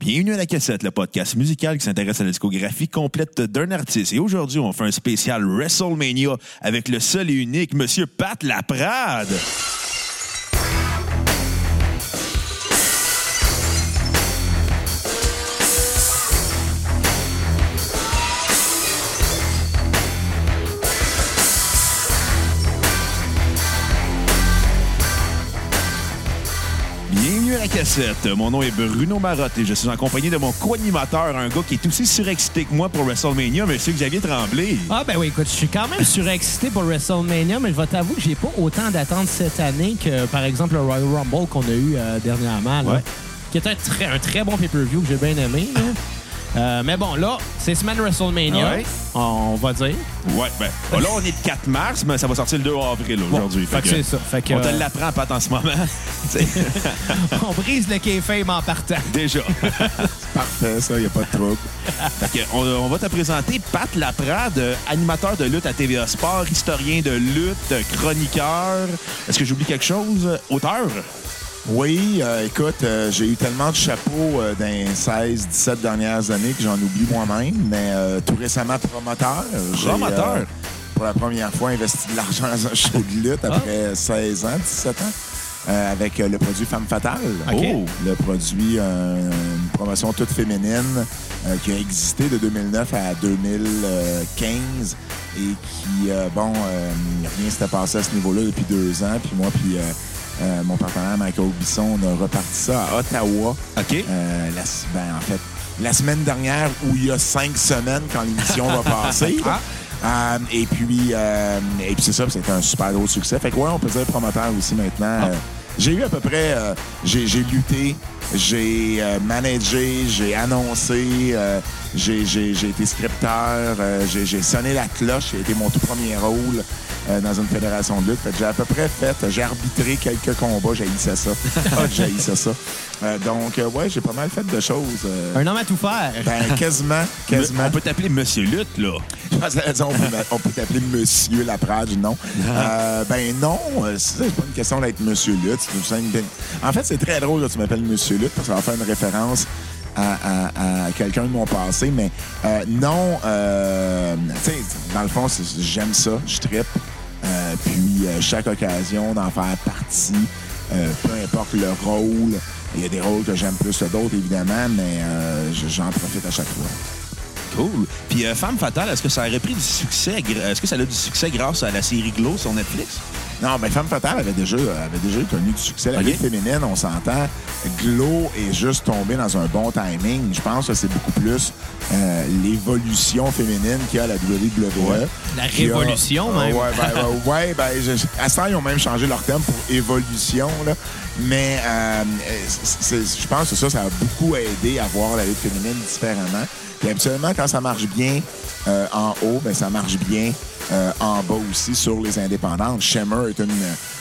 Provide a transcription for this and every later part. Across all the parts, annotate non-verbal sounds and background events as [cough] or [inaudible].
Bienvenue à la cassette, le podcast musical qui s'intéresse à la discographie complète d'un artiste. Et aujourd'hui, on fait un spécial WrestleMania avec le seul et unique Monsieur Pat Laprade. Mon nom est Bruno Marotte et je suis en compagnie de mon co-animateur, un gars qui est aussi surexcité que moi pour WrestleMania, Monsieur Xavier Tremblay. Ah ben oui, écoute, je suis quand même surexcité pour WrestleMania, mais je vais t'avouer que j'ai pas autant d'attentes cette année que, par exemple, le Royal Rumble qu'on a eu euh, dernièrement, là, Ouais. qui était un très, un très bon pay-per-view que j'ai bien aimé. là. Euh, mais bon, là, c'est semaine WrestleMania, Ouais? on va dire. Ouais, ben là, on est le 4 mars, mais ça va sortir le 2 avril aujourd'hui. Fait que c'est ça. Fait que, On te euh, l'apprend, Pat, en ce moment. [laughs] On brise le kayfabe en partant. Déjà. [laughs] Parfait, ça, il a pas de trouble. Fait que on, on va te présenter Pat Laprade, euh, animateur de lutte à TVA Sport, historien de lutte, chroniqueur. Est-ce que j'oublie quelque chose? Auteur? Oui, euh, écoute, euh, j'ai eu tellement de chapeaux euh, dans les 16, 17 dernières années que j'en oublie moi-même, mais euh, tout récemment promoteur. J'ai, Promoteur? euh, pour la première fois, investi de l'argent dans un [laughs] show de lutte après 16 ans, 17 ans, euh, avec euh, le produit Femme Fatale. Oh! Le produit, euh, une promotion toute féminine euh, qui a existé de 2009 à 2015 et qui, euh, bon, euh, rien s'était passé à ce niveau-là depuis deux ans. Puis moi, puis euh, mon partenaire Michael Bisson, on a reparti ça à Ottawa. OK. Euh, la, ben, en fait, la semaine dernière où il y a cinq semaines quand l'émission va passer. [laughs] Euh, et puis, et puis c'est ça, c'était un super gros succès. Fait que ouais, on peut dire promoteur aussi maintenant. Euh, j'ai eu à peu près, j'ai lutté, j'ai euh, managé, j'ai annoncé, euh, j'ai j'ai- j'ai été scripteur, euh, j'ai j'ai sonné la cloche, j'ai été mon tout premier rôle euh, dans une fédération de lutte. Fait que j'ai à peu près fait, j'ai arbitré quelques combats, j'haïssais ça. [laughs] Ah, j'haïssais ça. Euh, donc, euh, ouais, j'ai pas mal fait de choses. euh, Un homme à tout faire. ben, quasiment, [laughs] quasiment. On peut t'appeler Monsieur Lutte, là. On peut, on peut t'appeler Monsieur Laprade, non? [laughs] Euh, ben non, c'est pas une question d'être Monsieur Lutte. En fait, c'est très drôle que tu m'appelles Monsieur Lutte parce que ça va faire une référence à, quelqu'un de mon passé. Mais euh, non, euh, tu sais, dans le fond, j'aime ça, je trippe. Euh, puis chaque occasion d'en faire partie, peu importe le rôle. Il y a des rôles que j'aime plus que d'autres, évidemment, mais j'en profite à chaque fois. Cool. Puis Femme Fatale, est-ce que ça aurait pris du succès? Est-ce que ça a du succès grâce à la série Glow sur Netflix? Non, mais Femme Fatale avait déjà, avait déjà connu du succès. La OK. lutte féminine, on s'entend. Glow est juste tombé dans un bon timing. Je pense que c'est beaucoup plus euh, l'évolution féminine qu'il y a à la WWE. La Qui a- révolution, Ah, même. ouais, ben, ben, ouais, ben, je- à temps, ils ont même changé leur thème pour évolution. Là. Mais euh, je pense que ça, ça a beaucoup aidé à voir la lutte féminine différemment. Puis habituellement, quand ça marche bien euh, en haut, ben, ça marche bien euh, en bas aussi sur les indépendantes. Shimmer est une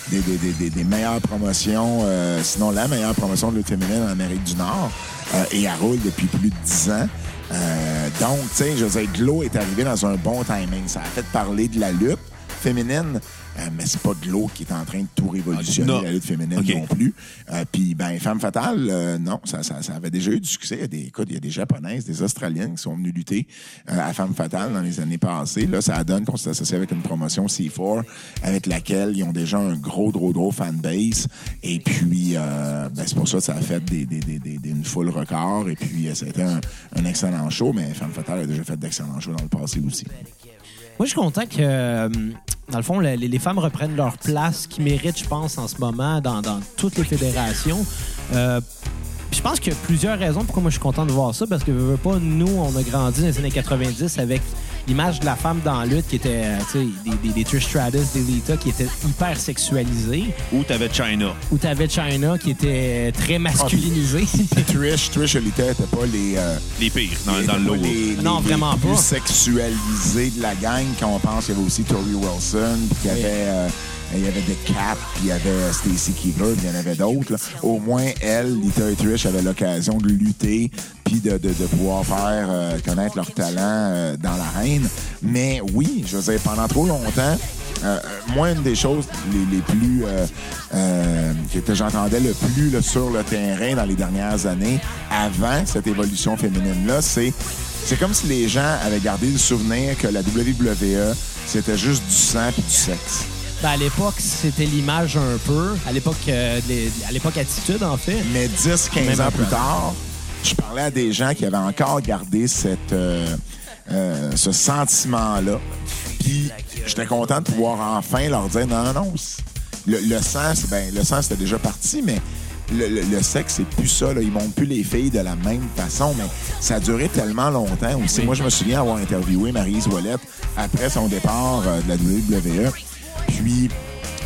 des, des- des- des- meilleures promotions, euh, sinon la meilleure promotion de lutte féminine en Amérique du Nord. euh, et elle roule depuis plus de 10 ans. Euh, donc, tu sais, je veux Glow est arrivé dans un bon timing. Ça a fait parler de la lutte féminine, euh, mais c'est pas Glow qui est en train de tout révolutionner Non. la lutte féminine non plus. Euh, Puis, ben, Femme Fatale, euh, non, ça, ça, ça avait déjà eu du succès. Il y a des, écoute, il y a des Japonaises, des Australiennes qui sont venues lutter euh, à Femme Fatale dans les années passées. Là, ça donne qu'on s'est associé avec une promotion C4 avec laquelle ils ont déjà un gros, gros, gros fanbase. Et puis, euh, ben, c'est pour ça que ça a fait des, des, des, des- des- une foule record. Et puis, euh, ça a été un, un excellent show, mais Femme Fatale a déjà fait d'excellents shows dans le passé aussi. Moi, je suis content que, euh, dans le fond, les, femmes reprennent leur place qui méritent, je pense, en ce moment dans, toutes les fédérations. Euh, je pense qu'il y a plusieurs raisons pourquoi moi je suis content de voir ça, parce que veux, veux pas, nous, on a grandi dans les années 90 avec l'image de la femme dans la lutte qui était, euh, tu sais, des, des, des Trish Stratus, des Lita qui étaient hyper sexualisées, Ou t'avais China? ou t'avais China qui était très masculinisée. Trish, Trish Elita n'était pas les... euh, Les pires, dans, les- dans le lot. les- Non, les vraiment plus pas. sexualisés de la gang. Quand on pense qu'il y avait aussi Tori Wilson, puis qu'il y avait... euh, il y avait The Cap, puis il y avait Stacy Keebler, puis il y en avait d'autres. Au moins, elle, Lita et Trish avaient l'occasion de lutter, puis de, pouvoir faire euh, connaître leur talent euh, dans l'arène. Mais oui, je veux dire, pendant trop longtemps, euh, moi, une des choses les, plus que j'entendais le plus sur le terrain dans les dernières années, avant cette évolution féminine-là, c'est c'est comme si les gens avaient gardé le souvenir que la WWE, c'était juste du sang et du sexe. Ben, à l'époque, c'était l'image un peu. À l'époque, euh, les- à l'époque Attitude, en fait. Mais 10, 15 Même ans après. plus tard, je parlais à des gens qui avaient encore gardé cette, euh, euh, ce sentiment-là. Puis j'étais content de pouvoir enfin leur dire non, non, non. c'est- Le, le c'est- ben, le sang, c'était déjà parti, mais le, le- le sexe, c'est plus ça. Là. Ils montent plus les filles de la même façon, mais ça a duré tellement longtemps aussi. Moi, je me souviens avoir interviewé Maryse Ouellette après son départ euh, de la WWE. Puis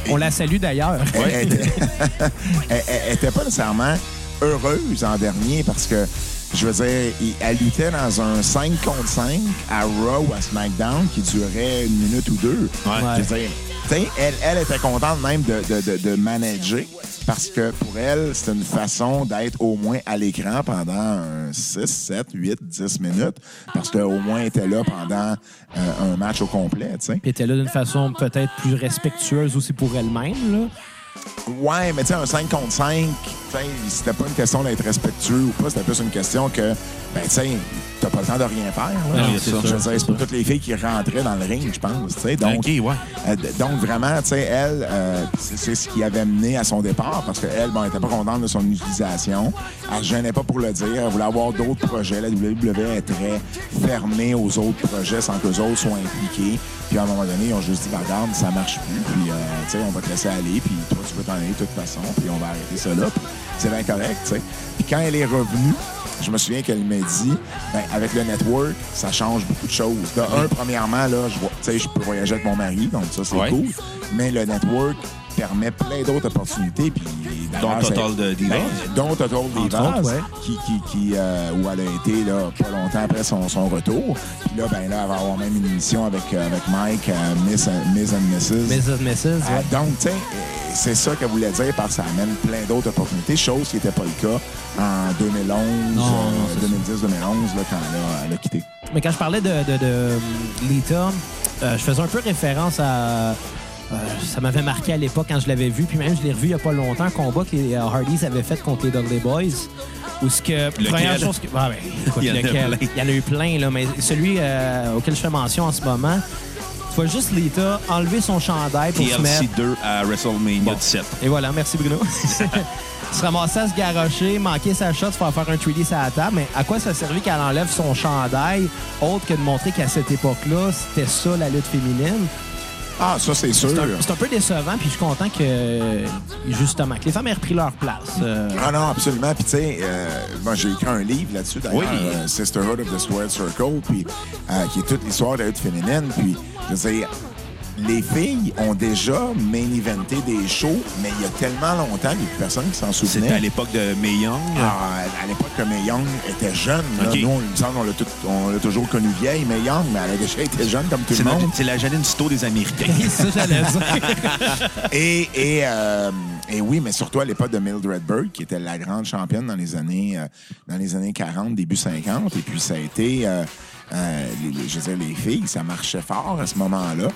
On la salue d'ailleurs. elle, elle était, [laughs] elle- elle- elle était pas nécessairement heureuse en dernier parce que, je veux dire, elle luttait dans un 5 contre 5 à Raw ou à SmackDown qui durait une minute ou deux. Ouais. Je veux dire, tu sais, elle, elle était contente même de, de, de, de manager parce que pour elle, c'était une façon d'être au moins à l'écran pendant un 6, 7, 8, 10 minutes parce qu'au moins elle était là pendant euh, un match au complet. Puis elle était là d'une façon peut-être plus respectueuse aussi pour elle-même. Ouais, mais tu sais, un 5 contre 5, tu sais, c'était pas une question d'être respectueux ou pas, c'était plus une question que, ben, tu sais, t'as pas le temps de rien faire. Là. Non, c'est ça, Je veux c'est dire, c'est pas toutes les filles qui rentraient dans le ring, je pense. Donc, ouais. euh, donc, vraiment, tu sais, elle, euh, c'est c'est ce qui avait mené à son départ parce qu'elle, bon, elle était pas contente de son utilisation. Elle se gênait pas pour le dire. Elle voulait avoir d'autres projets. La WWE est très fermée aux autres projets sans que les autres soient impliqués. Puis, à un moment donné, ils ont juste dit, bah, regarde, ça marche plus. Puis, euh, tu sais, on va te laisser aller. Puis, toi, tu peux t'en aller de toute façon. Puis, on va arrêter ça là. C'est bien correct, tu sais. Puis, quand elle est revenue, je me souviens qu'elle m'a dit, ben, avec le network, ça change beaucoup de choses. De un, premièrement, là, je vois, tu sais, je peux voyager avec mon mari, donc ça, c'est Ouais. cool. Mais le network permet plein d'autres opportunités. Puis, Dont c'est- Total de Divas. Ben, dont Total Divas, qui, qui, qui, euh, où elle a été là, pas longtemps après son, son retour. Puis là, ben, là, elle va avoir même une émission avec, euh, avec Mike, euh, Miss, Miss and Mrs. Mrs. Mrs. Euh, ouais. donc, tu sais, c'est ça qu'elle voulait dire parce que ça amène plein d'autres opportunités, chose qui n'était pas le cas en 2011, Non, non, euh, c'est 2010-2011, là, quand elle a, elle a quitté. Mais quand je parlais de, de, de, Lita, je faisais un peu référence à. Euh, ça m'avait marqué à l'époque quand je l'avais vu, puis même je l'ai revu il n'y a pas longtemps, un combat que les euh, Hardys avaient fait contre les Dudley Boys. Où ce que. Première chose que. Ah, ben, écoute, Il y en a lequel? plein. Il y en a eu plein, là, mais celui euh, auquel je fais mention en ce moment, tu vois juste Lita enlever son chandail pour se mettre. TLC 2 à WrestleMania 17. Et voilà, merci Bruno. [laughs] [laughs] se ramasser à se garrocher, manquer sa shot, se faire faire un 3D sur la table. Mais à quoi ça servait qu'elle enlève son chandail, autre que de montrer qu'à cette époque-là, c'était ça la lutte féminine? Ah, ça, c'est sûr. C'est un, peu décevant, puis je suis content que, justement, que les femmes aient repris leur place. Euh, Ah non, absolument. Puis tu sais, euh, moi j'ai écrit un livre là-dessus d'ailleurs, Oui. euh, Sisterhood of the Squared Circle, puis qui est toute l'histoire de la lutte féminine. Puis je veux dire, les filles ont déjà main eventé des shows, mais il y a tellement longtemps qu'il n'y a plus personne qui s'en C'était à souvenait. l'époque de Mae Young? Ah, à l'époque que Mae Young était jeune, là, nous, on, il me semble qu'on l'a tout- on l'a toujours connue vieille, Mae Young, mais elle a déjà été jeune comme tout C'est le la, monde. c'est la Janine Cito des Américains. [laughs] ça, j'allais dire. [laughs] Et, et, euh, et oui, mais surtout à l'époque de Mildred Bird, qui était la grande championne dans les années, euh, dans les années 40, début 50. Et puis ça a été, euh, euh, les, je veux dire, les filles, ça marchait fort à ce moment-là.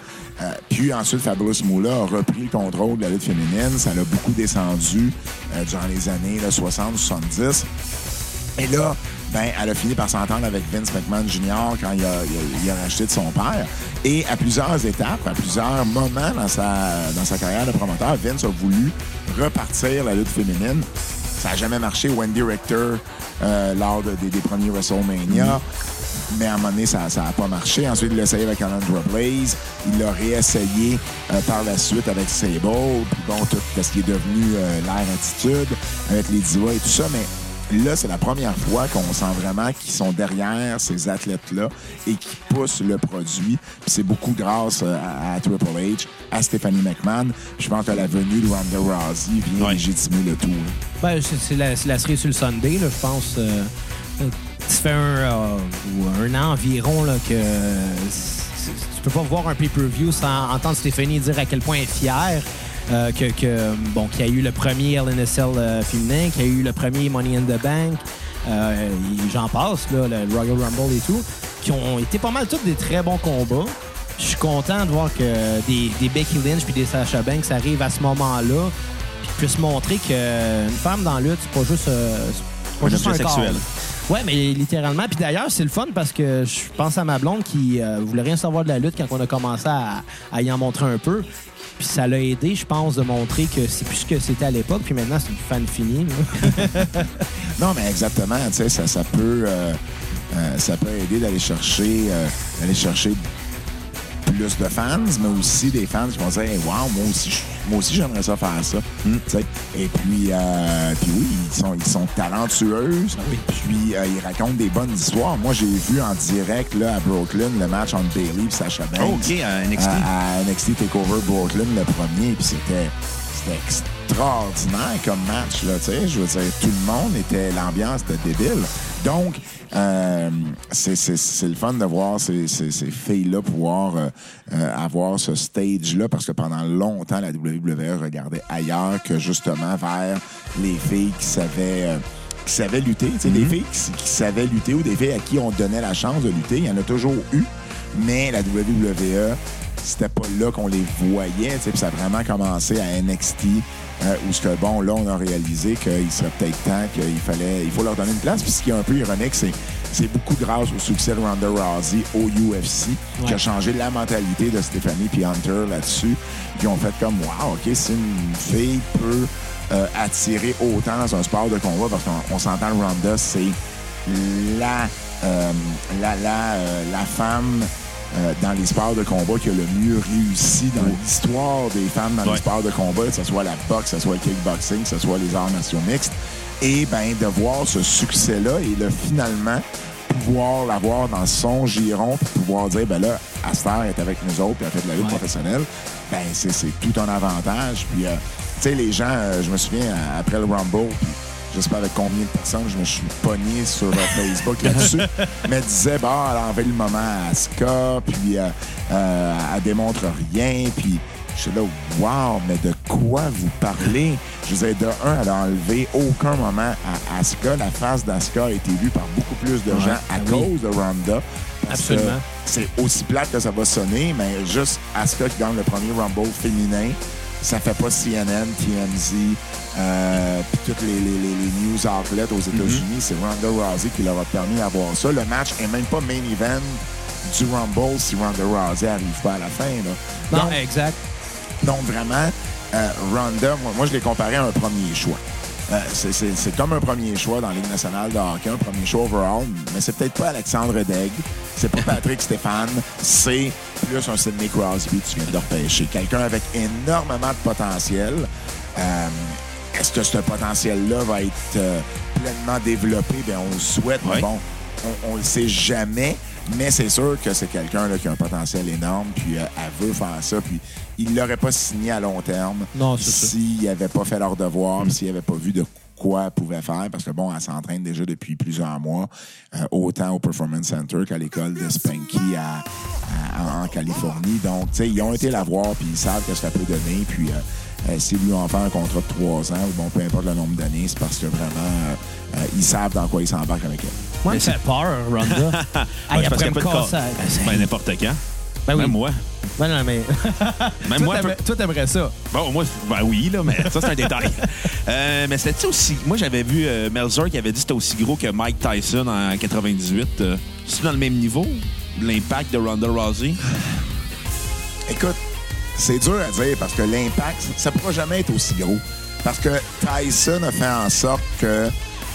Euh, puis ensuite, Fabulous Moolah a repris le contrôle de la lutte féminine. Ça l'a beaucoup descendu euh, durant les années là, 60-70. Et là, ben, elle a fini par s'entendre avec Vince McMahon Jr. quand il a, racheté de son père. Et à plusieurs étapes, à plusieurs moments dans sa, dans sa carrière de promoteur, Vince a voulu repartir la lutte féminine. Ça n'a jamais marché. Wendy euh, lors de- des, des premiers WrestleMania. Mais à un moment donné, ça n'a pas marché. Ensuite, il l'a essayé avec Alundra Blaze. Il l'a réessayé euh, par la suite avec Sable. Puis bon, tout ce qui est devenu euh, l'air attitude avec les divas et tout ça. Mais là, c'est la première fois qu'on sent vraiment qu'ils sont derrière ces athlètes-là et qui poussent le produit. Puis c'est beaucoup grâce euh, à, à Triple H, à Stephanie McMahon. Je pense que la venue de Ronda Rousey vient Ouais. légitimer le tout. Ben, c'est la, série sur le Sunday, là, je pense. euh, ça fait un, euh, un an environ là, que tu peux pas voir un pay-per-view sans entendre Stéphanie dire à quel point elle est fière. euh, que, que, bon, qu'il y a eu le premier LNSL euh, féminin, qu'il y a eu le premier Money in the Bank, euh, j'en passe, là, le Royal Rumble et tout, qui ont été pas mal tous des très bons combats. Je suis content de voir que des, des Becky Lynch puis des Sasha Banks arrivent à ce moment-là puis puissent montrer qu'une femme dans la lutte, c'est pas juste, pas Un juste un corps. Ouais, mais littéralement. Puis d'ailleurs, c'est le fun parce que je pense à ma blonde qui euh, voulait rien savoir de la lutte quand on a commencé à, y en montrer un peu. Puis ça l'a aidé, je pense, de montrer que c'est plus ce que c'était à l'époque. Puis maintenant, c'est une fan finie. là. [laughs] Non, mais exactement, tu sais, ça, peut euh, euh, ça peut aider d'aller chercher d'aller chercher plus de fans, mais aussi des fans qui vont dire hey, wow, moi aussi, moi aussi j'aimerais ça faire ça. Sais. Et puis, euh, puis oui, ils sont, ils sont talentueuses. Puis euh, ils racontent des bonnes histoires. Moi, j'ai vu en direct là, à Brooklyn le match entre Bailey et Sacha Banks. Oh, OK, à NXT. À, à NXT TakeOver Brooklyn, le premier. Puis c'était c'était extraordinaire comme match. Là, tu sais. je veux dire, tout le monde était... L'ambiance était débile. Donc, euh, c'est c'est- c'est le fun de voir ces, ces- ces filles-là pouvoir euh, euh, avoir ce stage-là parce que pendant longtemps, la WWE regardait ailleurs que justement vers les filles qui savaient... euh, qui savaient lutter, tu sais, des filles qui, qui savaient lutter ou des filles à qui on donnait la chance de lutter. Il y en a toujours eu, mais la WWE, c'était pas là qu'on les voyait. tu sais, Puis ça a vraiment commencé à NXT, euh, où ce que, bon, là, on a réalisé qu'il serait peut-être temps qu'il fallait, il faut leur donner une place. Puis ce qui est un peu ironique, c'est c'est beaucoup grâce au succès de Ronda Rousey au UFC qui a changé la mentalité de Stéphanie puis Hunter là-dessus. Puis ont fait comme, wow, OK, si une fille peut euh, attirer autant dans un sport de combat, parce qu'on on s'entend, Ronda, c'est la, euh, la, la, euh, la femme euh, dans les sports de combat qui a le mieux réussi dans l'histoire des femmes dans Ouais. les sports de combat, que ce soit la boxe, que ce soit le kickboxing, que ce soit les arts martiaux mixtes. Et ben de voir ce succès-là et de finalement pouvoir l'avoir dans son giron, puis pouvoir dire, ben là, Aster est avec nous autres, puis elle fait de la lutte professionnelle, ben c'est tout un avantage. Puis, euh, tu sais, les gens, euh, je me souviens, après le Rumble, puis je sais pas avec combien de personnes je me suis pogné sur euh, Facebook là-dessus, [laughs] mais disait, bah, elle a enlevé le moment à Asuka, puis euh, euh, elle démontre rien, puis je suis là, wow, mais de quoi vous parlez? Je vous ai de un, elle a enlevé aucun moment à Asuka. La face d'Asuka a été vue par beaucoup plus de gens à ah oui. cause de Ronda. Absolument. C'est aussi plate que ça va sonner, mais juste Asuka qui gagne le premier Rumble féminin, ça fait pas CNN, TMZ, euh, puis toutes les, les- les- les news outlets aux États-Unis. C'est Ronda Rousey qui leur a permis d'avoir ça. Le match est même pas main event du Rumble si Ronda Rousey arrive pas à la fin. Là. Non, Donc, exact. donc, vraiment, euh, Ronda, moi, moi, je l'ai comparé à un premier choix. Euh, c'est- comme un premier choix dans la Ligue nationale de hockey, un premier choix overall, mais c'est peut-être pas Alexandre Degg, c'est pas [laughs] Patrick Stéphane, c'est plus un Sidney Crosby que tu viens de repêcher. Quelqu'un avec énormément de potentiel. Euh, Est-ce que ce potentiel-là va être euh, pleinement développé? Bien, on le souhaite, mais bon, on, on le sait jamais, mais c'est sûr que c'est quelqu'un qui a un potentiel énorme, puis euh, elle veut faire ça, puis il l'aurait pas signé à long terme Non, s'il n'avait pas fait leur devoir, puis s'il n'avait pas vu de quoi elle pouvait faire, parce que bon, elle s'entraîne déjà depuis plusieurs mois, euh, autant au Performance Center qu'à l'école de Spanky à- à- en Californie. Donc, tu sais, ils ont été la voir, puis ils savent que ça peut donner, puis euh, euh, s'ils lui ont fait un contrat de trois ans, ou bon, peu importe le nombre d'années, c'est parce que vraiment, euh, euh, ils savent dans quoi ils s'embarquent avec elle. Moi, Mais ça fait peur, Ronda. [laughs] Hey, Ouais, c'est parce après me n'y a pas de casser, cas. ben, c'est- n'importe quand. Ben oui. Même moi. Ben non, mais. [laughs] Même moi, toi, t'aimerais- toi, t'aimerais ça? Bon, moi, ben oui, là, mais ça, c'est un détail. [laughs] Euh, mais c'était aussi. Moi, j'avais vu euh, Melzer qui avait dit que c'était aussi gros que Mike Tyson en 98. Euh, C'est dans le même niveau, l'impact de Ronda Rousey? Écoute, c'est dur à dire parce que l'impact, ça ne pourra jamais être aussi gros. Parce que Tyson a fait en sorte que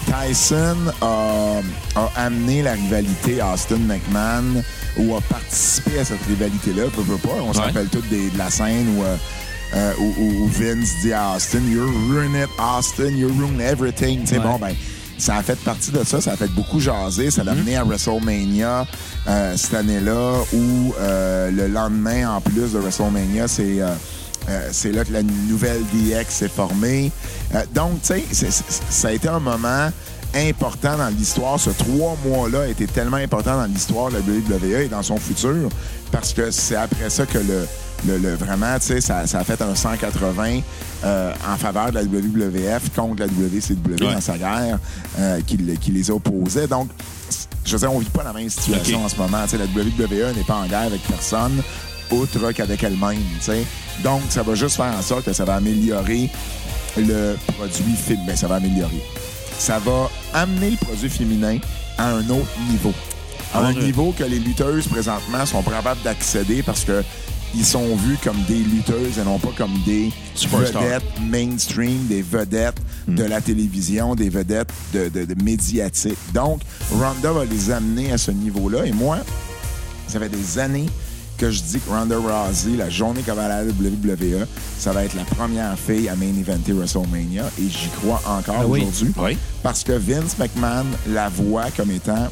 Tyson a, a amené la rivalité Austin McMahon ou a participé à cette rivalité-là. Peu, peu pas. On se Ouais. des- de la scène où, euh, euh, où, Vince dit à Austin, You ruin it, Austin, you ruin everything. Ouais. bon, ben, ça a fait partie de ça, ça a fait beaucoup jaser. Ça l'a amené à WrestleMania euh, cette année-là, où euh, le lendemain, en plus de WrestleMania, c'est euh, euh, c'est là que la nouvelle DX s'est formée. Euh, donc, tu sais, ça a été un moment important dans l'histoire. Ce trois mois-là a été tellement important dans l'histoire de la WWE et dans son futur, parce que c'est après ça que le, le- le- vraiment, tu sais, ça, ça a fait un 180 euh, en faveur de la WWF contre la WCW Ouais. dans sa guerre euh, qui, le- qui les opposait. Donc, je veux dire, on vit pas la même situation en ce moment. Tu sais, la WWE n'est pas en guerre avec personne. outre qu'avec elle-même. tu sais. Donc, ça va juste faire en sorte que ça va améliorer le produit féminin. Ça va améliorer. Ça va amener le produit féminin à un autre niveau. À un niveau que les lutteuses, présentement, sont capables d'accéder parce que ils sont vus comme des lutteuses et non pas comme des vedettes mainstream, des vedettes de la télévision, des vedettes de, de- de médiatiques. Donc, Ronda va les amener à ce niveau-là. Et moi, ça fait des années que je dis que Ronda Rousey, la journée qu'elle va aller à la WWE, ça va être la première fille à main eventer WrestleMania. Et j'y crois encore Ah oui. aujourd'hui. Oui. Parce que Vince McMahon la voit comme étant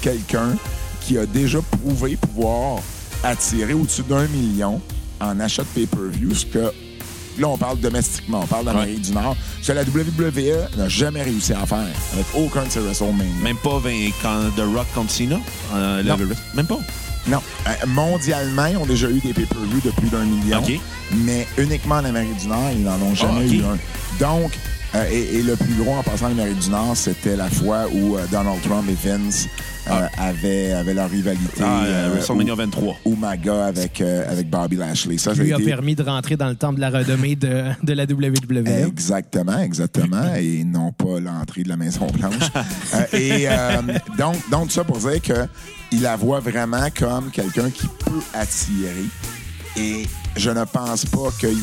quelqu'un qui a déjà prouvé pouvoir attirer au-dessus d'un million en achat de pay-per-view, ce que là, on parle domestiquement, on parle d'Amérique du Nord, ce que la WWE n'a jamais réussi à faire avec aucun de ses WrestleMania. Même pas quand The Rock contre Cena? euh, Non. Même pas. Non. Euh, mondialement, ils ont déjà eu des pay-per-views de plus d'un million. Mais uniquement en Amérique du Nord, ils n'en ont jamais Ah, eu un. Donc, euh, et, et le plus gros en passant en Amérique du Nord, c'était la fois où euh, Donald Trump et Vince euh, avaient, avaient leur rivalité. Ah, euh, euh, WrestleMania où- 23. Umaga avec, euh, avec Bobby Lashley. Ça, ça lui a été- permis de rentrer dans le temple de la renommée de, de la WWE. Exactement, exactement. [laughs] et non pas l'entrée de la Maison Blanche. Euh, et euh, donc, donc, ça pour dire que il la voit vraiment comme quelqu'un qui peut attirer. Et je ne pense pas qu'il.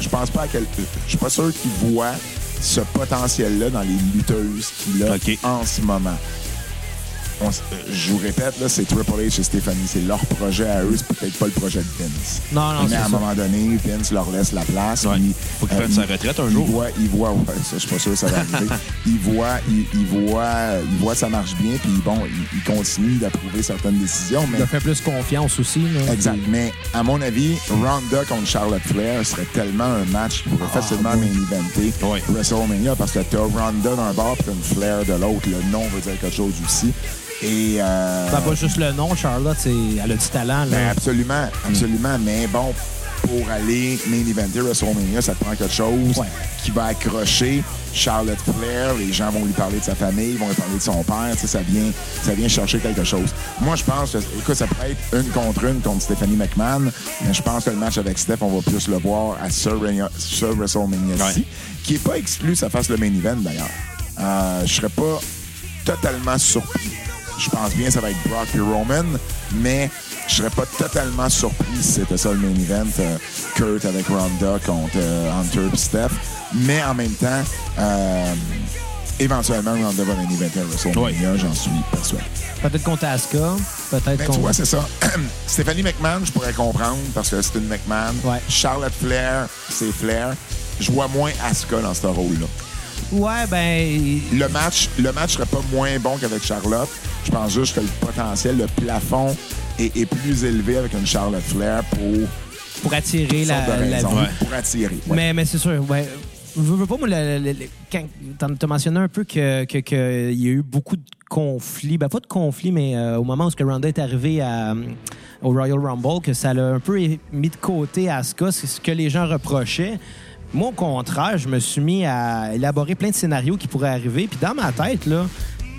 Je pense pas à quel. Je suis pas sûr qu'il voit ce potentiel-là dans les lutteuses qu'il a en ce moment. On euh, je vous répète, là, c'est Triple H et Stéphanie. C'est leur projet à eux, c'est peut-être pas le projet de Vince. Non, non, Mais à un ça. moment donné, Vince leur laisse la place. Ouais. puis, Faut qu'il euh, prenne sa il- retraite un il jour. Voit, il voit, ouais, ça, je suis pas sûr que ça va arriver. [laughs] il voit, il, il voit, il voit que ça marche bien, puis bon, il, il continue d'approuver certaines décisions, mais Il a fait plus confiance aussi. là. Exact. Mais à mon avis, Ronda contre Charlotte Flair serait tellement un match qui pourrait facilement oui. WrestleMania parce que t'as Ronda d'un bord et une Flair de l'autre. Le nom veut dire quelque chose aussi. Et euh, Ben, pas juste le nom, Charlotte, elle a du talent. ben, Là. absolument, absolument. Mais bon, pour aller main eventer WrestleMania, ça te prend quelque chose Ouais. qui va accrocher Charlotte Flair. Les gens vont lui parler de sa famille, vont lui parler de son père. Tu sais, ça vient, ça vient chercher quelque chose. Moi, je pense que, écoute, ça pourrait être une contre une contre Stephanie McMahon, mais je pense que le match avec Steph, on va plus le voir à ce, WrestleMania-ci, Ouais. qui n'est pas exclu que ça fasse le main event d'ailleurs. Euh, je serais pas totalement surpris. Je pense bien que ça va être Brock et Roman, mais je serais pas totalement surpris si c'était ça le main event, euh, Kurt avec Ronda contre euh, Hunter et Steph. Mais en même temps, euh, éventuellement, Ronda va main eventer à WrestleMania, j'en suis persuadé. Peut-être contre Asuka, peut-être Ben, tu contre... vois, c'est ça. [clears throat] Stéphanie McMahon, je pourrais comprendre parce que c'est une McMahon. Ouais. Charlotte Flair, c'est Flair. Je vois moins Asuka dans ce rôle-là. Ouais, ben, Le match, le match serait pas moins bon qu'avec Charlotte. Je pense juste que le potentiel, le plafond est, est plus élevé avec une Charlotte Flair pour pour attirer la. Ouais. Pour attirer. ouais. Mais, mais c'est sûr, ouais. Je veux pas, moi, t'as mentionné un peu que, que, que y a eu beaucoup de conflits. Ben, pas de conflits, mais euh, au moment où ce que Ronda est arrivé à, euh, au Royal Rumble, que ça l'a un peu mis de côté Asuka, c'est ce que les gens reprochaient. Moi, au contraire, je me suis mis à élaborer plein de scénarios qui pourraient arriver. Puis dans ma tête, là,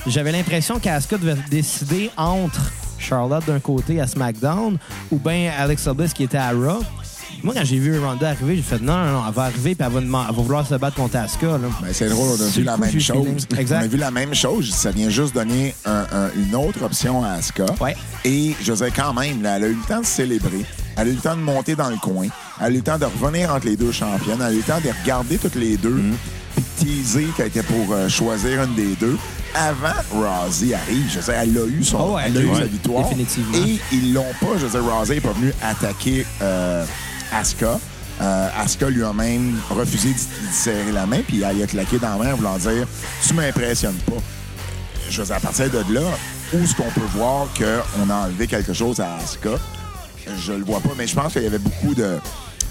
j'avais l'impression qu'Asuka devait décider entre Charlotte d'un côté à SmackDown ou bien Alexa Bliss qui était à Raw. Moi, quand j'ai vu Ronda arriver, j'ai fait non, non, non, elle va arriver puis elle va, demand- elle va vouloir se battre contre Asuka. Là. Ben, c'est drôle, on a vu la coup, même chose. On a vu la même chose. Ça vient juste donner un- un- une autre option à Asuka. Ouais. Et je dire, quand même, là, elle a eu le temps de célébrer. Elle a eu le temps de monter dans le coin. Elle a eu le temps de revenir entre les deux championnes. Elle a eu le temps de regarder toutes les deux. Mm-hmm. Puis de teaser qu'elle était pour euh, choisir une des deux. Avant Rousey arrive, je dire, elle a eu, son, Oh elle a eu ouais, sa victoire. définitivement. Et ils l'ont pas. Je veux dire, Rousey n'est pas venu attaquer euh, Asuka. Euh, Asuka lui a même refusé d'y serrer la main, puis elle y a claqué dans la main en voulant dire Tu m'impressionnes pas. Je veux dire, à partir de là, où est-ce qu'on peut voir qu'on a enlevé quelque chose à Asuka? Je le vois pas, mais je pense qu'il y avait beaucoup de.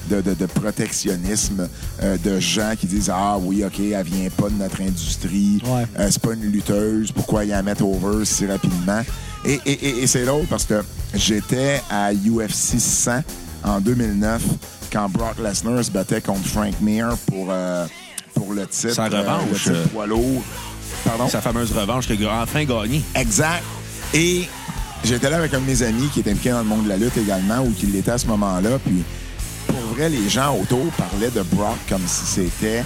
De, de- de protectionnisme, euh, de gens qui disent Ah oui, OK, elle vient pas de notre industrie, Ouais. euh, c'est pas une lutteuse, pourquoi y la mettre over si rapidement? Et, et- et- et c'est drôle parce que j'étais à UFC 100 en 2009 quand Brock Lesnar se battait contre Frank Mir pour, euh, pour le titre, Sa euh, revanche, le titre poids lourd. Pardon? Sa fameuse revanche qu'il a enfin gagné. Exact. Et j'étais là avec un de mes amis qui était impliqué dans le monde de la lutte également, ou qui l'était à ce moment-là. Puis, pour vrai, les gens autour parlaient de Brock comme si c'était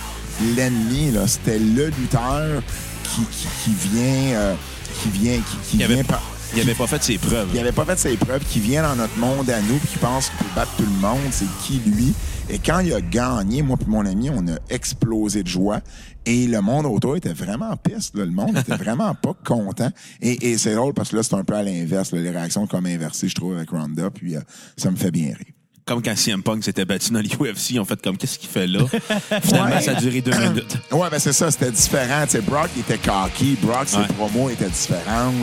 l'ennemi. C'était le lutteur qui, qui, qui vient... euh, qui vient... Qui, qui Il avait, vient par- il avait pas fait ses preuves. il n'avait pas fait ses preuves, qui vient dans notre monde à nous, qui pense qu'il peut battre tout le monde, c'est qui lui? Et quand il a gagné, moi et mon ami, on a explosé de joie. Et le monde autour était vraiment piste. là. Le monde était [laughs] vraiment pas content. Et, et c'est drôle parce que là, c'est un peu à l'inverse. Les réactions comme inversées, je trouve, avec Ronda. Puis euh, ça me fait bien rire. Comme quand CM Punk s'était battu dans l'UFC, ont fait comme qu'est-ce qu'il fait là? [laughs] Finalement, Ouais. ça a duré deux minutes. Ouais, ben c'est ça, c'était différent. Brock il était cocky, Brock, ses Ouais. promos étaient différentes.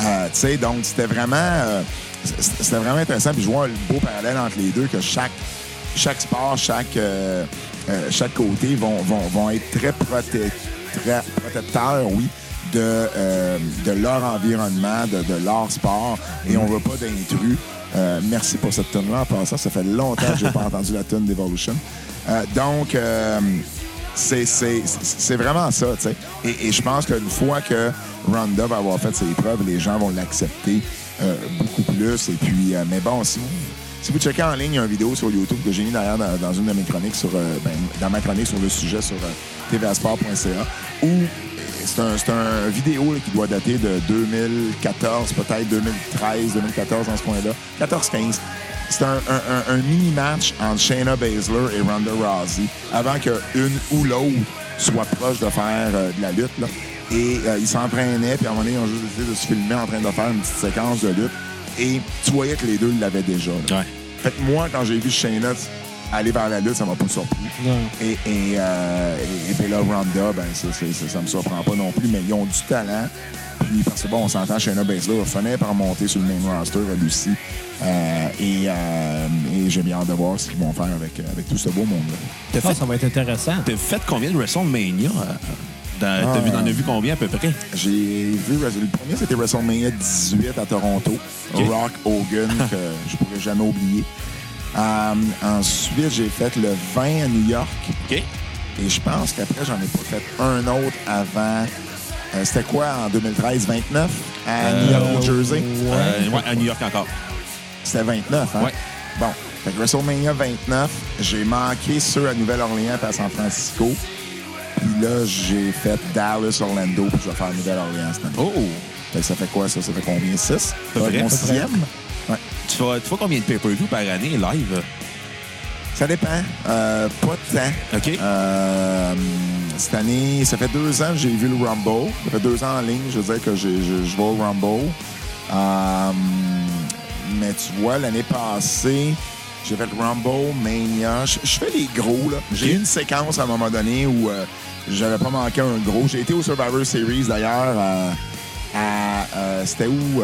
Euh, tu sais, donc c'était vraiment, euh, c'était vraiment intéressant. Puis je vois un beau parallèle entre les deux, que chaque, chaque sport, chaque, euh, euh, chaque côté vont, vont, vont être très, proté- très protecteurs, oui, de, euh, de leur environnement, de, de leur sport. Et on veut pas d'intrus. Euh, merci pour cette tune-là. En passant, ça fait longtemps que j'ai pas [laughs] entendu la tune d'Evolution. Euh, donc, euh, c'est, vraiment ça, tu sais. Et, je pense qu'une fois que Ronda va avoir fait ses preuves, les gens vont l'accepter beaucoup plus. Et puis, mais bon, si vous, si checkez en ligne, il y a une vidéo sur YouTube que j'ai mis d'ailleurs dans, une de mes chroniques sur, ben, ma chronique sur le sujet sur tvasport.ca, où c'est un, c'est un vidéo là, qui doit dater de 2014, peut-être 2013, 2014 dans ce point-là, 14-15. C'est un, un- un- un mini-match entre Shayna Baszler et Ronda Rousey avant qu'une ou l'autre soit proche de faire euh, de la lutte. là. Et euh, ils s'entraînaient, puis à un moment donné, ils ont juste décidé de se filmer en train de faire une petite séquence de lutte. Et tu voyais que les deux l'avaient déjà. là. Ouais. Fait que moi, quand j'ai vu Shayna aller vers la lutte, ça m'a pas surpris. Non. Et, et, euh, et, et puis là, Ronda, ben, ça, ça, ça me surprend pas non plus, mais ils ont du talent. Puis, parce que bon, on s'entend, Shayna Baszler finir par monter sur le main roster, elle aussi. Euh, et euh, et j'ai bien hâte de voir ce qu'ils vont faire avec, avec tout ce beau monde-là. T'as Ah, fait, ça va être intéressant. t'as fait combien de WrestleMania? euh, T'as vu, t'en as vu combien à peu près? J'ai vu, le premier, c'était WrestleMania 18 à Toronto. Rock Hogan, que je pourrais jamais oublier. Euh, ensuite, j'ai fait le 20 à New York. OK. Et je pense qu'après, j'en ai pas fait un autre avant. euh, C'était quoi en 2013? 29 à New York, New Jersey? Euh, ouais, à New York encore. C'était 29, hein? Ouais. Bon, fait que WrestleMania 29, j'ai manqué ceux à Nouvelle-Orléans et à San Francisco. Puis là, j'ai fait Dallas, Orlando, puis je vais faire Nouvelle-Orléans cette année. Oh! Fait que ça fait quoi, ça? Ça fait combien? 6? Ça peu va près, être mon sixième? Tu fais, tu fais combien de pay-per-view par année live? Ça dépend. Euh, pas de temps. OK. Euh, cette année, ça fait deux ans que j'ai vu le Rumble. Ça fait deux ans en ligne, je veux dire que j'ai- je, je vais au Rumble. Euh, mais tu vois, l'année passée, j'ai fait le Rumble, Mania. Je, je fais les gros, là. J'ai eu une séquence à un moment donné où j'avais pas manqué un gros. J'ai été au Survivor Series, d'ailleurs, à... à, C'était où?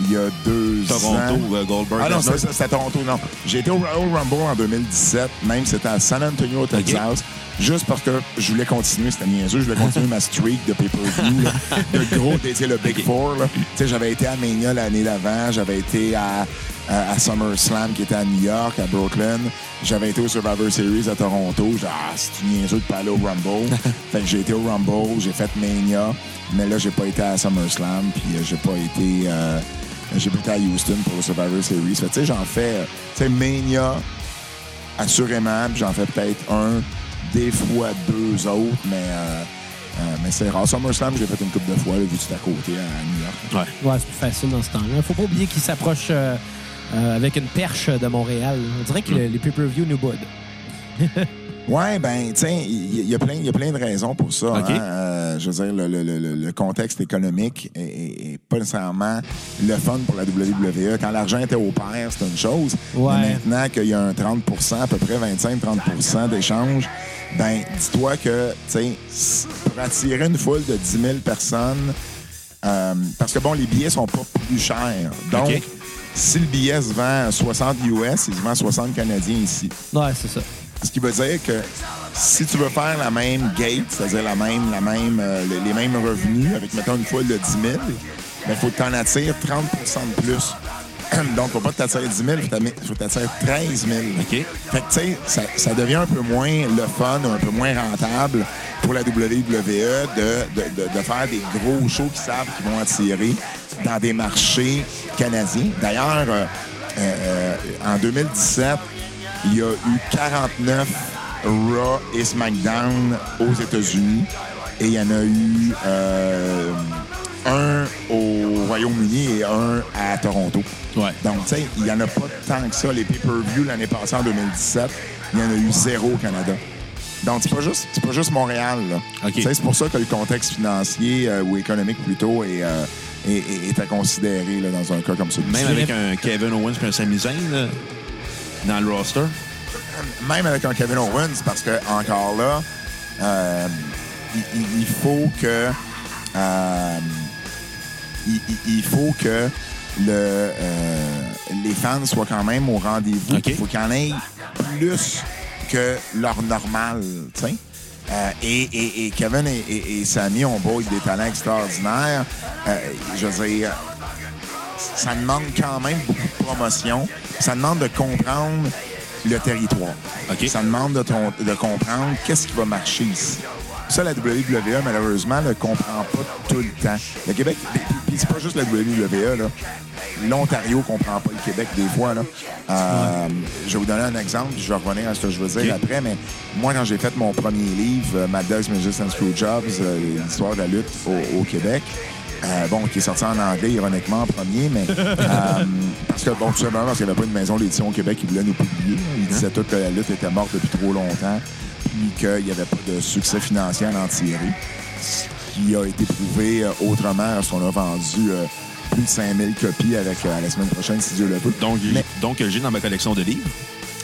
Il y a deux ans. Toronto, Goldberg. Ah non, c'était Toronto, non. J'ai été au Royal Rumble en 2017, même c'était à San Antonio, Texas, juste parce que je voulais continuer, c'était niaiseux, je voulais continuer ma streak de pay-per-view, de gros, tu sais, le Big Four. Tu sais, j'avais été à Mania l'année d'avant, j'avais été à, à, à SummerSlam qui était à New York, à Brooklyn, j'avais été au Survivor Series à Toronto, j'ai ah, c'est niaiseux de pas aller au Rumble? [laughs] fait que j'ai été au Rumble, j'ai fait Mania, mais là, j'ai pas été à SummerSlam, puis euh, j'ai pas été... euh, j'ai été à Houston pour le Survivor Series. Fait que, Tu sais, j'en fais, euh, tu sais, Mania, assurément, puis j'en fais peut-être un, des fois deux autres, mais, euh, euh, mais c'est rare. SummerSlam, j'ai fait une couple de fois, là, vu que c'est à côté, à New York. Ouais. Ouais, c'est plus facile dans ce temps-là. Faut pas oublier qu'il s'approche euh, euh, avec une perche de Montréal. On dirait que le- les pay-per-view nous boudent. [laughs] Ouais, ben, sais, il y, y a plein, il y a plein de raisons pour ça. Hein. Euh, je veux dire, le, le- le- le contexte économique est, est- est pas nécessairement le fun pour la WWE. Quand l'argent était au pair, c'était une chose. Ouais. Mais maintenant qu'il y a un 30% à peu près 25-30% d'échanges, ben, dis-toi que, tu sais, pour attirer une foule de 10 000 personnes, euh, parce que, bon, les billets sont pas plus chers. Donc, si le billet se vend à 60 US, il se vend à 60 Canadiens ici. Ouais, c'est ça. Ce qui veut dire que si tu veux faire la même gate, c'est-à-dire la même, la même, euh, les, les mêmes revenus avec, mettons, une foule de 10 000, il faut que tu en attires 30% de plus [clears throat] Donc, faut pas t'attirer 10 000, faut t'attirer 13 000. OK. Fait que, tu sais, ça, ça devient un peu moins le fun, un peu moins rentable pour la WWE de, de, de- de faire des gros shows qui savent qu'ils vont attirer dans des marchés canadiens. D'ailleurs, euh, euh, en 2017, il y a eu 49 Raw et SmackDown aux États-Unis et il y en a eu euh, un au Royaume-Uni et un à Toronto. Ouais. Donc, tu sais, il n'y en a pas tant que ça. Les pay-per-view l'année passée, en 2017, il y en a eu zéro au Canada. Donc, c'est pas juste, c'est pas juste Montréal. C'est pour ça que le contexte financier euh, ou économique plutôt est, euh, est, est- est à considérer là, dans un cas comme celui-ci. Même avec un Kevin Owens et un Sami Zayn là, dans le roster? même avec un Kevin Owens, parce que encore là, euh, il, faut que euh, il, faut que le, euh, les fans soient quand même au rendez-vous. Il faut qu'il y en ait plus que leur normal, tu sais. Euh, et, et- et Kevin et, et, Sami ont beau être des talents extraordinaires. euh, je veux dire, ça demande quand même beaucoup de promotion. Ça demande de comprendre le territoire. Ça demande de, ton- de comprendre qu'est-ce qui va marcher ici. Ça, la WWE, malheureusement, ne comprend pas tout le temps. Le Québec, puis- c'est pas juste la WWE, là. L'Ontario comprend pas le Québec des fois. Là. Euh, Je vais vous donner un exemple, puis je vais revenir à ce que je veux dire après, mais moi, quand j'ai fait mon premier livre, euh, Mad Dogs, and Screwjobs, euh, l'histoire de la lutte au, au Québec, euh, bon, qui est sorti en anglais, ironiquement, en premier, mais [laughs] euh, parce que, bon, tout simplement parce qu'il n'y avait pas une maison d'édition au Québec qui voulait nous publier. Il disait tout que la lutte était morte depuis trop longtemps, puis qu'il n'y avait pas de succès financier à en tirer. Ce qui a été prouvé euh, autrement lorsqu'on a vendu euh, plus de 5000 copies avec la semaine prochaine, si Dieu le veut. Donc, Mais- donc j'ai dans ma collection de livres.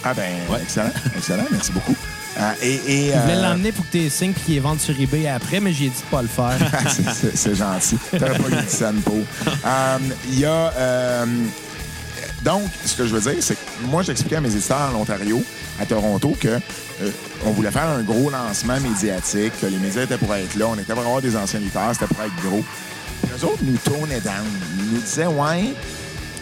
Ah ben, Ouais. excellent, excellent, merci beaucoup. Euh, et, et, Je voulais euh, l'emmener pour que tu signes puis qu'il les vende sur eBay après, mais j'ai dit de pas le faire. [laughs] c'est- c'est- gentil. T'aurais pas eu scène pour. Euh, Il y a. euh, donc, ce que je veux dire, c'est que moi, j'expliquais à mes éditeurs en Ontario, à Toronto, que euh, on voulait faire un gros lancement médiatique, que les médias étaient pour être là, on était pour avoir des anciens lutteurs, c'était pour être gros. Puis eux autres nous tournaient down. Ils nous disaient, ouais,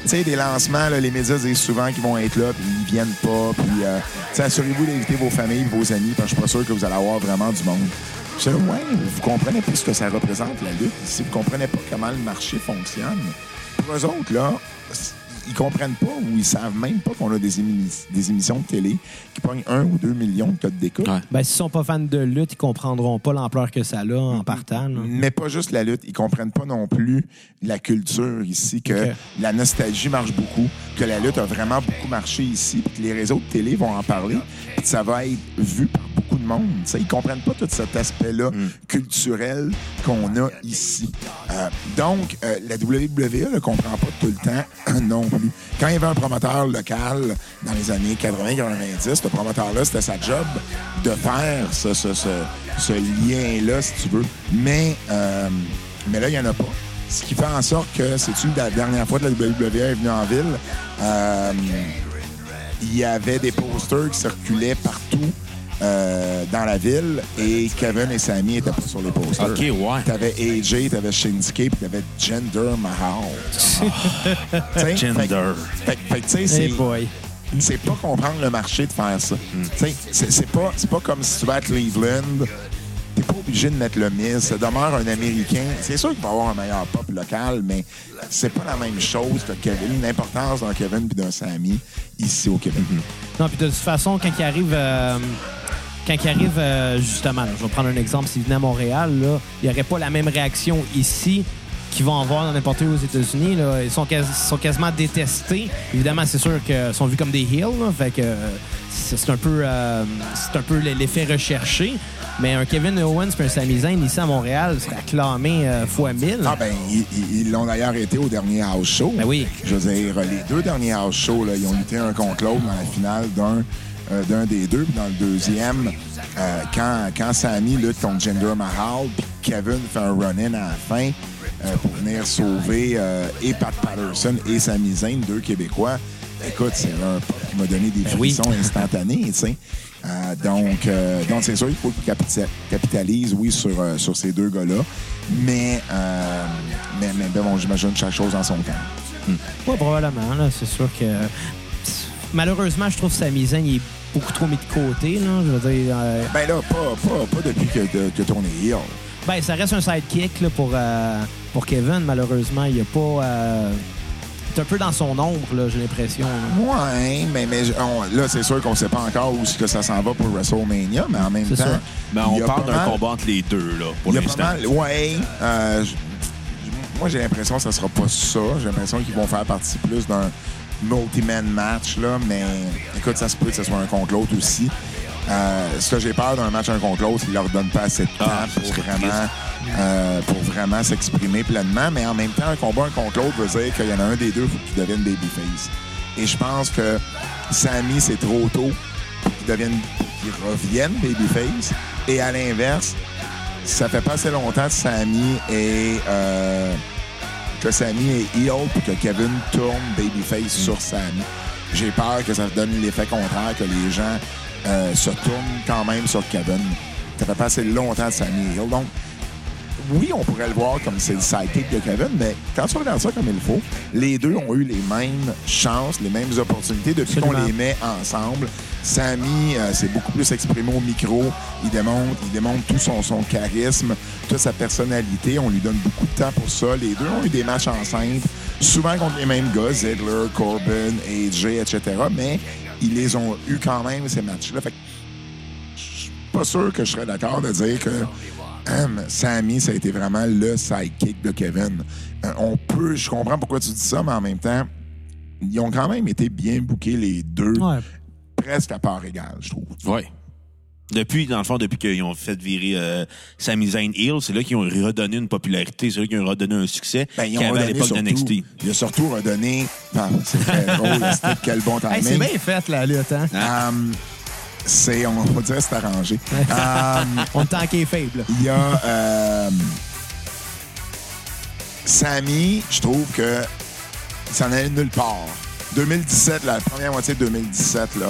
tu sais, des lancements, les médias disent souvent qu'ils vont être là, puis ils viennent pas. Puis, euh, assurez-vous d'inviter vos familles, vos amis, parce que je suis pas sûr que vous allez avoir vraiment du monde. Je disais, ouais, vous comprenez pas ce que ça représente, la lutte ici. Vous comprenez pas comment le marché fonctionne. Pour eux autres, là, ils comprennent pas ou ils savent même pas qu'on a des, émi- des émissions de télé qui pognent un ou deux millions de codes d'écoute. Ouais. Ben, s'ils sont pas fans de lutte, ils comprendront pas l'ampleur que ça a en partant. là. Mais pas juste la lutte. Ils comprennent pas non plus la culture ici, que la nostalgie marche beaucoup, que la lutte a vraiment beaucoup marché ici, puis que les réseaux de télé vont en parler, puis que ça va être vu par beaucoup de monde. Tu sais, ils comprennent pas tout cet aspect-là culturel qu'on a ici. Euh, donc, euh, la WWE ne comprend pas tout le temps [clears throat] non Quand il y avait un promoteur local dans les années 80-90, ce promoteur-là, c'était sa job de faire ce, lien-là, si tu veux. Mais, euh, là, il n'y en a pas. Ce qui fait en sorte que, c'est-tu la dernière fois que la WWE est venue en ville, euh, il y avait des posters qui circulaient partout euh, dans la ville et Kevin et Sammy n'étaient pas sur les posters. OK, ouais. T'avais AJ, t'avais Shinsuke, puis t'avais Gender Mahal. T'sais, Gender. Fait, fait- fait que, tu sais, c'est Hey boy. c'est pas comprendre le marché de faire ça. Sais, C'est pas, c'est pas comme si tu vas à Cleveland, t'es pas obligé de mettre le Miz. Ça demeure un Américain. C'est sûr qu'il va avoir un meilleur pop local, mais c'est pas la même chose que Kevin. L'importance d'un Kevin puis d'un Sammy ici au Québec. Mm-hmm. Non, puis de toute façon, quand il arrive, euh, quand il arrive euh, justement, je vais prendre un exemple, s'il venait à Montréal, là, il n'y aurait pas la même réaction ici qu'ils vont avoir dans n'importe où aux États-Unis. là. Ils sont, quas- sont quasiment détestés. Évidemment, c'est sûr qu'ils sont vus comme des heels, là, fait que euh, c'est un peu, euh, c'est un peu l'effet recherché. Mais un Kevin Owens et un Sami Zayn ici à Montréal serait acclamé euh, fois mille. Ah ben, ils- l'ont d'ailleurs été au dernier house show. Ben oui. Je veux dire, les deux derniers house shows, là, ils ont lutté un contre l'autre dans la finale d'un euh, d'un des deux. Puis dans le deuxième, quand, quand Sammy lutte contre Jinder Mahal, puis Kevin fait un run-in à la fin pour venir sauver euh, et Pat Patterson et Sami Zayn, deux Québécois, écoute, c'est un pop qui m'a donné des Ben oui. frissons instantanés, tu sais. Euh, donc, euh, donc c'est sûr qu'il faut qu'ils capita- capitalisent, oui, sur, euh, sur ces deux gars-là. Mais, euh, mais, mais ben bon, j'imagine chaque chose en son temps. Pas probablement, là. C'est sûr que. Malheureusement, je trouve que Sami Zayn il est beaucoup trop mis de côté, là. Je veux dire. euh, Ben là, pas, pas, pas depuis que, que, que est heel. Ben, ça reste un sidekick là, pour, euh, pour Kevin. Malheureusement, il a pas. euh, C'est un peu dans son ombre, là, j'ai l'impression. Ouais, mais, mais on- là, c'est sûr qu'on sait pas encore où que ça s'en va pour WrestleMania, mais en même C'est temps. sûr. Il on parle d'un mal- combat entre les deux, là, pour Il l'instant. Ouais. euh, j- moi, j'ai l'impression que ça sera pas ça. J'ai l'impression qu'ils vont faire partie plus d'un multi-man match, là, mais écoute, ça se peut que ce soit un contre l'autre aussi. Euh, ce que j'ai peur d'un match un contre l'autre, ils leur donnent pas assez de temps Ah, pour, vraiment, euh, pour vraiment s'exprimer pleinement. Mais en même temps, un combat un contre l'autre veut dire qu'il y en a un des deux faut qu'il devienne babyface. Et je pense que Sammy, c'est trop tôt pour qu'il devienne, qu'il revienne babyface. Et à l'inverse, ça fait pas assez longtemps que Sammy est euh, que Sammy est heel pour que Kevin tourne babyface sur Sammy. J'ai peur que ça donne l'effet contraire, que les gens euh, se tournent quand même sur Kevin. Ça fait pas assez longtemps que Sammy est heel. Donc, oui, on pourrait le voir comme c'est le sidekick de Kevin, mais quand tu regardes ça comme il faut, les deux ont eu les mêmes chances, les mêmes opportunités depuis qu'on les met ensemble. Sammy euh, s'est beaucoup plus exprimé au micro. Il démontre, il démontre tout son, son charisme, toute sa personnalité. On lui donne beaucoup de temps pour ça. Les deux ont eu des matchs ensemble, souvent contre les mêmes gars, Ziggler, Corbin, AJ, etc. Mais ils les ont eu quand même, ces matchs-là. Fait que je suis pas sûr que je serais d'accord de dire que Sammy, ça a été vraiment le sidekick de Kevin. Euh, on peut, je comprends pourquoi tu dis ça, mais en même temps, ils ont quand même été bien bookés les deux, Ouais. presque à part égale, je trouve. Oui. Depuis, dans le fond, depuis qu'ils ont fait virer euh, Sami Zayn Hill, c'est là qu'ils ont redonné une popularité, c'est là qu'ils ont redonné un succès Ben, ils qu'il y ont avait à redonné l'époque de surtout, NXT. il a surtout redonné. Ah, c'est très drôle, [laughs] c'était quel bon timing. Hey, c'est bien fait, la lutte, hein? Hum, c'est, on va dire, c'est arrangé. Hum, [laughs] On est faible. Il y a euh, Sammy, je trouve que s'en allait nulle part. 2017, la première moitié de 2017, là,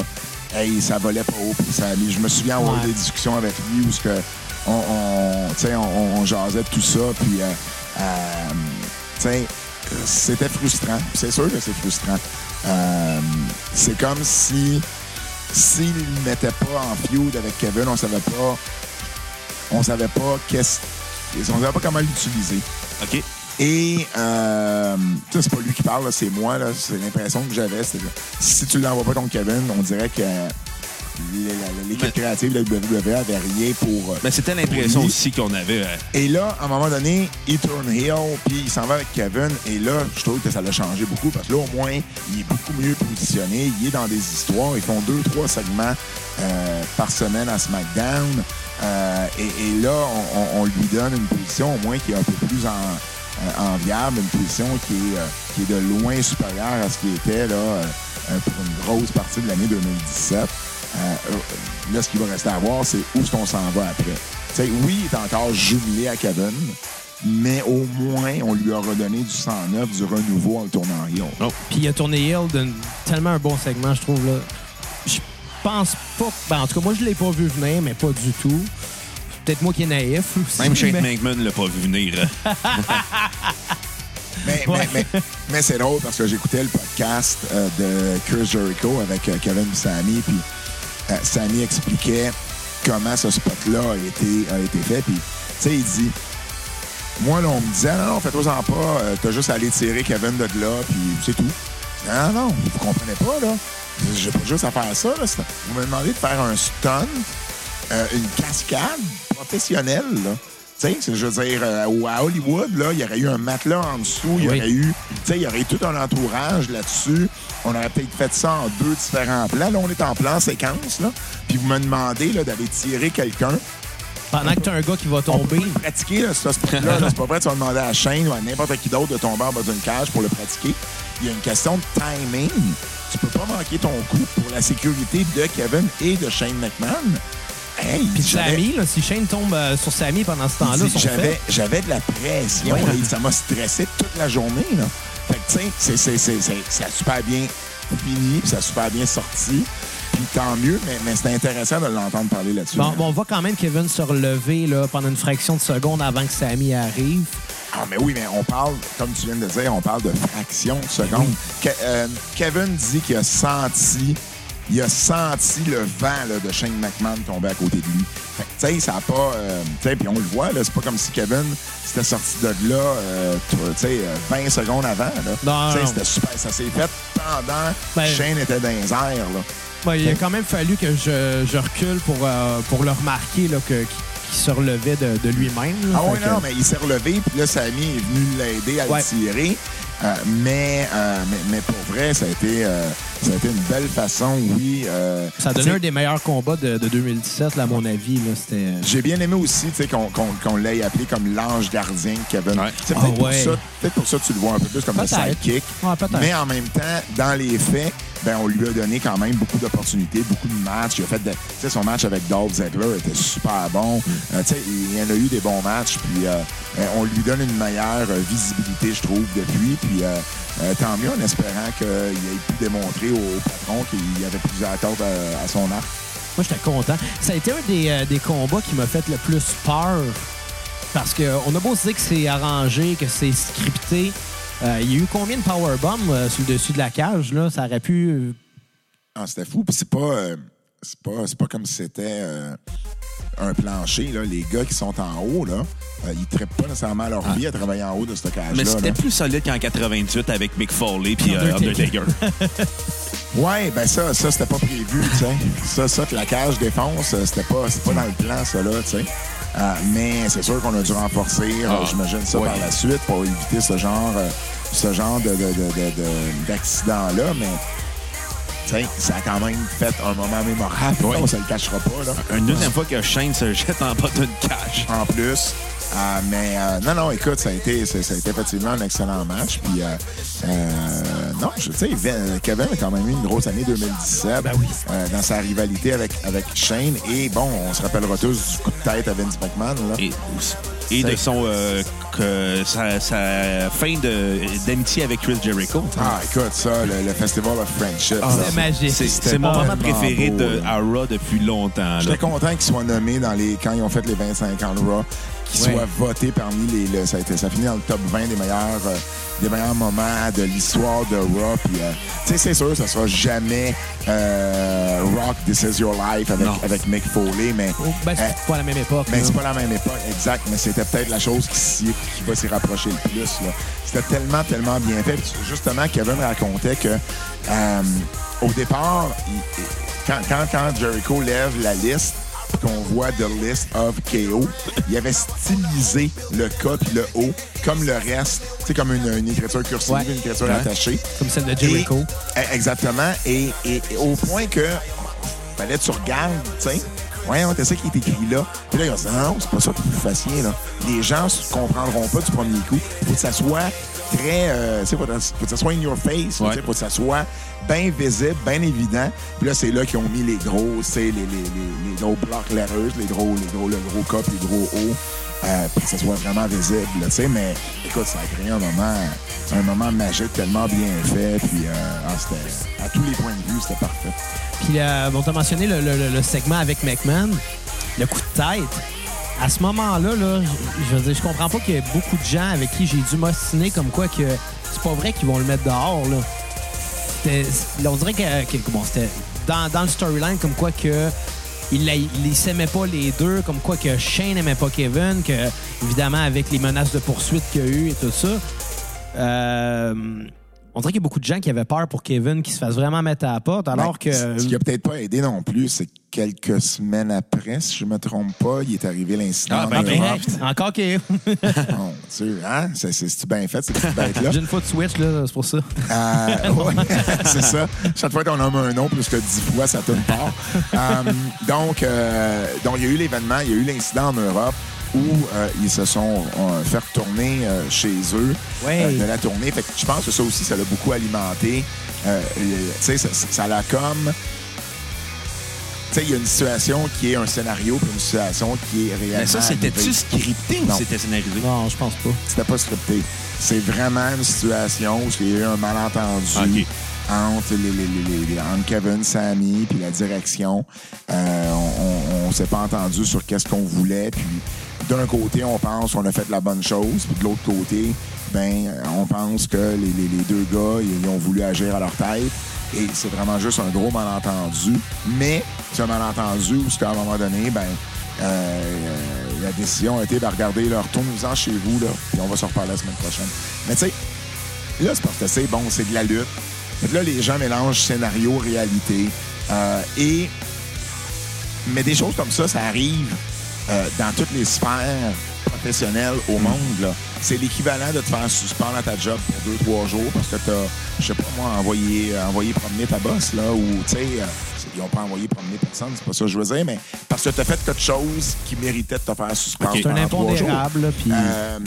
hey, ça volait pas haut pour Sammy. Je me souviens avoir eu des discussions avec lui où ce que on, on, on, on jasait de tout ça, puis euh, euh, c'était frustrant. C'est sûr que c'est frustrant. Euh, c'est comme si s'il ne mettait pas en feud avec Kevin, on savait pas on savait pas qu'est-ce on savait pas comment l'utiliser. OK? Et euh, c'est pas lui qui parle, c'est moi. C'est l'impression que j'avais. Si tu l'envoies pas contre Kevin, on dirait que l'équipe créative de la WWE avait rien pour. euh, Mais c'était l'impression aussi qu'on avait. euh, Et là, à un moment donné, il tourne heel, puis il s'en va avec Kevin. Et là, je trouve que ça l'a changé beaucoup parce que là, au moins, il est beaucoup mieux positionné. Il est dans des histoires. Ils font deux, trois segments euh, par semaine à SmackDown. Euh, et, et là, on, lui donne une position au moins qui est un peu plus en, euh, enviable, une position qui est, euh, qui est de loin supérieure à ce qui était là, pour une grosse partie de l'année 2017. Euh, là, ce qu'il va rester à voir, c'est où est-ce qu'on s'en va après. Tu sais, oui, il est encore jumelé à Kevin, mais au moins, on lui a redonné du sang neuf, du renouveau en le tournant heel. Oh. Puis il a tourné Hill d'un tellement un bon segment, je trouve. là. Je pense pas. Ben, en tout cas, moi, je l'ai pas vu venir, mais pas du tout. Peut-être moi qui est naïf. aussi, Même Shane mais- McMahon l'a pas vu venir. hein. [laughs] Mais, Ouais. mais, mais, mais c'est drôle parce que j'écoutais le podcast euh, de Chris Jericho avec euh, Kevin et Sammy, puis euh, Sammy expliquait comment ce spot-là a été, a été fait. Puis, tu sais, il dit Moi, là, on me disait, non, non, fais-toi-en pas, euh, t'as juste à aller tirer Kevin de là, puis c'est tout. Non, non, vous comprenez pas, là. J'ai pas juste à faire ça, Vous me demandez de faire un stun, euh, une cascade professionnelle, là. Tu sais, je veux dire, euh, à Hollywood, là, il y aurait eu un matelas en dessous, il y aurait eu, tu sais, il y aurait eu tout un entourage là-dessus. On aurait peut-être fait ça en deux différents plans. Là, on est en plan séquence, là. Puis vous me demandez, là, d'aller tirer quelqu'un. Pendant que t'as un gars qui va On tomber. peut le pratiquer, là, ce spot-là. là. C'est pas vrai, tu vas demander à Shane ou à n'importe qui d'autre de tomber en bas d'une cage pour le pratiquer. Il y a une question de timing. Tu peux pas manquer ton coup pour la sécurité de Kevin et de Shane McMahon. Hey, Puis Sammy, là, si Shane tombe euh, sur Sammy pendant ce temps-là, j'avais, j'avais de la pression. Ouais. et ça m'a stressé toute la journée. Là. Fait que, tu sais, c'est, c'est, c'est, c'est- ça a super bien fini, ça a super bien sorti. Puis tant mieux, mais, mais c'est intéressant de l'entendre parler là-dessus. Bon, bon, on voit quand même Kevin se relever là, pendant une fraction de seconde avant que Sammy arrive. Ah, mais oui, mais on parle, comme tu viens de dire, on parle de fractions de secondes. Ke- euh, Kevin dit qu'il a senti, il a senti le vent là, de Shane McMahon tomber à côté de lui. Fait que, Tu sais, ça n'a pas. euh, tu sais, puis on le voit, là, c'est pas comme si Kevin s'était sorti de là, euh, tu sais, euh, 20 secondes avant. Là. Non, Tu sais, non. C'était super. Ça s'est fait pendant Ben- que Shane était dans les airs. Là. Ben, il a quand même fallu que je, je recule pour, euh, pour le remarquer là, que- qu'il se relevait de, de lui-même. là. Ah oui, que- non, mais il s'est relevé, puis là, Samy est venu l'aider à Ouais. le tirer. Euh, mais, euh, mais, mais pour vrai, ça a été, euh, ça a été une belle façon, oui. euh, Ça a donné un des meilleurs combats de, de 2017, là, à mon avis. là. C'était... euh, J'ai bien aimé aussi tu sais, qu'on qu'on- qu'on l'ait appelé comme l'ange gardien, Kevin. Ouais. C'est Ah peut-être pour, ouais. ça- peut-être pour ça que tu le vois un peu plus comme un Peut-être. sidekick. Ouais, peut-être. Mais en même temps, dans les faits, ben, on lui a donné quand même beaucoup d'opportunités, beaucoup de matchs. Il a fait de- son match avec Dolph Ziggler était super bon. Euh, il y en a eu des bons matchs. Puis euh, on lui donne une meilleure visibilité, je trouve, depuis. Puis euh, tant mieux en espérant qu'il ait pu démontrer au patron qu'il y avait plusieurs cordes à, son arc. Moi, j'étais content. Ça a été un des, des combats qui m'a fait le plus peur. Parce qu'on a beau se dire que c'est arrangé, que c'est scripté. Euh, il y a eu combien de powerbombs euh, sur le dessus de la cage? Là? Ça aurait pu. euh, Ah, c'était fou. Puis c'est pas, euh, c'est pas, c'est pas comme si c'était euh, un plancher. Là. Les gars qui sont en haut, là, euh, ils ne pas nécessairement leur vie à travailler en haut de ce cage-là. Mais c'était là. plus solide qu'en 88 avec Mick Foley puis euh, Undertaker. [laughs] Ouais, ben ça, ça c'était pas prévu, tu sais. Ça, ça que la cage défonce, c'était pas, c'est pas dans le plan, ça là, tu sais. Euh, mais c'est sûr qu'on a dû renforcer, euh, Ah, j'imagine ça par la suite pour éviter ce genre, euh, ce genre de, de, de, de- de- d'accident-là, mais ça a quand même fait un moment mémorable. Ouais. On se le cachera pas, là. Une deuxième fois que Shane se jette en bas d'une cage. En plus. Euh, mais euh, non, non, écoute, ça a été, ça, ça a été effectivement un excellent match. Puis, euh, euh, non, je- tu sais, Vin- Kevin a quand même eu une grosse année 2017 Ben oui. euh, dans sa rivalité avec, avec Shane. Et bon, on se rappellera tous du coup de tête à Vince McMahon. Là. Et, et de son euh, que sa, sa fin de- d'amitié avec Chris Jericho. Ah, écoute, ça, le, le Festival of Friendship. Ah, c'est magique. C'est mon moment préféré beau, de à Raw depuis longtemps. là. J'étais content qu'il soit nommé dans les, quand ils ont fait les 25 ans de Raw, qu'il Ouais. soit voté parmi les. le- ça, a été, ça a fini dans le top 20 des meilleurs, euh, des meilleurs moments de l'histoire de. Puis, euh, tu sais, c'est sûr, ça sera jamais euh, Rock This Is Your Life avec, avec Mick Foley, mais. Oh, ben, c'est pas la même époque. mais là. c'est pas la même époque, exact, mais c'était peut-être la chose qui, qui va s'y rapprocher le plus. C'était tellement, tellement bien fait. Justement, Kevin racontait que au départ, il- quand, quand, quand Jericho lève la liste, qu'on voit The List of KO, il avait stylisé le K puis le O comme le reste, tu sais, comme une, une écriture cursive, Ouais. une écriture Ouais. attachée. Comme celle de Jericho. Et- eh, exactement. Et, et- et au point que fallait que tu regardes, tu sais. Ouais, c'est ça qui est écrit là. Puis là, ils ont dit, non, c'est pas ça que vous fassiez, là. Les gens ne comprendront pas du premier coup. Faut que ça soit très, euh, tu sais, faut, que- faut que ça soit in your face. Ouais. tu sais, Faut que ça soit bien visible, bien évident. Puis là, c'est là qu'ils ont mis les gros, tu sais, les, les, les, les gros blocs letters, les gros, les gros, le gros K puis le gros O. euh, pour que ça soit vraiment visible, tu sais. Mais écoute, ça a créé un moment, un moment magique tellement bien fait. Puis euh, ah, à tous les points de vue, c'était parfait. Puis, euh, on t'a mentionné le, le- le- segment avec McMahon, le coup de tête. À ce moment-là, là, je- veux je comprends pas qu'il y ait beaucoup de gens avec qui j'ai dû m'ostiner comme quoi que c'est pas vrai qu'ils vont le mettre dehors. Là, on dirait que, que- bon, c'était dans, dans le storyline comme quoi que il les s'aimaient pas les deux, comme quoi que Shane n'aimait pas Kevin, que évidemment avec les menaces de poursuite qu'il y a eu et tout ça. euh, on dirait qu'il y a beaucoup de gens qui avaient peur pour Kevin qui se fasse vraiment mettre à la porte, alors Ben, que. Ce qui a peut-être pas aidé non plus, c'est que quelques semaines après, si je me trompe pas, il est arrivé l'incident. Ah, ben, en ben, Europe. Encore que. [laughs] Mon Dieu, hein? C'est, c'est, c'est bien fait, cette petite bête-là? J'ai une fois de switch, là, c'est pour ça. Euh, ouais, [laughs] c'est ça. Chaque fois qu'on nomme un nom plus que dix fois, ça tourne part. [laughs] Euh, donc, euh, donc, il y a eu l'événement, il y a eu l'incident en Europe où euh, ils se sont euh, fait retourner euh, chez eux Ouais. euh, de la tournée. Fait que je pense que ça aussi, ça l'a beaucoup alimenté. Euh, tu sais, ça, l'a comme... Tu sais, il y a une situation qui est un scénario puis une situation qui est réellement Mais ça, c'était-tu scripté ou Non. c'était scénarisé? Non, je pense pas. C'était pas scripté. C'est vraiment une situation où il y a eu un malentendu Ok. entre, les, les- les- les- les- entre Kevin, Sammy, puis la direction. Euh, on on s'est pas entendu sur qu'est-ce qu'on voulait. Puis d'un côté, on pense qu'on a fait la bonne chose, puis de l'autre côté, ben, on pense que les, deux gars, ils ont voulu agir à leur tête. Et c'est vraiment juste un gros malentendu. Mais c'est un malentendu où, qu'à un moment donné, ben, euh, la décision a été de regarder leur tourne-vous-en chez vous, là, puis on va se reparler la semaine prochaine. Mais tu sais, là, c'est parce que c'est bon, c'est de la lutte. Là, les gens mélangent scénario, réalité. Euh, et. Mais des choses comme ça, ça arrive euh, dans toutes les sphères professionnelles au monde. là. C'est l'équivalent de te faire suspendre à ta job pour deux, trois jours parce que t'as, je sais pas moi, envoyé, euh, envoyé promener ta boss, là, ou, tu sais, euh, ils ont pas envoyé promener personne, c'est pas ça que je veux dire, mais parce que t'as fait quelque chose qui méritait de te faire suspendre Ok. C'est un pendant trois jours. impondérable, là, puis... Euh,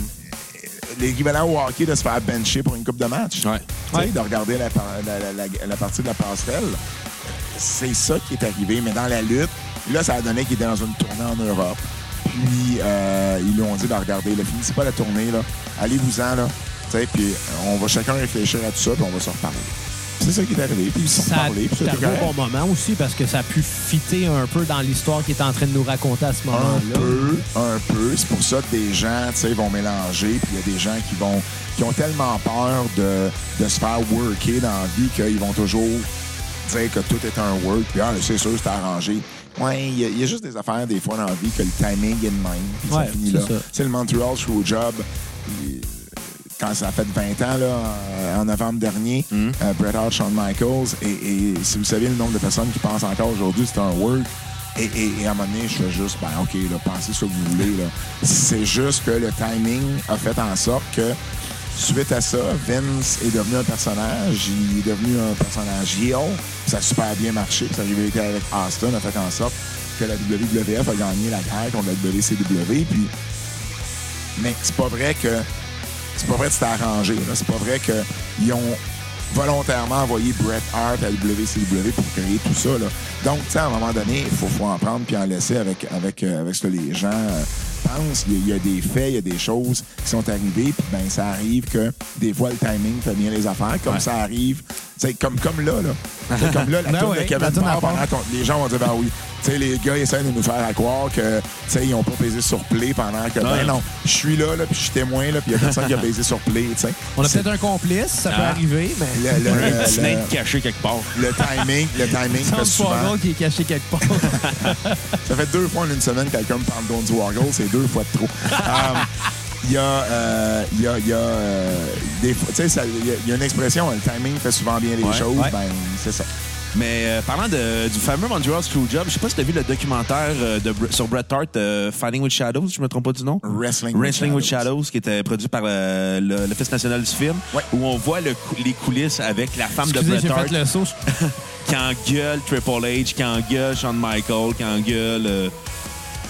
L'équivalent au hockey de se faire bencher pour une coupe de match. Ouais. Tu sais, de regarder la, par- la- la- la- la partie de la passerelle. C'est ça qui est arrivé. Mais dans la lutte, là, ça a donné qu'il était dans une tournée en Europe. Puis, euh, ils lui ont dit de regarder. Là, finissez pas la tournée. là. Allez-vous-en. là. Tu sais, Puis, on va chacun réfléchir à tout ça, puis on va se reparler. C'est ça qui est arrivé. Puis, ils se sont. Puis, correct. bon moment aussi parce que ça a pu fitter un peu dans l'histoire qu'il est en train de nous raconter à ce Un moment-là. peu, un peu. C'est pour ça que des gens, tu sais, vont mélanger. Puis il y a des gens qui vont, qui ont tellement peur de, de se faire worker dans la vie qu'ils vont toujours dire que tout est un work. Puis ah, c'est sûr, c'est arrangé. Ouais, il y, y a juste des affaires des fois dans la vie que le timing est de même. Puis Ouais, ça finit c'est là. C'est le Montreal Screwjob. il- Quand ça a fait 20 ans, là, euh, en novembre dernier, Mm. euh, Bret Hart, Shawn Michaels, et, et si vous savez le nombre de personnes qui pensent encore aujourd'hui c'est un work, et, et- et à un moment donné, je fais juste, ben OK, là, pensez ce que vous voulez. là. C'est juste que le timing a fait en sorte que, suite à ça, Vince est devenu un personnage. Il est devenu un personnage heel. Ça a super bien marché. Sa rivalité avec Austin a fait en sorte que la WWF a gagné la guerre contre la WCW. Mais c'est pas vrai que c'est pas vrai que c'était arrangé. C'est pas vrai qu'ils ont volontairement envoyé Bret Hart à WCW pour créer tout ça. Donc, à un moment donné, il faut, faut en prendre puis en laisser avec, avec, euh, avec ce que les gens euh, pensent. Il y, a- il y a des faits, il y a des choses qui sont arrivées, puis ben, ça arrive que des fois, le timing fait bien les affaires, comme Ouais. ça arrive, tu sais, comme, comme là. là. [laughs] Comme là, la Ben ouais, de Kevin Parr, pendant les gens vont dire, ben oui. Sais, les gars, essaient de nous faire à croire que, tu ils ont pas pesé sur play pendant que, Ouais. ben non, je suis là, là, puis je suis témoin, là, puis il y a personne qui a pesé sur play, tu sais. On a peut-être un complice, ça peut Ah. arriver, mais... le, le- Un le- petit le- nain caché quelque part. le timing, le timing C'est un souvent. Swaggle qui est caché quelque part. [laughs] Ça fait deux fois en une semaine que quelqu'un me parle d'Ondy Waggle, c'est deux fois de trop. Um, Il y a, euh, il y a, il y a euh, des fois, tu sais, ça- il y, a- il y a une expression, le timing fait souvent bien les Ouais, choses, ouais. ben c'est ça. Mais euh, parlant de- du fameux Montreal Screwjob, je sais pas si tu as vu le documentaire euh, de, sur Bret Hart, euh, Fighting with Shadows, je me trompe pas du nom? Wrestling, Wrestling with Shadows, qui était produit par euh, le- l'Office national du film, Ouais. où on voit le les coulisses avec la femme Excusez, de Bret Hart fait le saut. [laughs] qui engueule Triple H, qui engueule Shawn Michaels, qui engueule euh,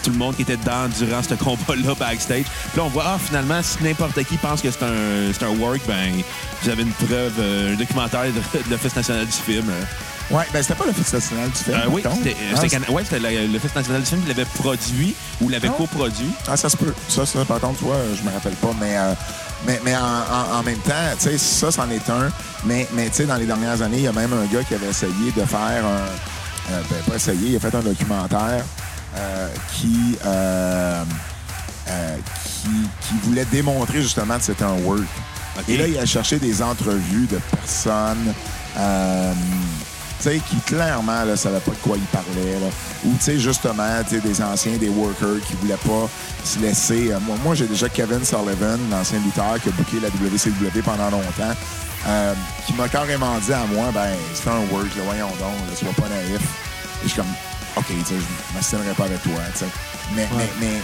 tout le monde qui était dedans durant ce combat-là backstage. Puis là, on voit, ah, finalement, si n'importe qui pense que c'est un, c'est un work, ben, vous avez une preuve, euh, un documentaire de, de l'Office national du film. euh. Ouais, ben c'était pas le national du film. Euh, oui, c'était Ah, ouais, c'était la- l'Office national du film qui l'avait produit ou l'avait Ah. coproduit. Ah, ça se peut. Ça, ça, par contre, tu vois, je me rappelle pas. Mais, euh, mais, mais en, en- en même temps, tu sais, ça, c'en est un. Mais, mais tu sais, dans les dernières années, il y a même un gars qui avait essayé de faire un. euh, ben, pas essayé, il a fait un documentaire euh, qui, qui, qui voulait démontrer justement que c'était un work. Et là, il a cherché des entrevues de personnes. euh, sais, qui clairement ne savaient pas de quoi ils parlaient. Là. Ou, tu sais, justement, tu sais, des anciens, des workers qui voulaient pas se laisser. euh, moi, moi j'ai déjà Kevin Sullivan, l'ancien lutteur qui a booké la WCW pendant longtemps, euh, qui m'a carrément dit à moi, ben, c'est un work, là, voyons donc, là, sois pas naïf. Et je suis comme, OK, tu sais, je m'assinerai pas avec toi, tu sais. Mais, mais, mais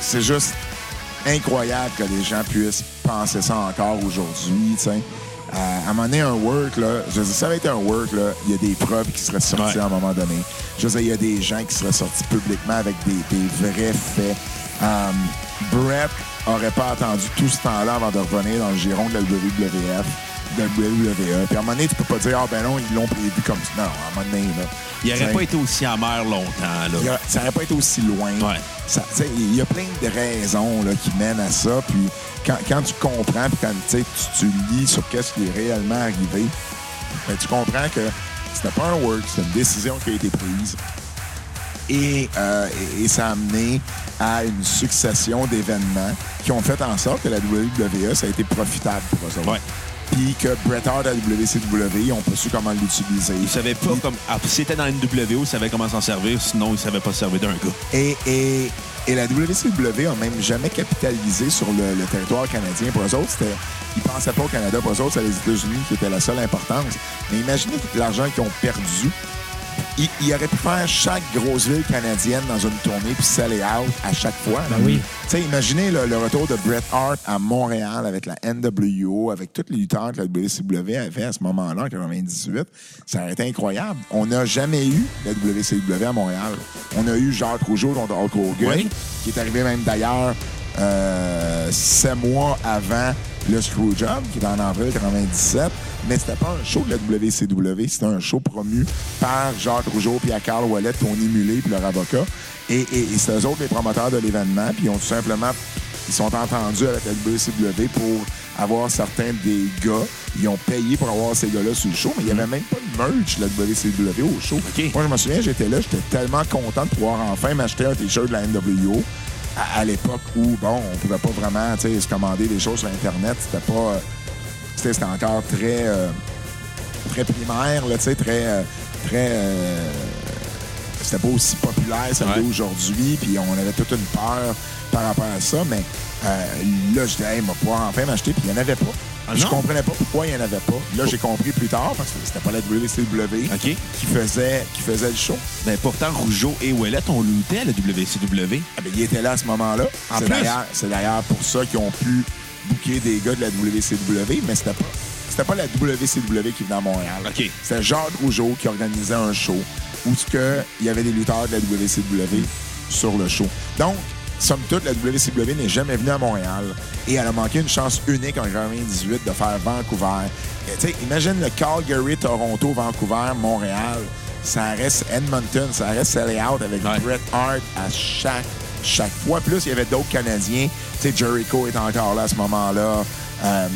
c'est juste incroyable que les gens puissent penser ça encore aujourd'hui, tu sais. Euh, à un moment donné, un work, là, je veux dire, ça avait été un work, là, il y a des preuves qui seraient sorties Ouais. à un moment donné. Je veux dire, il y a des gens qui seraient sortis publiquement avec des, des vrais faits. Euh, Brett aurait pas attendu tout ce temps-là avant de revenir dans le giron de la WWF, de la WWE. Puis à un moment donné, tu peux pas dire, ah ben non, ils l'ont prévu comme ça. Non, à un moment donné, là. Il n'aurait pas été aussi amer longtemps. il a- ça n'aurait pas été aussi loin. Ouais. Ça- Il y a plein de raisons là, qui mènent à ça. Puis quand, quand tu comprends, puis quand tu, lis sur qu'est-ce qui est réellement arrivé, ben, tu comprends que c'était pas un work, c'est une décision qui a été prise. Et, euh, et, et ça a amené à une succession d'événements qui ont fait en sorte que la WWE, ça a été profitable pour eux autres. Ouais. Puis que Bret Hart à la WCW, ils ont pas su comment l'utiliser. Il savait pas comme. Ah, S'il était dans la NWO, il savait comment s'en servir, sinon il savait pas se servir d'un gars. Et, et, et la WCW a même jamais capitalisé sur le, territoire canadien. Pour eux autres, ils pensaient pas au Canada. Pour eux autres, c'est les États-Unis qui étaient la seule importance. Mais imaginez l'argent qu'ils ont perdu. Ils auraient pu faire chaque grosse ville canadienne dans une tournée puis sell it out à chaque fois. Ben oui. Tu sais, imaginez le, le retour de Bret Hart à Montréal avec la NWO, avec tous les lutteurs que la WCW avait à ce moment-là, en 98. Ça aurait été incroyable. On n'a jamais eu la WCW à Montréal. On a eu Jacques Rougeau contre Hulk Hogan, Oui. qui est arrivé même d'ailleurs euh, sept mois avant le Screwjob, qui est en avril 97. Mais c'était pas un show de la WCW, c'était un show promu par Jacques Rougeau puis à Carl Wallet qui ont émulé puis leur avocat. Et, et, et c'est eux autres les promoteurs de l'événement, puis ils ont tout simplement ils sont entendus avec la WCW pour avoir certains des gars. Ils ont payé pour avoir ces gars-là sur le show, mais il n'y avait même pas de merch de la WCW au show. Moi, je me souviens, j'étais là, j'étais tellement content de pouvoir enfin m'acheter un T-shirt de la NWO à, à l'époque où, bon, on pouvait pas vraiment, tu sais, se commander des choses sur Internet. C'était pas... c'était encore très... euh, très primaire, là, tu sais, très... euh, très... euh, c'était pas aussi populaire, ça Ouais. aujourd'hui, puis on avait toute une peur par rapport à ça, mais euh, là, je disais, hey, on va pouvoir enfin m'acheter, puis il n'y en avait pas. Ah je comprenais pas pourquoi il n'y en avait pas. Là, j'ai compris plus tard, parce que c'était pas la WCW qui, faisait, qui faisait le show. Ben, pourtant, Rougeau et Ouellet ont lutté à la WCW. Ah, ben, il était là à ce moment-là. En C'est d'ailleurs- pour ça qu'ils ont pu booker des gars de la WCW, mais c'était pas, c'était pas la WCW qui venait à Montréal. OK. C'était Jacques Rougeau qui organisait un show où il y avait des lutteurs de la WCW sur le show. Donc, somme toute, la WCW n'est jamais venue à Montréal et elle a manqué une chance unique en 98 de faire Vancouver. Et, imagine le Calgary, Toronto, Vancouver, Montréal. Ça reste Edmonton, ça reste Sell Out avec Ouais. Bret Hart à chaque, chaque fois. Plus, il y avait d'autres Canadiens. Tu sais, Jericho est encore là à ce moment-là. Euh,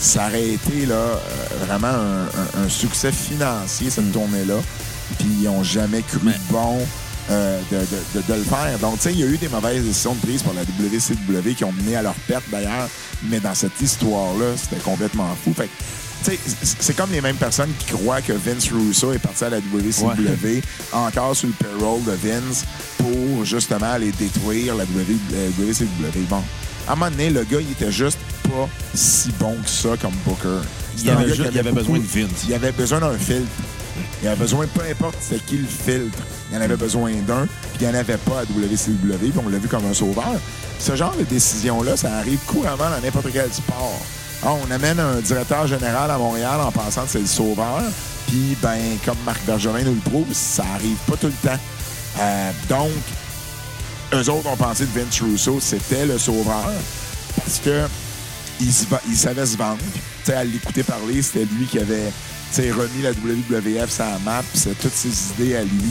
ça aurait été là, euh, vraiment un, un- un succès financier, cette tournée-là. Puis ils n'ont jamais cru Mais- bon euh, de, de- de- de le faire. Donc, tu sais, il y a eu des mauvaises décisions de prise par la WCW qui ont mené à leur perte, d'ailleurs. Mais dans cette histoire-là, c'était complètement fou. Fait c'est- comme les mêmes personnes qui croient que Vince Russo est parti à la WCW, [laughs] encore sur le payroll de Vince, pour justement aller détruire la WCW. Bon, à un moment donné, le gars, il était juste pas si bon que ça comme Booker. Il avait, juste- il avait beaucoup- besoin de Vince. il avait besoin d'un filtre. Il avait besoin, peu importe c'était qui le filtre, il en avait besoin d'un, puis il n'y en avait pas à WCW, puis on l'a vu comme un sauveur. Ce genre de décision-là, ça arrive couramment dans n'importe quel sport. Ah, on amène un directeur général à Montréal en pensant que c'est le sauveur, puis, ben, comme Marc Bergevin nous le prouve, ça arrive pas tout le temps. Euh, donc, eux autres ont pensé que Vince Russo, c'était le sauveur, parce que il, savait se vendre. À l'écouter parler, c'était lui qui avait sais, remis la WWF sur la map, c'est toutes ses idées à lui.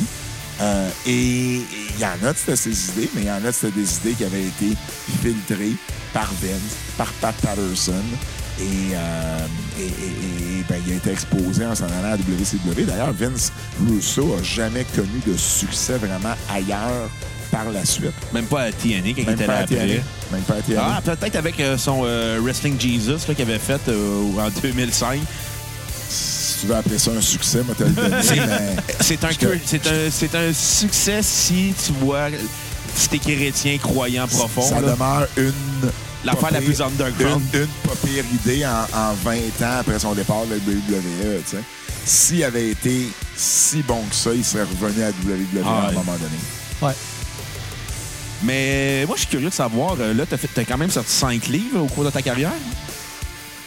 Euh, et il y en a de c'était ses idées, mais il y en a de c'était des idées qui avaient été filtrées par Vince, par Pat Patterson. Et, euh, et, et- et, ben, il a été exposé en s'en allant à la WCW. D'ailleurs, Vince Russo a jamais connu de succès vraiment ailleurs par la suite. Même pas à TNA quand il Même était pas là après. Même pas à TNA. Ah, peut-être avec euh, son euh, Wrestling Jesus qu'il avait fait en 2005. Tu veux appeler ça un succès, moi, te le C'est un, un, c'est un succès si tu vois, si t'es chrétien, croyant profond. ça là. demeure une... L'affaire la plus underground. Une, une pas pire idée en, en 20 ans après son départ de la WWE, tu sais. S'il avait été si bon que ça, il serait revenu à la WWE Ah à un ouais. moment donné. Ouais. Mais moi, je suis curieux de savoir, euh, là, t'as, fait, t'as quand même sorti 5 livres au cours de ta carrière?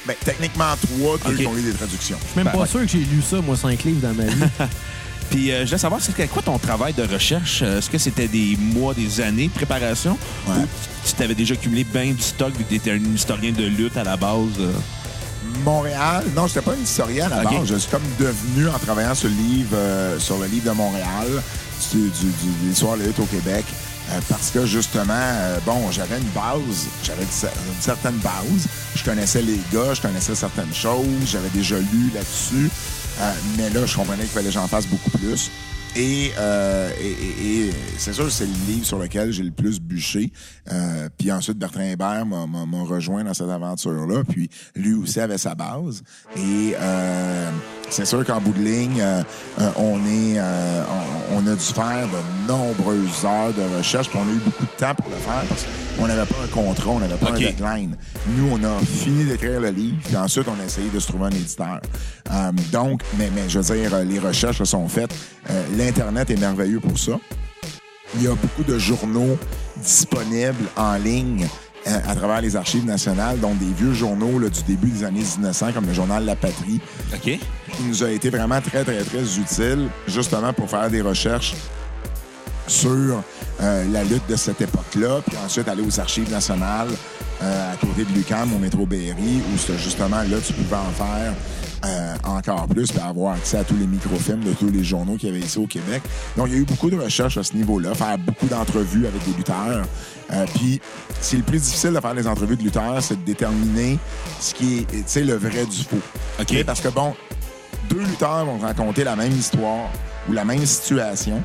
Ben, techniquement, trois, deux qui ont eu des traductions. Je suis même Ben, pas ouais. sûr que j'ai lu ça, moi, cinq livres dans ma vie. [laughs] Puis euh, je voulais savoir, c'était quoi ton travail de recherche? Euh, Est-ce que c'était des mois, des années de préparation? Ouais. Ou tu t'avais déjà accumulé bien du stock vu que t'étais un historien de lutte à la base? euh? Montréal, non, j'étais pas un historien à la Ok. base. Je suis comme devenu, en travaillant sur le livre, euh, sur le livre de Montréal, du, du, du- de l'histoire de la lutte au Québec, euh, parce que justement, euh, bon, j'avais une base, j'avais une certaine base. Je connaissais les gars, je connaissais certaines choses, j'avais déjà lu là-dessus. Euh, mais là, je comprenais qu'il fallait que j'en fasse beaucoup plus. Et, euh, et, et- et c'est sûr, c'est le livre sur lequel j'ai le plus bûché. Euh, puis ensuite, Bertrand Hébert m'a- rejoint dans cette aventure-là. Puis lui aussi avait sa base. Et euh, c'est sûr qu'en bout de ligne, euh, euh, on, est, euh, on, on a dû faire de nombreuses heures de recherche. Puis on a eu beaucoup de temps pour le faire parce qu'on n'avait pas un contrat, on n'avait pas OK. un deadline. Nous, on a fini d'écrire le livre. Puis ensuite, on a essayé de se trouver un éditeur. Euh, donc, mais, mais je veux dire, les recherches sont faites. L'Internet est merveilleux pour ça. Il y a beaucoup de journaux disponibles en ligne euh, à travers les archives nationales, dont des vieux journaux là, du début des années 1900, comme le journal La Patrie, OK. qui nous a été vraiment très, très, très utile, justement pour faire des recherches sur euh, la lutte de cette époque-là, puis ensuite aller aux archives nationales euh, à côté de l'UQAM, au métro Berry, où c'était justement là tu pouvais en faire euh, encore plus, puis avoir accès à tous les microfilms de tous les journaux qu'il y avait ici au Québec. Donc, il y a eu beaucoup de recherches à ce niveau-là, faire beaucoup d'entrevues avec des lutteurs. Euh, puis, c'est le plus difficile de faire les entrevues de lutteurs, c'est de déterminer ce qui est, tu sais, le vrai du faux. OK. Parce que, bon, deux lutteurs vont raconter la même histoire ou la même situation,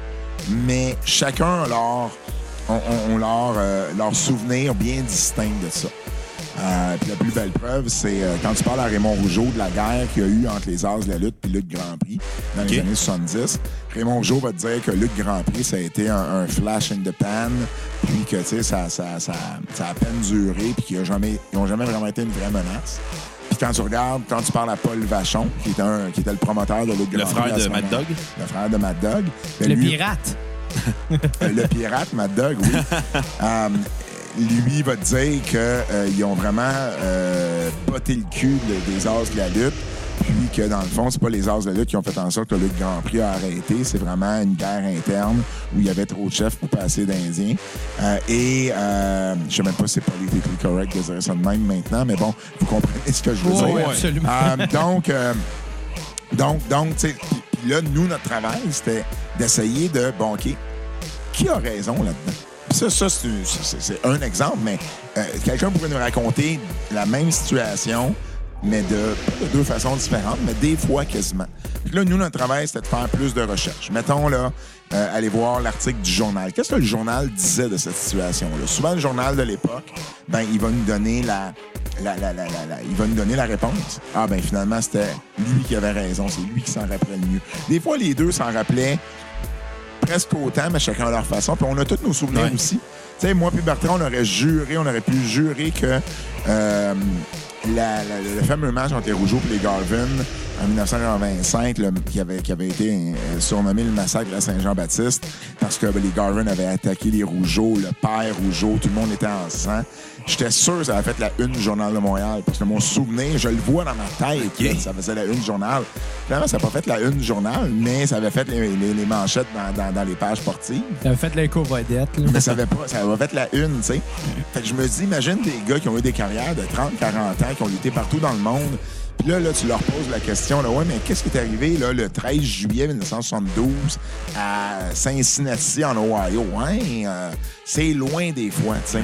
mais chacun a leur, ont- ont leur, euh, leur souvenir bien distinct de ça. Euh, puis la plus belle preuve, c'est euh, quand tu parles à Raymond Rougeau de la guerre qu'il y a eu entre les As de la lutte et Lutte Grand Prix dans les années 70. Raymond Rougeau va te dire que Lutte Grand Prix, ça a été un, un flash in the pan, puis que tu sais, ça, ça, ça, ça a à peine duré, puis qu'ils n'ont jamais, ils ont jamais vraiment été une vraie menace. Quand tu regardes, quand tu parles à Paul Vachon, qui était, un, qui était le promoteur de Lutte Le frère de Mad Dog. Le frère de Mad Dog. Ben, Le lui- pirate. euh, le pirate, Mad Dog, oui. [laughs] Euh, lui va te dire qu'ils ont vraiment euh, botté le cul de- des as de la lutte. Puis que dans le fond, c'est pas les as de lutte qui ont fait en sorte que le Grand Prix a arrêté. C'est vraiment une guerre interne où il y avait trop de chefs pour pas assez d'Indiens. Euh, et euh, je sais même pas si c'est politically correct de dire ça de même maintenant, mais bon, vous comprenez ce que je veux dire. oui, absolument. Euh, donc, euh, donc, donc, tu sais, puis- là, nous, notre travail, c'était d'essayer de, bon, OK, qui a raison là-dedans? Ça, ça c'est un exemple, mais euh, quelqu'un pourrait nous raconter la même situation, mais de, deux façons différentes, mais des fois quasiment. Puis là, nous, notre travail, c'était de faire plus de recherches. Mettons, là, euh, aller voir l'article du journal. Qu'est-ce que le journal disait de cette situation-là? Souvent, le journal de l'époque, ben, il va nous donner la, la, la, la, la- la- il va nous donner la réponse. Ah, ben, finalement, c'était lui qui avait raison. C'est lui qui s'en rappelait le mieux. Des fois, les deux s'en rappelaient presque autant, mais chacun à leur façon. Puis on a tous nos souvenirs Ouais. aussi. Tu sais, moi puis Bertrand, on aurait juré, on aurait pu jurer que euh, la- la- le fameux match entre les Rougeaux et les Garvin en 1985, le- qui, avait, qui avait été euh, surnommé le massacre à Saint-Jean-Baptiste, parce que ben, les Garvin avaient attaqué les Rougeaux, le père Rougeau, tout le monde était en sang. J'étais sûr que ça avait fait la une du Journal de Montréal, parce que mon souvenir, je le vois dans ma tête, OK. là, ça faisait la une du journal. Finalement, ça n'a pas fait la une du journal, mais ça avait fait les, les- les manchettes dans, dans- dans les pages sportives. T'avais fait l'éco-vedette. là. Mais ça avait pas, ça avait fait la une, tu sais. Fait que je me dis, imagine des gars qui ont eu des carrières de 30, 40 ans, qui ont lutté partout dans le monde. Puis là, là, tu leur poses la question, là, ouais, mais qu'est-ce qui est arrivé, là, le 13 juillet 1972 à Cincinnati, en Ohio? Ouais, euh, c'est loin des fois, tu sais.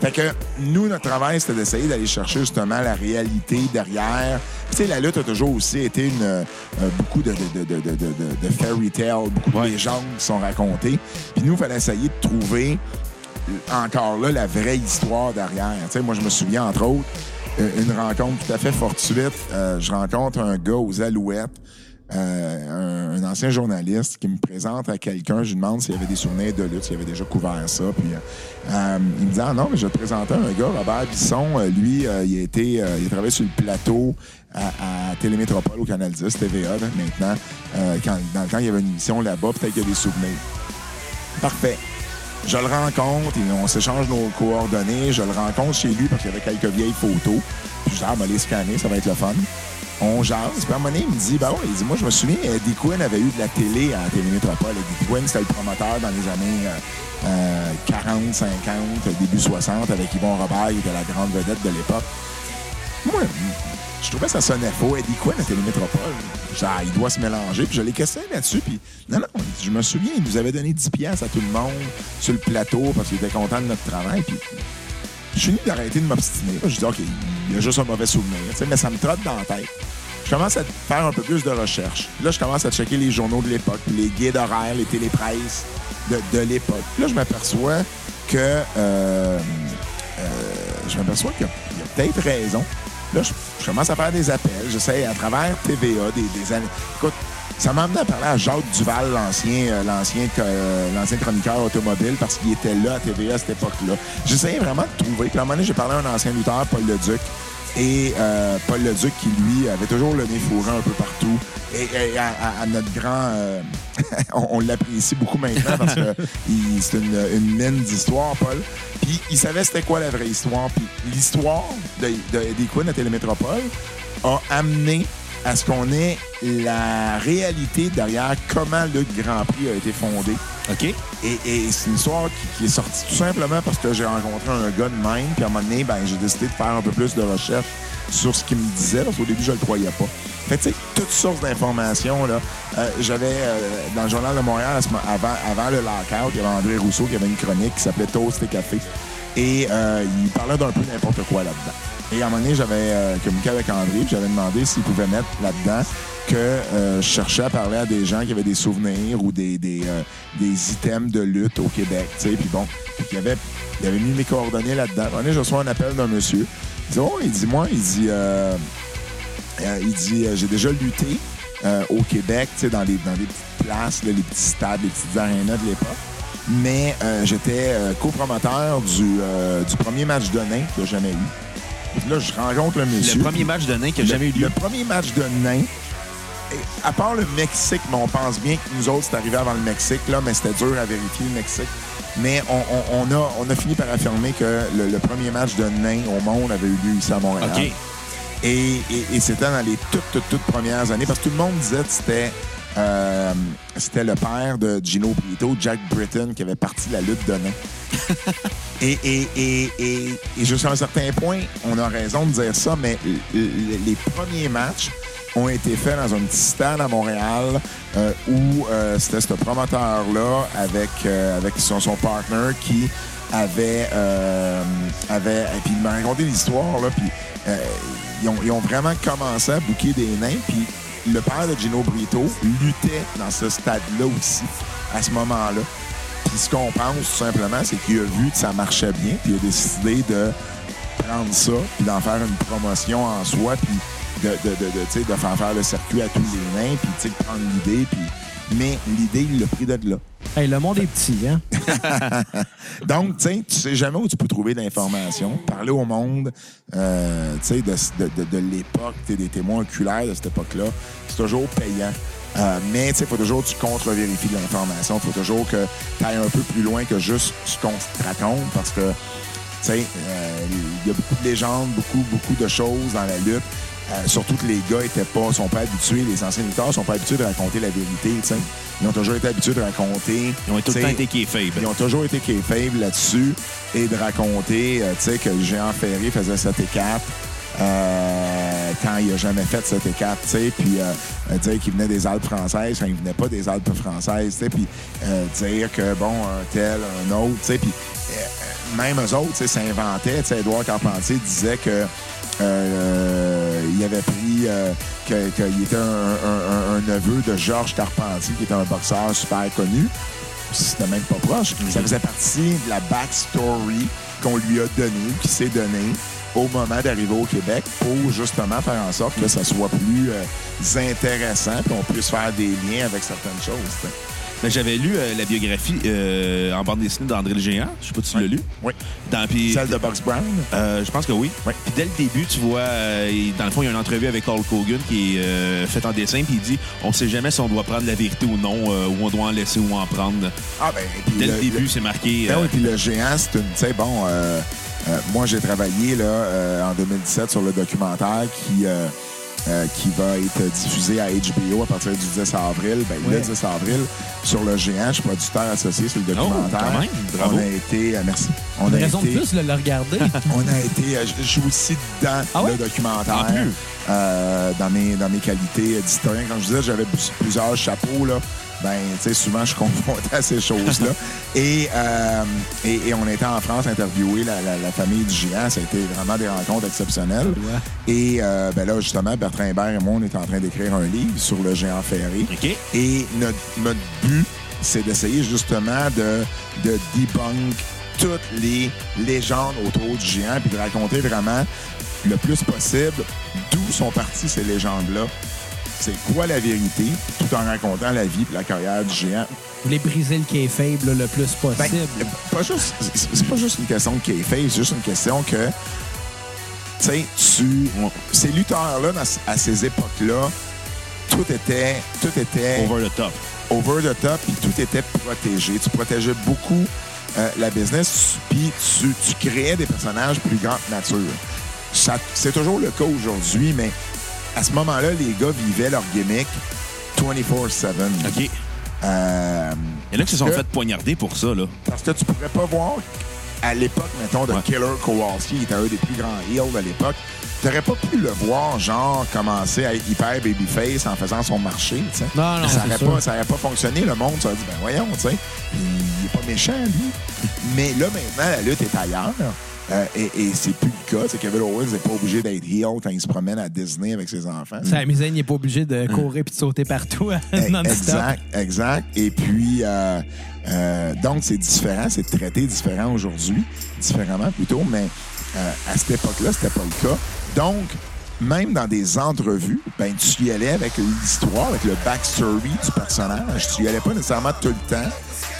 Fait que nous, notre travail, c'était d'essayer d'aller chercher justement la réalité derrière. Tu sais, la lutte a toujours aussi été une, euh, beaucoup de, fairy tale, beaucoup de légendes qui sont racontées. Puis nous, il fallait essayer de trouver encore là la vraie histoire derrière. Tu sais, moi, je me souviens, entre autres, une rencontre tout à fait fortuite. Euh, je rencontre un gars aux Alouettes, euh, un, ancien journaliste qui me présente à quelqu'un. Je lui demande s'il avait des souvenirs de lutte, s'il avait déjà couvert ça. Puis euh, euh, il me dit Ah non, mais je présenter un gars, Robert Bisson. Euh, lui, euh, il, a été, euh, il a travaillé sur le plateau à, Télémétropole au Canal 10, TVA maintenant. Euh, quand, dans le temps, il y avait une émission là-bas, peut-être qu'il y a des souvenirs. Parfait. Je le rencontre, et on s'échange nos coordonnées. Je le rencontre chez lui parce qu'il y avait quelques vieilles photos. Puis je dis, ah, ben, les scanner, ça va être le fun. On jase. Puis à un moment il me dit, ben ouais, il dit, moi, je me souviens, Eddie Quinn avait eu de la télé à Télémétropole. Eddie Quinn, c'était le promoteur dans les années euh, euh, 40, 50, début 60, avec Yvon Robert, qui était la grande vedette de l'époque. Je trouvais ça sonnait faux. Eddie Quinn à Télémétropole? Genre, il doit se mélanger. Puis je l'ai questionné là-dessus. Puis non, non, je me souviens, il nous avait donné 10 piastres à tout le monde sur le plateau parce qu'il était content de notre travail. Puis je venu d'arrêter de m'obstiner. Je dis, OK, il y a juste un mauvais souvenir. Mais ça me trotte dans la tête. je commence à faire un peu plus de recherche. Là, je commence à checker les journaux de l'époque, les guides horaires, les télépresses de, de l'époque. Là, je m'aperçois que... euh, euh, je m'aperçois qu'il y a peut-être raison. Là, je, commence à faire des appels. J'essaie à travers TVA, des, des années... Écoute, ça m'a amené à parler à Jacques Duval, l'ancien euh, euh, chroniqueur automobile, parce qu'il était là à TVA à cette époque-là. J'essayais vraiment de trouver. Puis à un moment donné, j'ai parlé à un ancien lutteur, Paul Leduc. Et euh, Paul Leduc, qui, lui, avait toujours le nez fourré un peu partout. Et, et à, à- à notre grand... euh, [laughs] on on l'apprécie beaucoup maintenant parce que [laughs] c'est une, une mine d'histoire, Paul. Puis il savait c'était quoi la vraie histoire. Puis l'histoire de, de Eddie Quinn à Télémétropole a amené à ce qu'on ait la réalité derrière comment le Grand Prix a été fondé. OK. Et, et c'est une histoire qui, qui est sortie tout simplement parce que j'ai rencontré un gars de même. Puis à un moment donné, ben, j'ai décidé de faire un peu plus de recherche sur ce qu'il me disait. Parce qu'au début, je le croyais pas. Fait tu sais, toutes sources d'informations. là. Euh, J'avais, euh, dans le Journal de Montréal, avant le lockout, il y avait André Rousseau qui avait une chronique qui s'appelait Toast et Café. Et euh, il parlait d'un peu n'importe quoi là-dedans. Et à un moment donné, j'avais euh, communiqué avec André, puis j'avais demandé s'il pouvait mettre là-dedans que euh, je cherchais à parler à des gens qui avaient des souvenirs ou des, des, euh, des items de lutte au Québec, tu sais, puis bon, puis il avait, il avait mis mes coordonnées là-dedans. Un je reçois un appel d'un monsieur. Il dit, oh, il dit, moi, il dit, euh, euh, il dit, euh, j'ai déjà lutté au Québec, tu sais, dans, les, dans des petites places, là, les petits stades, les petites arénas de l'époque. Mais euh, j'étais euh, copromoteur du, euh, du premier match de nain que j'ai jamais eu. Là, je rencontre le monsieur. Le premier match de nain qui a Le- jamais eu lieu. Le premier match de nain, à part le Mexique, mais on pense bien que nous autres, c'est arrivé avant le Mexique, là, mais c'était dur à vérifier, le Mexique. Mais on, on- on a, on a fini par affirmer que le, le premier match de nain au monde avait eu lieu ici à Montréal. Et- et c'était dans les toutes, toutes, toutes premières années, parce que tout le monde disait que c'était euh, c'était le père de Gino Brito, Jack Britton, qui avait parti la lutte de nain. [laughs] et, et, et, et, et jusqu'à un certain point, on a raison de dire ça, mais les premiers matchs ont été faits dans un petit stade à Montréal euh, où euh, c'était ce promoteur-là avec, avec son, son partner qui avait, euh, avait et puis il m'a raconté l'histoire là puis ils, ont, ils ont vraiment commencé à bouquer des nains puis le père de Gino Brito luttait dans ce stade-là aussi à ce moment-là. Puis ce qu'on pense tout simplement c'est qu'il a vu que ça marchait bien puis il a décidé de prendre ça puis d'en faire une promotion en soi puis de, faire faire le circuit à tous les nains puis de prendre l'idée mais l'idée il l'a pris de là Hey, le monde est petit, hein? [laughs] donc, tu sais, tu sais jamais où tu peux trouver d'informations. Parler au monde, euh, tu sais, de, de, de, de l'époque, des témoins oculaires de cette époque-là, c'est toujours payant. Euh, mais tu sais, il faut toujours que tu contre-vérifies de l'information. Il faut toujours que tu ailles un peu plus loin que juste ce qu'on te raconte parce que, tu sais, euh, il y a beaucoup de légendes, beaucoup, beaucoup de choses dans la lutte. Euh, surtout que les gars étaient pas, sont pas habitués, les anciens lutteurs sont pas habitués de raconter la vérité, tu sais. Ils ont toujours été habitués de raconter. Ils ont tout le temps été kayfabe. ils ont toujours été kayfabe là-dessus et de raconter, euh, tu sais, que géant Ferré faisait 7 et 4 euh, quand il a jamais fait 7 et 4, tu sais, puis euh, euh, dire qu'il venait des Alpes françaises quand il venait pas des Alpes françaises, tu sais, puis euh, dire que, bon, un tel, un autre, tu sais, puis euh, même eux autres, tu sais, s'inventaient, tu sais, Édouard Carpentier disait que euh, il avait pris euh, qu'il était un, un- un- un neveu de Georges Carpentier, qui était un boxeur super connu. C'était même pas proche. Ça faisait partie de la backstory qu'on lui a donnée, qui s'est donnée au moment d'arriver au Québec pour justement faire en sorte que ça soit plus euh, intéressant et qu'on puisse faire des liens avec certaines choses. J'avais lu euh, la biographie euh, en bande dessinée d'André le Géant. Je sais pas si tu l'as lu. Oui. Dans, puis- Celle de Box Brown. Euh, je pense que oui. Oui. Puis dès le début, tu vois, euh, il- dans le fond, il y a une entrevue avec Hulk Hogan qui est euh, faite en dessin, puis il dit on sait jamais si on doit prendre la vérité ou non, euh, ou on doit en laisser ou en prendre. Ah, ben, puis Dès le, le- début, c'est marqué. Ben euh, oui, puis le géant, c'est une. Tu sais, bon, euh, euh, moi, j'ai travaillé là, euh, en 2017 sur le documentaire qui, euh, euh, qui va être diffusé à HBO à partir du 10 avril. Ben, Ouais. Le 10 avril, sur le géant. Je suis producteur associé sur le documentaire. Oh, quand même. Bravo. On a été. euh, merci. On Une a raison de plus de le regarder. [laughs] On a été. euh, je- suis aussi dans Ah ouais? le documentaire. Euh, dans, mes, dans mes qualités d'historien. Comme je disais, j'avais plus- plusieurs chapeaux. Là. Ben, tu sais, souvent, je suis confronté à ces choses-là. [laughs] et, euh, et, et on était en France interviewer la, la- la famille du géant. Ça a été vraiment des rencontres exceptionnelles. Ouais. Et euh, ben là, justement, Bertrand Hébert et moi, on est en train d'écrire un livre sur le géant ferré. Et notre, notre but, c'est d'essayer justement de, de debunk toutes les légendes autour du géant puis de raconter vraiment le plus possible d'où sont parties ces légendes-là. C'est quoi la vérité, tout en racontant la vie et la carrière du géant? Vous voulez briser le kayfabe là, le plus Ben, possible. pas juste, c'est pas juste une question de kayfabe, c'est juste une question que, tu sais, tu, ces lutteurs-là, à ces époques-là, tout était, tout était Over the top. over the top, puis tout était protégé. Tu protégeais beaucoup euh, la business, puis tu, tu créais des personnages plus grande nature. C'est toujours le cas aujourd'hui, mais à ce moment-là, les gars vivaient leur gimmick 24-7. OK. Euh, Il y en a qui se sont que- fait poignarder pour ça, là. parce que tu pourrais pas voir, à l'époque, mettons, de Ouais. Killer Kowalski, qui était un des plus grands heels de l'époque, tu n'aurais pas pu le voir, genre, commencer à être hyper babyface en faisant son marché, tu sais. Non, non, ça sûr. pas, ça aurait pas fonctionné. Le monde ça aurait dit, ben voyons, tu sais, il est pas méchant, lui. Mais là, maintenant, la lutte est ailleurs. Euh, et et c'est plus le cas. C'est Kevin Owens n'est pas obligé d'être heel quand il se promène à Disney avec ses enfants. Sami Zayn n'est pas obligé de courir puis de sauter partout Eh, non-stop. Exact, exact. Et puis, euh, euh, donc, c'est différent, c'est traité différent aujourd'hui, différemment plutôt, mais euh, à cette époque-là, c'était pas le cas. Donc, même dans des entrevues, ben, tu y allais avec l'histoire, avec le backstory du personnage. Tu y allais pas nécessairement tout le temps.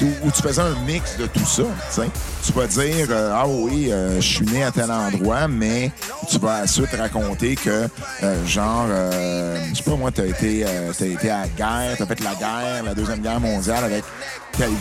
Où tu faisais un mix de tout ça. tu sais. Tu vas dire euh, Ah oui, euh, je suis né à tel endroit, mais tu vas ensuite raconter que, euh, genre, euh, je sais pas moi, tu as été, euh, t'as été à la guerre, tu as fait la guerre, la Deuxième Guerre mondiale avec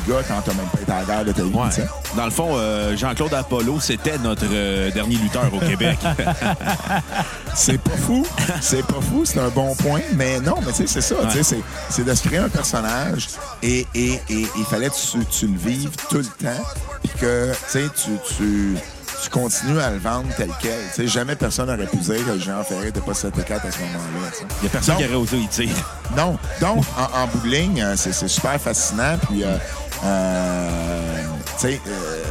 gars quand même pas été à la guerre de ta vie. Ouais. Dans le fond, euh, Jean-Claude Apollo, c'était notre euh, dernier lutteur au Québec. [laughs] C'est pas fou. C'est pas fou, c'est un bon point. Mais non, mais tu sais, c'est ça. C'est, c'est de se créer un personnage et, et, et il fallait que tu, tu le vives tout le temps. Puis que, tu sais, tu, tu, continues à le vendre tel quel. Tu sais, jamais personne n'aurait pu dire que géant Ferré n'était pas 7 et 4 à ce moment-là. Il y a personne qui aurait osé y dire. Non. Donc, en, en bout de ligne, euh, c'est, super fascinant. Puis, euh, euh, tu sais, euh,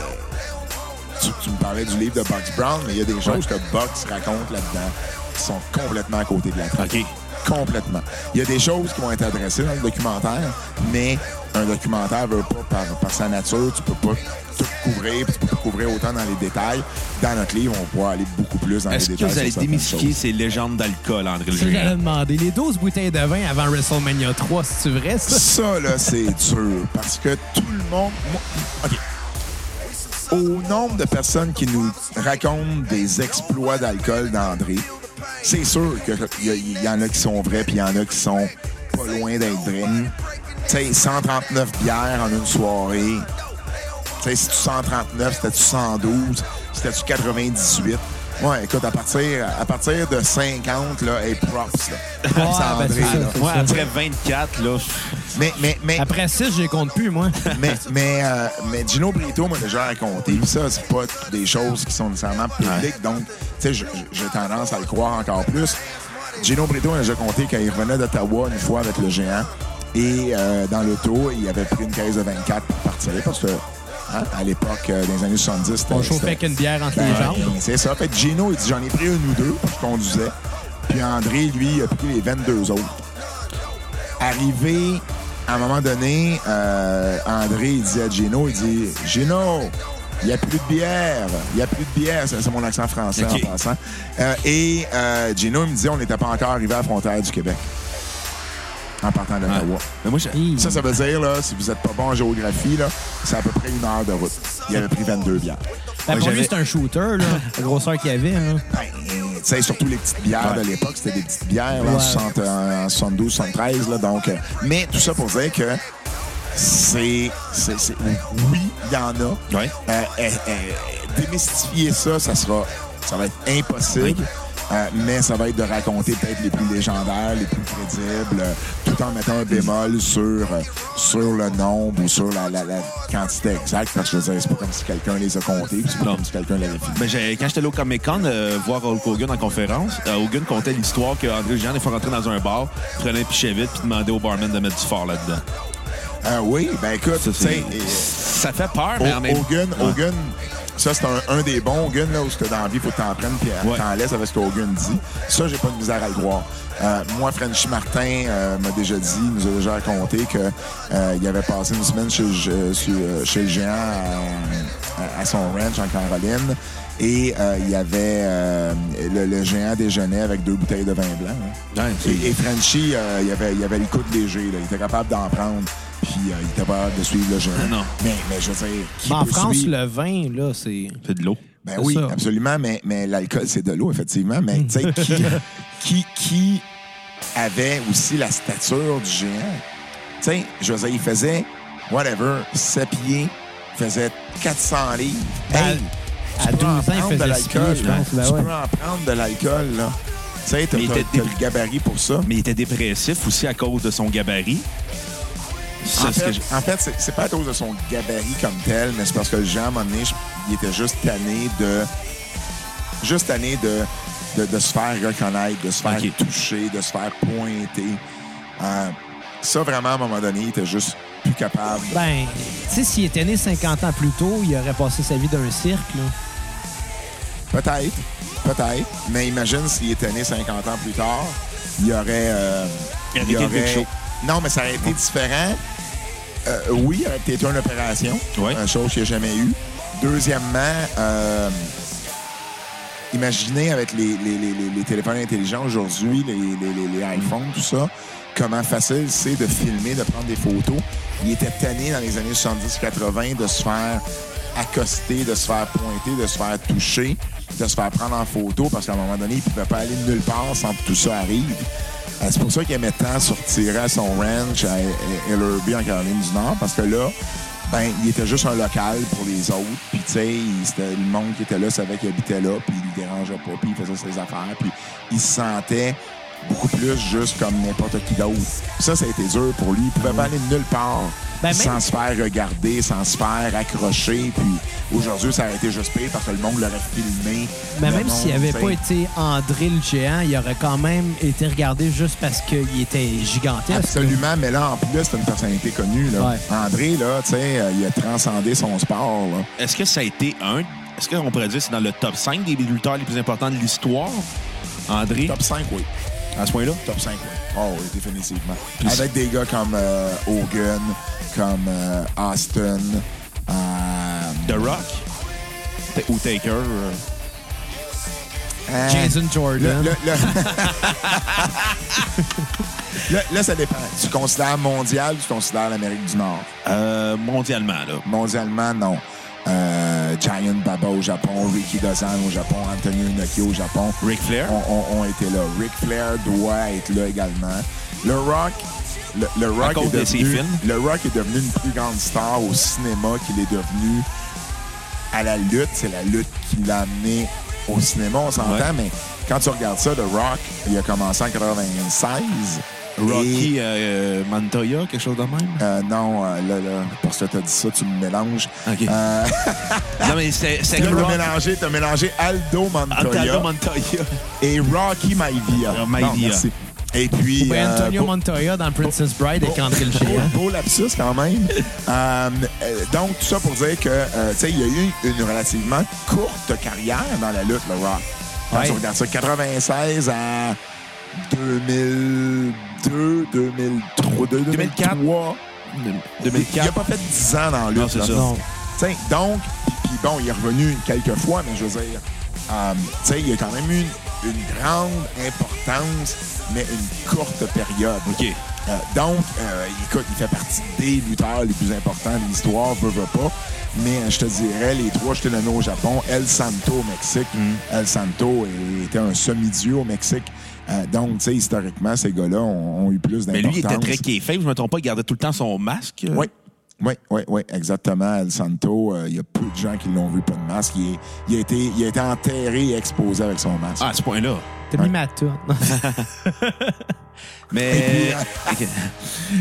tu, tu me parlais du livre de Box Brown, mais il y a des choses que Box raconte là-dedans qui sont complètement à côté de la traque. Complètement. Il y a des choses qui vont être adressées dans le documentaire, mais un documentaire veut pas, par, par sa nature, tu peux pas tout couvrir, puis tu peux pas couvrir autant dans les détails. Dans notre livre, on pourra aller beaucoup plus dans Est-ce les que détails. vous allez sur certaines démystifier ces légendes d'alcool, André le C'est ce que j'allais demander. Les 12 bouteilles de vin avant WrestleMania 3, c'est vrai, ça? Ça, là, c'est dur. Parce que tout le monde. moi- OK. Au nombre de personnes qui nous racontent des exploits d'alcool d'André, c'est sûr qu'il y, en a qui sont vrais, puis il y en a qui sont pas loin d'être vrais. Tu sais, 139 bières en une soirée. Tu sais, si tu 139, c'était-tu 112? C'était-tu 98? Ouais, écoute, à partir, à partir de 50, là, hey, props, là. À ben, André, ça, là. Moi, après 24, là, Mais, mais, mais, Après 6, je les compte plus, moi. mais, mais, euh, mais Gino Brito m'a déjà raconté. Puis ça, c'est pas des choses qui sont nécessairement publiques. Donc, tu sais, je- je- j'ai tendance à le croire encore plus. Gino Brito m'a déjà conté quand il revenait d'Ottawa une fois avec le géant. Et euh, dans l'auto, il avait pris une caisse de 24 pour partir. Parce que, à l'époque, euh, dans les années 70, c'était. On chauffait qu'une bière entre ben, les jambes. C'est ça. Fait que Gino, il dit j'en ai pris une ou deux, je conduisais. Puis André, lui, a pris les 22 autres. Arrivé, à un moment donné, euh, André, il dit à Gino, il dit Gino, il n'y a plus de bière. Il n'y a plus de bière. C'est mon accent français en passant. Euh, et euh, Gino il me dit on n'était pas encore arrivé à la frontière du Québec. En partant d'Ottawa. Mais moi, je- Hi. Ça, ça veut dire, là, si vous n'êtes pas bon en géographie, là, c'est à peu près une heure de route. Il avait pris 22 bières. Ben, pour lui, c'est un shooter, là. La grosseur qu'il y avait, là. Ben, tu sais, surtout les petites bières Ouais. de l'époque, c'était des petites bières là, en, Ouais. 60, euh, en 72, 73. Là, donc, euh, mais tout ça pour dire que c'est. c'est- c'est- Oui, il y en a. Ouais. Euh, euh, euh, démystifier ça, ça sera. Ça va être impossible. Euh, mais ça va être de raconter peut-être les plus légendaires, les plus crédibles, euh, tout en mettant un bémol sur, euh, sur le nombre ou sur la, la- la quantité exacte. Parce que je veux dire, c'est pas comme si quelqu'un les a comptés, puis c'est pas Non. comme si quelqu'un l'avait filmé. Ben, j'ai- quand j'étais allé au Comic Con voir Hulk Hogan en conférence, euh, Hogan contait l'histoire qu'André Jean, des fois, rentrait dans un bar, prenait un pichet vite puis demandait au barman de mettre du fort là-dedans. Euh, oui, ben écoute, Ça, sais, et- ça fait peur, mais en même Hogan. Hogan, ça, c'est un, un des bons Hogan, là, où c'était dans la vie, faut que t'en prennes, puis Ouais. t'en laisses avec ce que Hogan dit. Ça, j'ai pas de misère à le croire. Euh, moi, Frenchy Martin euh, m'a déjà dit, nous a déjà raconté que euh, il avait passé une semaine chez, euh, euh, chez le géant à, son ranch en Caroline. Et euh, il y avait euh, le, le géant déjeunait avec deux bouteilles de vin blanc. hein. Ouais, Et, et Frenchy, euh, il, avait, il avait le coude léger. Là. Il était capable d'en prendre. Puis euh, il était pas capable de suivre le géant. Non. Mais, mais je veux dire, qui Mais en peut France, suivre? le vin, là, c'est. c'est de l'eau. Ben C'est oui, ça. absolument, mais, mais l'alcool, c'est de l'eau, effectivement. Mais tu sais, qui, [laughs] qui, qui avait aussi la stature du géant? Tu sais, je veux dire, il faisait, whatever, 7 pieds, il faisait 400 livres. Hey, à tu peux 12 en ans, il prendre de faisait l'alcool. six pieds, je pense. Ben tu ouais. peux en prendre de l'alcool, là. Tu sais, t'as Mais il t'as- était t'as dé- le gabarit pour ça. Mais il était dépressif aussi à cause de son gabarit. Ça, En fait, en fait, c'est- c'est pas à cause de son gabarit comme tel, mais c'est parce que le Jean, à un moment donné, il était juste tanné de. Juste tanné de, de, de se faire reconnaître, de se faire toucher, de se faire pointer. Euh, ça, vraiment, à un moment donné, il était juste plus capable. Ben, tu sais, s'il était né 50 ans plus tôt, il aurait passé sa vie d'un cirque, là. Peut-être, peut-être. Mais imagine s'il était né 50 ans plus tard, il aurait. euh, Il aurait Big Show. Non, mais ça aurait été différent. Euh, oui, il aurait peut-être eu une opération, Ouais. une chose qu'il n'y a jamais eu. Deuxièmement, euh, imaginez avec les, les- les- les- les téléphones intelligents aujourd'hui, les iPhones, tout ça, comment facile c'est de filmer, de prendre des photos. Il était tanné dans les années 70-80 de se faire accoster, de se faire pointer, de se faire toucher, de se faire prendre en photo parce qu'à un moment donné, il ne pouvait pas aller nulle part sans que tout ça arrive. Euh, C'est pour ça qu'il aimait tant sortir à son ranch à Ellerby en Caroline du Nord parce que là, ben, il était juste un local pour les autres. Puis, tu sais, le monde qui était là savait qu'il habitait là, puis il ne dérangeait pas, puis il faisait ses affaires, puis il se sentait beaucoup plus juste comme n'importe qui d'autre. Ça, ça a été dur pour lui. Il pouvait pas aller nulle part Ben, sans même- se faire regarder, sans se faire accrocher. Puis aujourd'hui, ça aurait été juste pire parce que le monde l'aurait filmé. Mais Le même s'il n'avait pas été André le géant, il aurait quand même été regardé juste parce qu'il était gigantesque. Absolument, mais là, en plus, c'est une personnalité connue. Là. Ouais. André, là, tu sais, euh, il a transcendé son sport. Est-ce que ça a été un. Est-ce qu'on pourrait dire que c'est dans le top 5 des lutteurs les plus importants de l'histoire? André, Top 5, oui. À ce point-là? Top 5, oui. Oh, oui, définitivement. Puis- Avec des gars comme euh, Hogan, comme euh, Austin. euh, The Rock? Ou Taker? Jason Jordan. là, là- Là, là, ça dépend. Tu considères mondial ou tu considères l'Amérique du Nord? euh, mondialement, là. Mondialement, non. Euh, Giant Baba au Japon, Ricky Dozan au Japon, Anthony Inoki au Japon Ric Flair? ont, ont été là. Ric Flair doit être là également. Le Rock, le, le Rock est devenu, le Rock est devenu une plus grande star au cinéma qu'il est devenu à la lutte. C'est la lutte qui l'a amené au cinéma, on s'entend, Ouais. mais quand tu regardes ça, The Rock, il a commencé en 96. Rocky Et, euh, Montoya, quelque chose de même? euh, non, euh, là, là, parce que t'as dit ça, tu me mélanges. OK. Euh, [laughs] non, mais c'est t'as Rock. mélangé, t'as mélangé Aldo Montoya Aldo Montoya. et Rocky Maivia. Maivia. Non, merci. Et puis... Ou euh, Antonio beau- Montoya dans Princess Bride avec André beau, beau lapsus quand même. [laughs] Euh, euh, donc, tout ça pour dire que, euh, tu sais, il y a eu une relativement courte carrière dans la lutte, le Rock. Quand Ouais. tu regardes ça, 96 à 2002, 2003, 2004. 2003. Il n'a 2004. pas fait 10 ans dans lutte. Non, c'est ça. T'sais, donc, puis- bon, il est revenu quelques fois, mais je veux dire, euh, t'sais, il a quand même eu une, une grande importance, mais une courte période. OK. Euh, donc, euh, écoute, il fait partie des lutteurs les plus importants de l'histoire, veut, veut pas. Mais euh, je te dirais, les trois, je t'ai nommé au Japon, El Santo au Mexique. El Santo était un semi-dieu au Mexique. Euh, donc, tu sais, historiquement, ces gars-là ont, ont eu plus Mais d'importance. lui, il était très kayfabe. Je me trompe pas, il gardait tout le temps son masque. Oui. Oui, oui, oui, exactement. El Santo, euh, il y a peu de gens qui l'ont vu pas de masque. Il, est- il a été, il a été enterré et exposé avec son masque. Ah, à ce point-là. T'as mis ma toune. [laughs] [laughs] Mais. [laughs]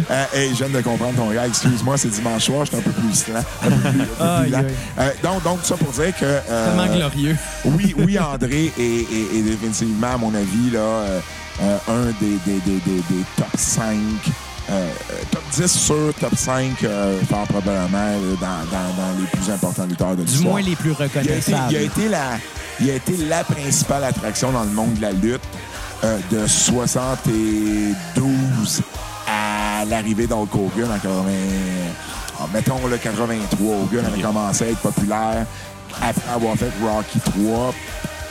Euh, hey, je viens de comprendre ton gars. Excuse-moi, c'est dimanche soir, je suis un peu plus lent. Un peu plus, un peu plus Aïe, lent. Euh, donc, donc, tout ça pour dire que... euh, Tellement glorieux. oui, oui, André est, est- est définitivement, à mon avis, là, un des, des, des, des, des top 5 euh, top 10 sur top 5, euh, fort probablement, dans, dans- dans les plus importants lutteurs de Du l'histoire. moins les plus Il a, été, reconnaissables. il a été la, il a été la principale attraction dans le monde de la lutte euh, de 72 à l'arrivée d'Hulk Hogan en 80, ah, mettons le 83. Hogan avait commencé à être populaire après avoir fait Rocky 3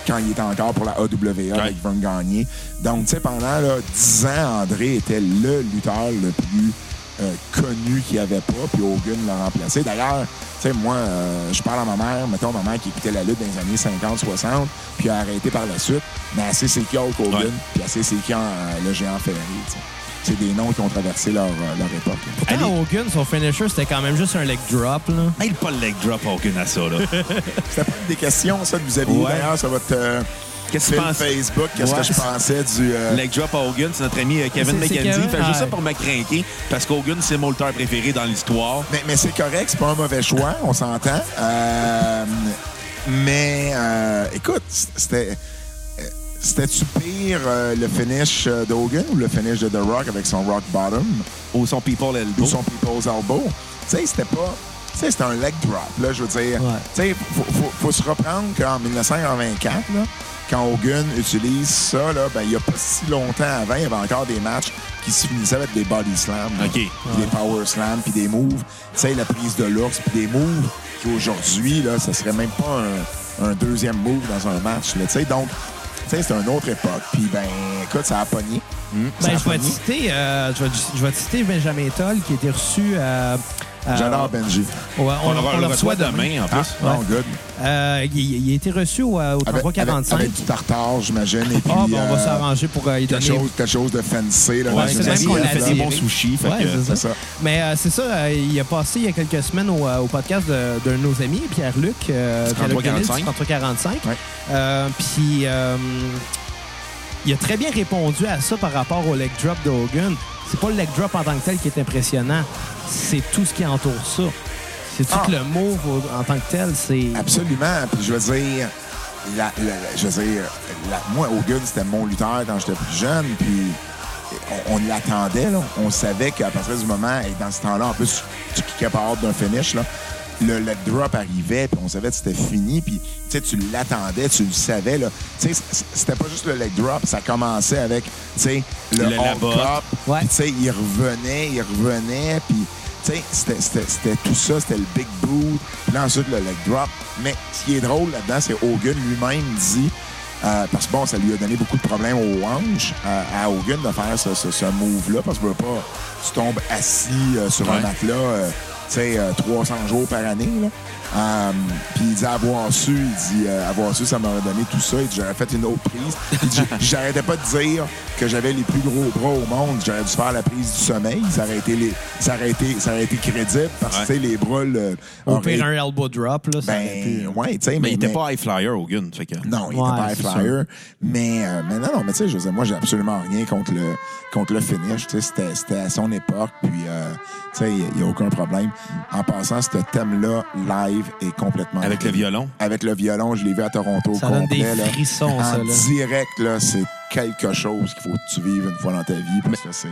quand il était encore pour la AWA avec Vern Gagné. Donc, tu sais, pendant là, 10 ans, André était le lutteur le plus euh, connu qu'il n'y avait pas, puis Hogan l'a remplacé. D'ailleurs, tu sais, moi, euh, je parle à ma mère, mettons, ma mère qui écoutait la lutte dans les années 50-60, puis a arrêté par la suite, mais elle sait c'est qui Hulk Hogan, Ouais. puis elle sait c'est qui euh, le géant sais. C'est des noms qui ont traversé leur, euh, leur époque. Pourtant, Hogan, son finisher, c'était quand même juste un leg drop. Là. Aide pas le leg drop Hogan à ça, là. [laughs] C'était pas une des questions, ça, que vous aviez Ouais. d'ailleurs sur votre euh, Qu'est-ce que tu penses? Facebook. Qu'est-ce Ouais. que je pensais du... euh, Leg drop à Hogan, c'est notre ami euh, Kevin McKenzie. Kevin? Fait juste ça pour me craquer parce qu'Hogan, c'est mon lutteur préféré dans l'histoire. Mais, mais c'est correct, c'est pas un mauvais choix, on s'entend. Euh, mais euh, écoute, c'était. C'était-tu pire euh, le finish euh, d'Hogan ou le finish de The Rock avec son Rock Bottom? Ou son People Elbow. ou son People's Elbow? Tu sais, c'était pas. Tu sais, c'était un leg drop, là, je veux dire. Ouais. Tu sais, faut, faut, faut se reprendre qu'en 1924, là, quand Hogan utilise ça, là, ben, il y a pas si longtemps avant, il y avait encore des matchs qui se finissaient avec des body slams. OK. Puis des power slams, puis des moves. Tu sais, la prise de l'ours, puis des moves qui aujourd'hui, là, ça serait même pas un, un deuxième move dans un match. là, Tu sais, donc, tu sais, c'est une autre époque. Puis, ben, écoute, ça a pogné. Ça Ben, je vais citer, euh, je vais, je vais te citer Benjamin Toll qui a été reçu. euh, J'adore Benji. ouais, on, On, on le reçoit demain. en plus. Ah, non, good. Euh, il, il a été reçu au, euh, au Avec, 3345. avec- avec du tartare, j'imagine. Ah, ben, on va euh, s'arranger pour euh, y quelque donner. chose, quelque chose de fancy. Là, Ouais, c'est même qu'on a fait des bons sushis. fait Ouais, que- c'est C'est ça. Mais euh, c'est ça, euh, il a passé il y a quelques semaines au, euh, au podcast de, d'un de nos amis, Pierre-Luc. Euh, Pierre-Luc 33-45. Delisle, 33-45. Ouais. Euh, Puis euh, il a très bien répondu à ça par rapport au leg drop de Hogan. C'est pas le leg drop en tant que tel qui est impressionnant, c'est tout ce qui entoure ça. C'est tout Ah. le move au- en tant que tel, c'est. Absolument. Puis je veux dire, la- la- la- je veux dire, moi, Hogan, c'était mon lutteur quand j'étais plus jeune. Puis on, on l'attendait. là. On savait qu'à partir du moment, et dans ce temps-là, en plus, tu kickais pas hors d'un finish. Là. Le leg drop arrivait, puis on savait que c'était fini. Puis tu sais, tu l'attendais, tu le savais. là. Tu sais, c- c'était pas juste le leg drop, ça commençait avec tu sais, le, Le hold. Ouais. Sais, il revenait, il revenait, puis tu sais, c'était- c'était c'était tout ça, c'était le big boot, puis là, ensuite le leg drop. Mais ce qui est drôle là-dedans, c'est Hogan lui-même dit, euh, parce que bon, ça lui a donné beaucoup de problèmes aux hanches euh, à Hogan de faire ce, ce- ce move-là, parce que tu veux pas, tu tombes assis euh, sur un matelas, euh, tu sais, euh, 300 jours par année, là. Euh, puis il dit avoir su, il dit euh, avoir su, ça m'aurait donné tout ça. Il dit j'aurais fait une autre prise. Il dit, [laughs] j'arrêtais pas de dire que j'avais les plus gros bras au monde. J'aurais dû faire la prise du sommeil. Ça aurait été, les, ça aurait été, ça aurait été crédible parce que Ouais. tu sais, les bras le, Au auraient- pire, un elbow drop, là, ça ben ouais, tu sais, Mais il était mais- pas high flyer, Hogan. Fait que... non, il Ouais, était pas high flyer. Mais, euh, mais non, non, mais tu sais, je veux dire, moi, j'ai absolument rien contre le, contre le finish. Tu sais, c'était, c'était à son époque, puis, euh, tu sais, il n'y a aucun problème. En passant, ce thème-là, live, est complètement... Avec le violon? Avec le violon, je l'ai vu à Toronto Ça donne des là. frissons, en ça, là. direct, là, c'est quelque chose qu'il faut que tu vives une fois dans ta vie, parce que c'est...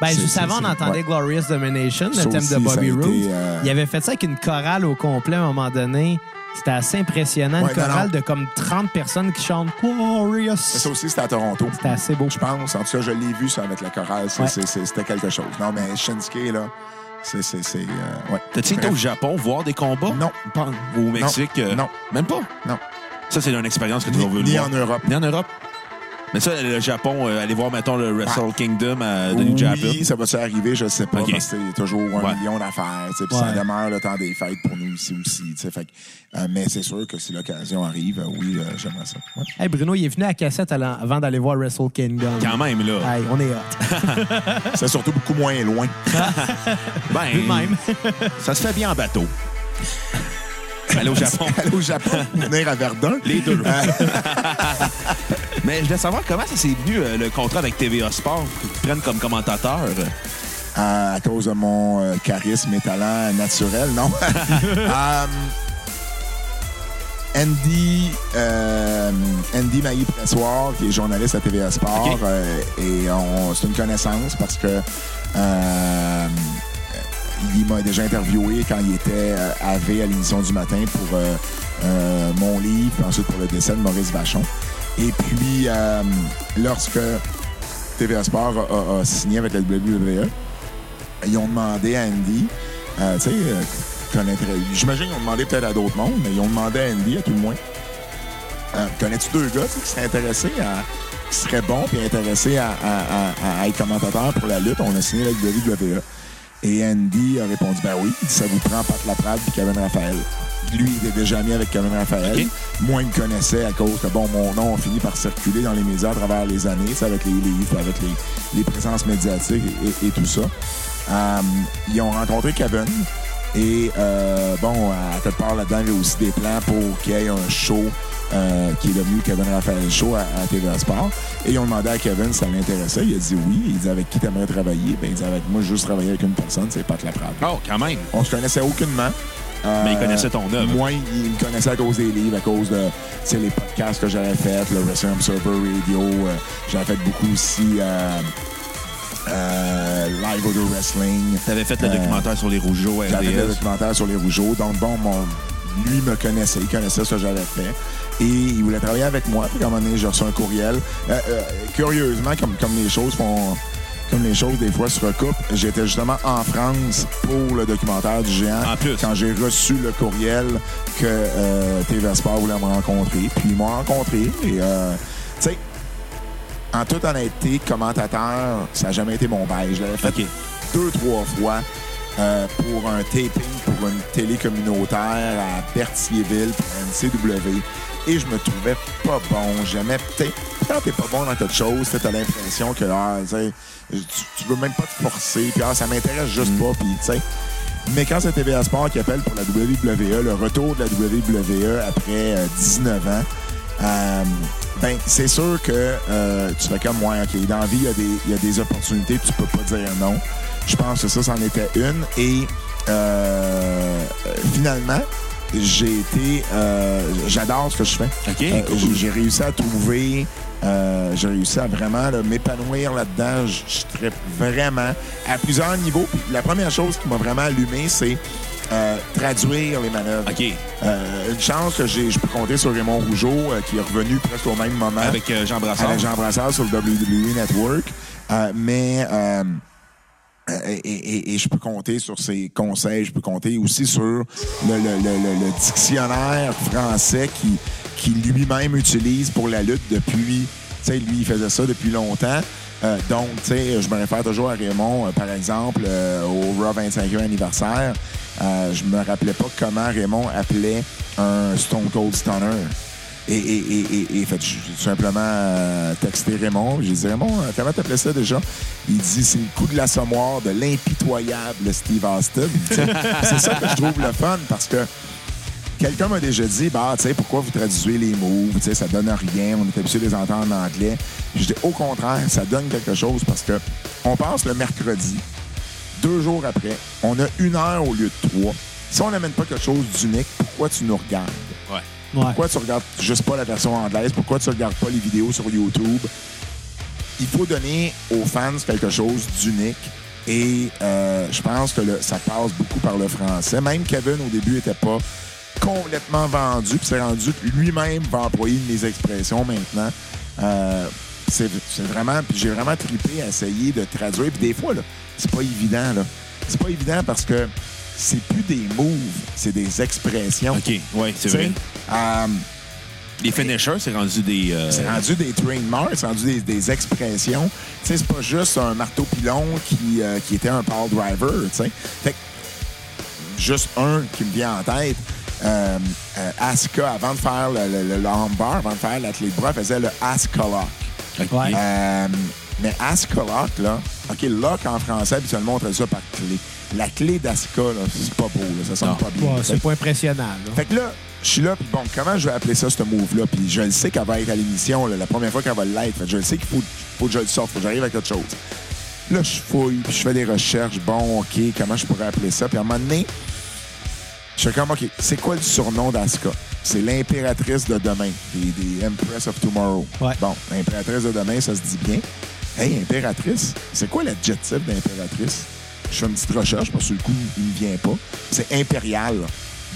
Ben, juste avant, on entendait ouais. Glorious Domination, le Ça thème aussi, de Bobby Roode. euh, Il avait fait ça avec une chorale au complet à un moment donné. C'était assez impressionnant. Ouais, une chorale non. de comme 30 personnes qui chantent Glorious. Ça aussi, c'était à Toronto. C'était assez beau. Je pense. En tout cas, je l'ai vu, ça, avec la chorale. Ouais. C'était quelque chose. Non, mais Shinsuke, là, c'est... c'est- c'est, euh, ouais. T'as-tu été au Japon voir des combats? Non. Pas- au Mexique? euh, Non. Même pas? Non. Ça, c'est une expérience que tu Ni, vas vouloir ni voir. en Europe. Ni en Europe? Mais ça, le Japon, euh, aller voir, mettons, le Wrestle Kingdom à, de New Japan. Oui, ça va-tu arriver, je sais pas, Ok. parce que c'est toujours un Ouais. million d'affaires, puis ça demeure le temps des fêtes pour nous ici aussi, fait euh, mais c'est sûr que si l'occasion arrive, euh, oui, euh, j'aimerais ça. Ouais. Hey, Bruno, il est venu à cassette avant d'aller voir Wrestle Kingdom. Quand même, là. Hey, on est hot. [laughs] C'est surtout beaucoup moins loin. [laughs] Ben, de même. [laughs] ça se fait bien en bateau. Aller au Japon. Aller au Japon, venir à Verdun. Les deux. Mais je voulais savoir comment ça s'est venu, euh, le contrat avec TVA Sport, qu'ils te prennent comme commentateur? à, à cause de mon euh, charisme et talent naturel, non? [laughs] Euh, Andy, euh, Andy Maillé-Pressoir, qui est journaliste à TVA Sport, OK. euh, et on- c'est une connaissance parce que euh, il m'a déjà interviewé quand il était euh, AV à l'émission du matin pour euh, euh, mon livre, puis ensuite pour le décès de Maurice Vachon. Et puis, euh, lorsque TVA Sport a, signé avec la WWE, ils ont demandé à Andy, euh, tu sais, euh, j'imagine qu'ils ont demandé peut-être à d'autres mondes, mais ils ont demandé à Andy, à tout le moins, connais-tu deux gars qui seraient intéressés à qui seraient bons et intéressés à, être commentateurs pour la lutte? On a signé avec WWE. Et Andy a répondu, ben oui, ça vous prend Pat Laprade et Kevin Raphaël. Lui, il était déjà ami avec Kevin Raphaël. Moi, il me connaissait à cause que, bon, mon nom a fini par circuler dans les médias à travers les années, avec les livres, avec les, les présences médiatiques et, et tout ça. Euh, ils ont rencontré Kevin. Et euh, bon, à quelque part là-dedans, il y a aussi des plans pour qu'il y ait un show euh, qui est devenu Kevin Raphaël Show à, à TVA Sport. Et ils ont demandé à Kevin si ça l'intéressait. Il a dit oui. Il dit avec qui t'aimerais travailler? Ben, il dit avec moi, juste travailler avec une personne, c'est Pat Laprade. Oh, quand même. On se connaissait aucunement. Euh, Mais il connaissait ton œuvre. Moi, il me connaissait à cause des livres, à cause de tu sais, les podcasts que j'avais faits, le Wrestling Observer Radio. euh, j'avais fait beaucoup aussi euh, Live Audio Wrestling. T'avais fait le documentaire sur les Rougeaux à J'avais fait le RDS. documentaire sur les Rougeaux. Donc, bon, mon, lui me connaissait. Il connaissait ce que j'avais fait. Et il voulait travailler avec moi. Puis, à un moment donné, j'ai reçu un courriel. Euh, euh, curieusement, comme, comme les choses font... Comme les choses, des fois, se recoupent. J'étais justement en France pour le documentaire du géant. En plus. Quand j'ai reçu le courriel que euh, TV Sport voulait me rencontrer. Puis, ils m'ont rencontré. Et, euh, tu sais, en toute honnêteté, commentateur, ça n'a jamais été mon bail. Je l'avais fait deux, trois fois euh, pour un taping pour une télé communautaire à Berthierville pour NCW. Et je me trouvais pas bon. J'aimais peut-être. Quand t'es pas bon dans quelque chose, t'as l'impression que ah, tu, veux même pas te forcer. Puis ah, ça m'intéresse juste pas. Puis tu sais. Mais quand c'est TVA Sport qui appelle pour la WWE, le retour de la WWE après euh, 19 ans, euh, ben c'est sûr que euh, tu fais comme moi, OK, dans la vie, il y, a des- il y a des opportunités, tu peux pas dire non. Je pense que ça, c'en était une. Et euh, euh, finalement, j'ai été... euh, J'adore ce que je fais. Euh, cool. J'ai réussi à trouver, euh, j'ai réussi à vraiment là, m'épanouir là-dedans. Je je trippe vraiment à plusieurs niveaux. Puis la première chose qui m'a vraiment allumé, c'est euh, traduire les manœuvres. OK. Euh, une chance que j'ai, je peux compter sur Raymond Rougeau, euh, qui est revenu presque au même moment Avec euh, Jean Brassard. avec Jean Brassard sur le WWE Network. Euh, mais euh, et, et- et je peux compter sur ses conseils, je peux compter aussi sur le- le- le- le dictionnaire français qui, qui lui-même utilise pour la lutte depuis. Tu sais, lui, il faisait ça depuis longtemps. Euh, donc, tu sais, je me réfère toujours à Raymond, euh, par exemple, euh, au Raw 25e anniversaire. Je me rappelais pas comment Raymond appelait un Stone Cold Stunner. Et, et, et, et, fait, j'ai simplement texté Raymond. J'ai dit, Raymond, comment t'appelais ça déjà? Il dit, c'est le coup de l'assommoir de l'impitoyable Steve Austin. [laughs] C'est ça que je trouve le fun parce que quelqu'un m'a déjà dit, bah, tu sais, pourquoi vous traduisez les mots? Tu sais, ça donne rien. On est habitué de les entendre en anglais. Je dis, au contraire, ça donne quelque chose parce que on passe le mercredi. Deux jours après, on a une heure au lieu de trois. Si on n'amène pas quelque chose d'unique, pourquoi tu nous regardes? Ouais. Ouais. Pourquoi tu regardes juste pas la version anglaise? Pourquoi tu regardes pas les vidéos sur YouTube? Il faut donner aux fans quelque chose d'unique. Et euh, je pense que le- ça passe beaucoup par le français. Même Kevin, au début, n'était pas complètement vendu. Puis c'est rendu lui-même va employer mes expressions maintenant. Euh, c'est vraiment... Puis j'ai vraiment trippé à essayer de traduire. Puis des fois, là, c'est pas évident. là. C'est pas évident parce que c'est plus des moves, c'est des expressions. OK, ouais, c'est vrai. euh, Les finishers, c'est rendu des. euh, c'est rendu des trademarks, c'est rendu des, des expressions. Tu sais, c'est pas juste un marteau pilon qui, euh, qui était un power driver, tu sais. Fait que, juste un qui me vient en tête. Euh, euh, Asuka, avant de faire le, le, le armbar, avant de faire la clé de bras, faisait le Asuka lock. Euh, mais Asuka lock, là, OK, lock en français, habituellement, on traduit ça par clé. La clé d'Asuka, là, c'est pas beau, là, ça sonne Non. pas bien. Ouais, c'est pas impressionnant. là. Fait que là, je suis là, puis bon, comment je vais appeler ça, ce move-là? Puis je le sais qu'elle va être à l'émission, la première fois qu'elle va l'être. Fait que je le sais qu'il faut, faut que je le sorte, faut que j'arrive à quelque chose. Là, je fouille, puis je fais des recherches. Bon, OK, comment je pourrais appeler ça? Puis à un moment donné, Je fais comme, OK, c'est quoi le surnom d'Asuka? C'est l'impératrice de demain, des, des Empress of Tomorrow. Ouais. Bon, l'impératrice de demain, ça se dit bien. Hey, impératrice, c'est quoi l'adjectif d'impératrice? Je fais une petite recherche, parce que le coup, il ne vient pas. C'est impérial.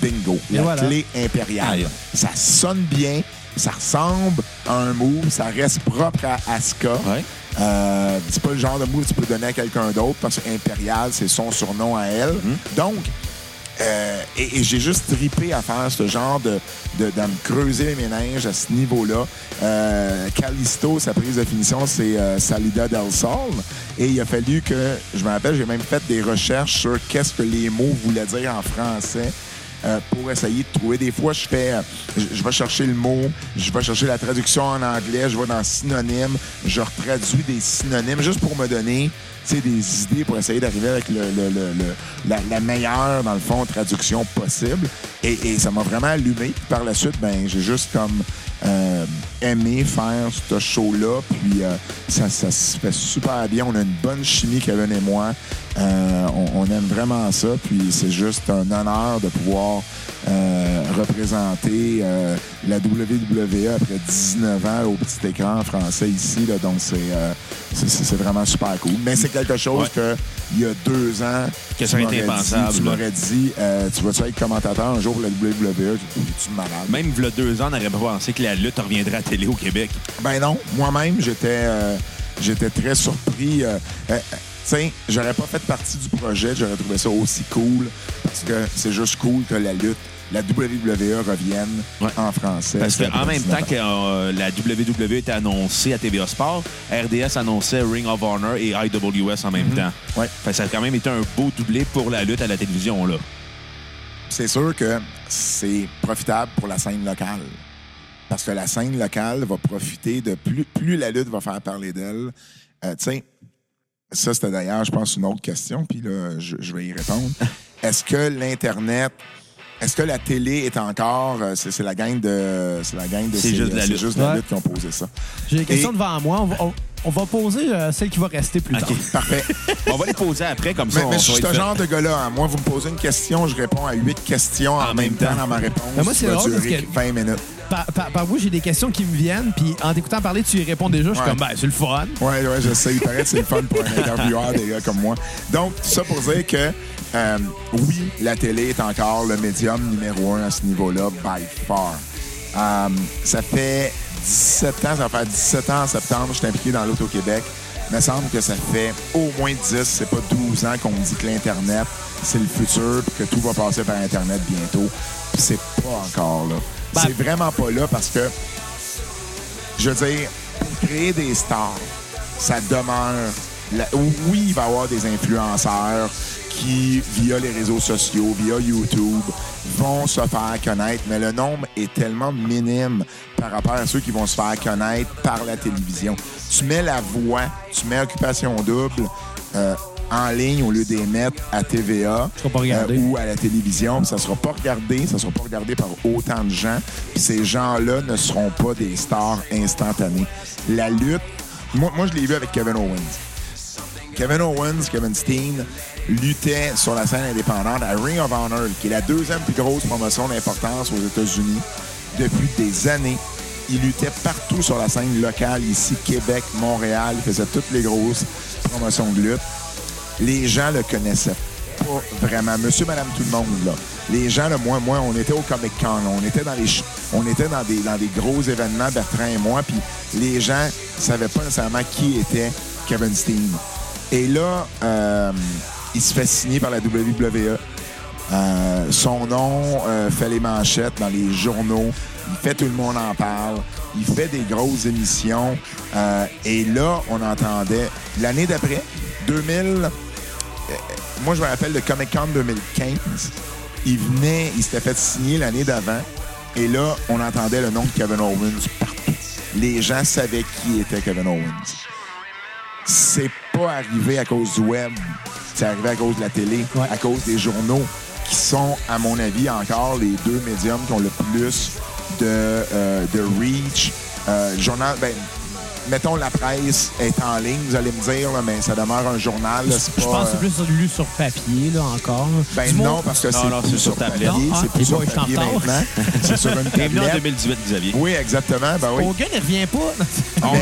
Bingo. Et La voilà. clé impériale. Ça sonne bien, ça ressemble à un move, ça reste propre à Asuka. Ouais. Euh, c'est pas le genre de move que tu peux donner à quelqu'un d'autre parce que Impérial, c'est son surnom à elle. Donc, euh, et, et j'ai juste tripé à faire ce genre de, de, me creuser les méninges à ce niveau-là. Euh, Callisto, sa prise de finition, c'est euh, Salida del Sol. Et il a fallu que, je me rappelle, j'ai même fait des recherches sur qu'est-ce que les mots voulaient dire en français. Euh, pour essayer de trouver. Des fois, je fais, euh, je, vais chercher le mot, je vais chercher la traduction en anglais, je vais dans synonyme, je retraduis des synonymes juste pour me donner des idées pour essayer d'arriver avec le, le- le- la, la meilleure, dans le fond, traduction possible. Et, et ça m'a vraiment allumé. Par la suite, ben, j'ai juste comme euh, faire ce show-là. Puis euh, ça, ça se fait super bien. On a une bonne chimie, Kevin et moi. Euh, on, on aime vraiment ça. Puis c'est juste un honneur de pouvoir euh, représenter euh, la WWE après 19 ans au petit écran français ici. Là, donc c'est euh, c'est- vraiment super cool. Mais c'est quelque chose Ouais. que il y a deux ans, Que tu ça aurait été impensable, Tu m'aurais dit, euh, tu vas-tu être commentateur un jour pour la WWE? Tu malade? Même il y a deux ans, on n'aurait pas pensé que la lutte reviendrait à la télé au Québec. Ben non, moi-même, j'étais euh, j'étais très surpris. Tiens, j'aurais pas fait partie du projet, j'aurais trouvé ça aussi cool parce que c'est juste cool que la lutte, la WWE revienne Ouais. en français. Parce qu'en même temps que euh, la WWE était annoncée à TVA Sport, RDS annonçait Ring of Honor et IWS en même temps. Ouais. Fait ça a quand même été un beau doublé pour la lutte à la télévision. là. c'est sûr que c'est profitable pour la scène locale. Parce que la scène locale va profiter de plus, plus la lutte va faire parler d'elle. Euh, tu sais, ça c'était d'ailleurs, je pense, une autre question, puis là, je, je vais y répondre. [laughs] Est-ce que l'Internet, est-ce que la télé est encore. euh, C'est c'est la gang de. C'est la gang de. C'est juste la c'est lutte. juste la lutte qui ont posé ça. J'ai des questions Et- devant moi. On va, on- on va poser euh, celle qui va rester plus OK. tard. Parfait. [laughs] On va les poser après, comme ça. mais on mais je va suis être ce fait. genre de gars-là. hein. Moi, vous me posez une question, je réponds à huit questions en, même temps dans ma réponse. Mais moi, c'est qui va drôle parce durer que- 20 minutes. Par, par, par vous, j'ai des questions qui me viennent, puis en t'écoutant parler, tu y réponds déjà. Je suis Ouais. comme, ben, c'est le fun. Oui, ouais, je sais. Il paraît que c'est le fun pour un intervieweur, des gars comme moi. Donc, tout ça pour dire que, euh, oui, la télé est encore le médium numéro un à ce niveau-là, by far. Euh, ça fait 17 ans, ça va faire 17 ans en septembre, je suis impliqué dans l'Auto-Québec. Il me semble que ça fait au moins 10, c'est pas 12 ans qu'on me dit que l'Internet, c'est le futur, puis que tout va passer par Internet bientôt. Puis c'est pas encore là. Ben- c'est vraiment pas là parce que je veux dire, pour créer des stars, ça demeure. la- Oui, il va y avoir des influenceurs qui, via les réseaux sociaux, via YouTube, vont se faire connaître, mais le nombre est tellement minime par rapport à ceux qui vont se faire connaître par la télévision. Tu mets la voix, tu mets Occupation Double euh, en ligne au lieu d'émettre à TVA euh, ou à la télévision, ça sera pas regardé, ça sera pas regardé par autant de gens, ces gens-là ne seront pas des stars instantanées. La lutte, moi, moi je l'ai vu avec Kevin Owens. Kevin Owens, Kevin Steen, luttait sur la scène indépendante à Ring of Honor, qui est la deuxième plus grosse promotion d'importance aux États-Unis depuis des années. Il luttait partout sur la scène locale, ici, Québec, Montréal. Il faisait toutes les grosses promotions de lutte. Les gens le connaissaient pas vraiment. Monsieur, madame, tout le monde. Les gens, là, moi, moi, on était au Comic Con. On était dans les, on était dans des, dans des gros événements, Bertrand et moi, puis les gens savaient pas nécessairement qui était Kevin Steen. Et là, euh, il se fait signer par la WWE. Euh, son nom euh, fait les manchettes dans les journaux. Il fait tout le monde en parle. Il fait des grosses émissions. Euh, et là, on entendait l'année d'après, 2000. euh, moi, je me rappelle de Comic Con 2015. Il venait, il s'était fait signer l'année d'avant. Et là, on entendait le nom de Kevin Owens partout. Les gens savaient qui était Kevin Owens c'est pas arrivé à cause du web. C'est arrivé à cause de la télé, Ouais. à cause des journaux, qui sont, à mon avis, encore les deux médiums qui ont le plus de, euh, de reach. Euh, le journal, ben, mettons, la presse est en ligne, vous allez me dire, là, mais ça demeure un journal. là, c'est Je pas, pense que euh, c'est plus lu sur papier, là, encore. Ben non, parce que Non, c'est non, plus c'est sur sur tablette. papier. Non, ah, C'est plus sur papier maintenant. [laughs] C'est sur une Bienvenue en tablette. 2018, Xavier. Oui, exactement. Ben oui. Hogan, il revient pas.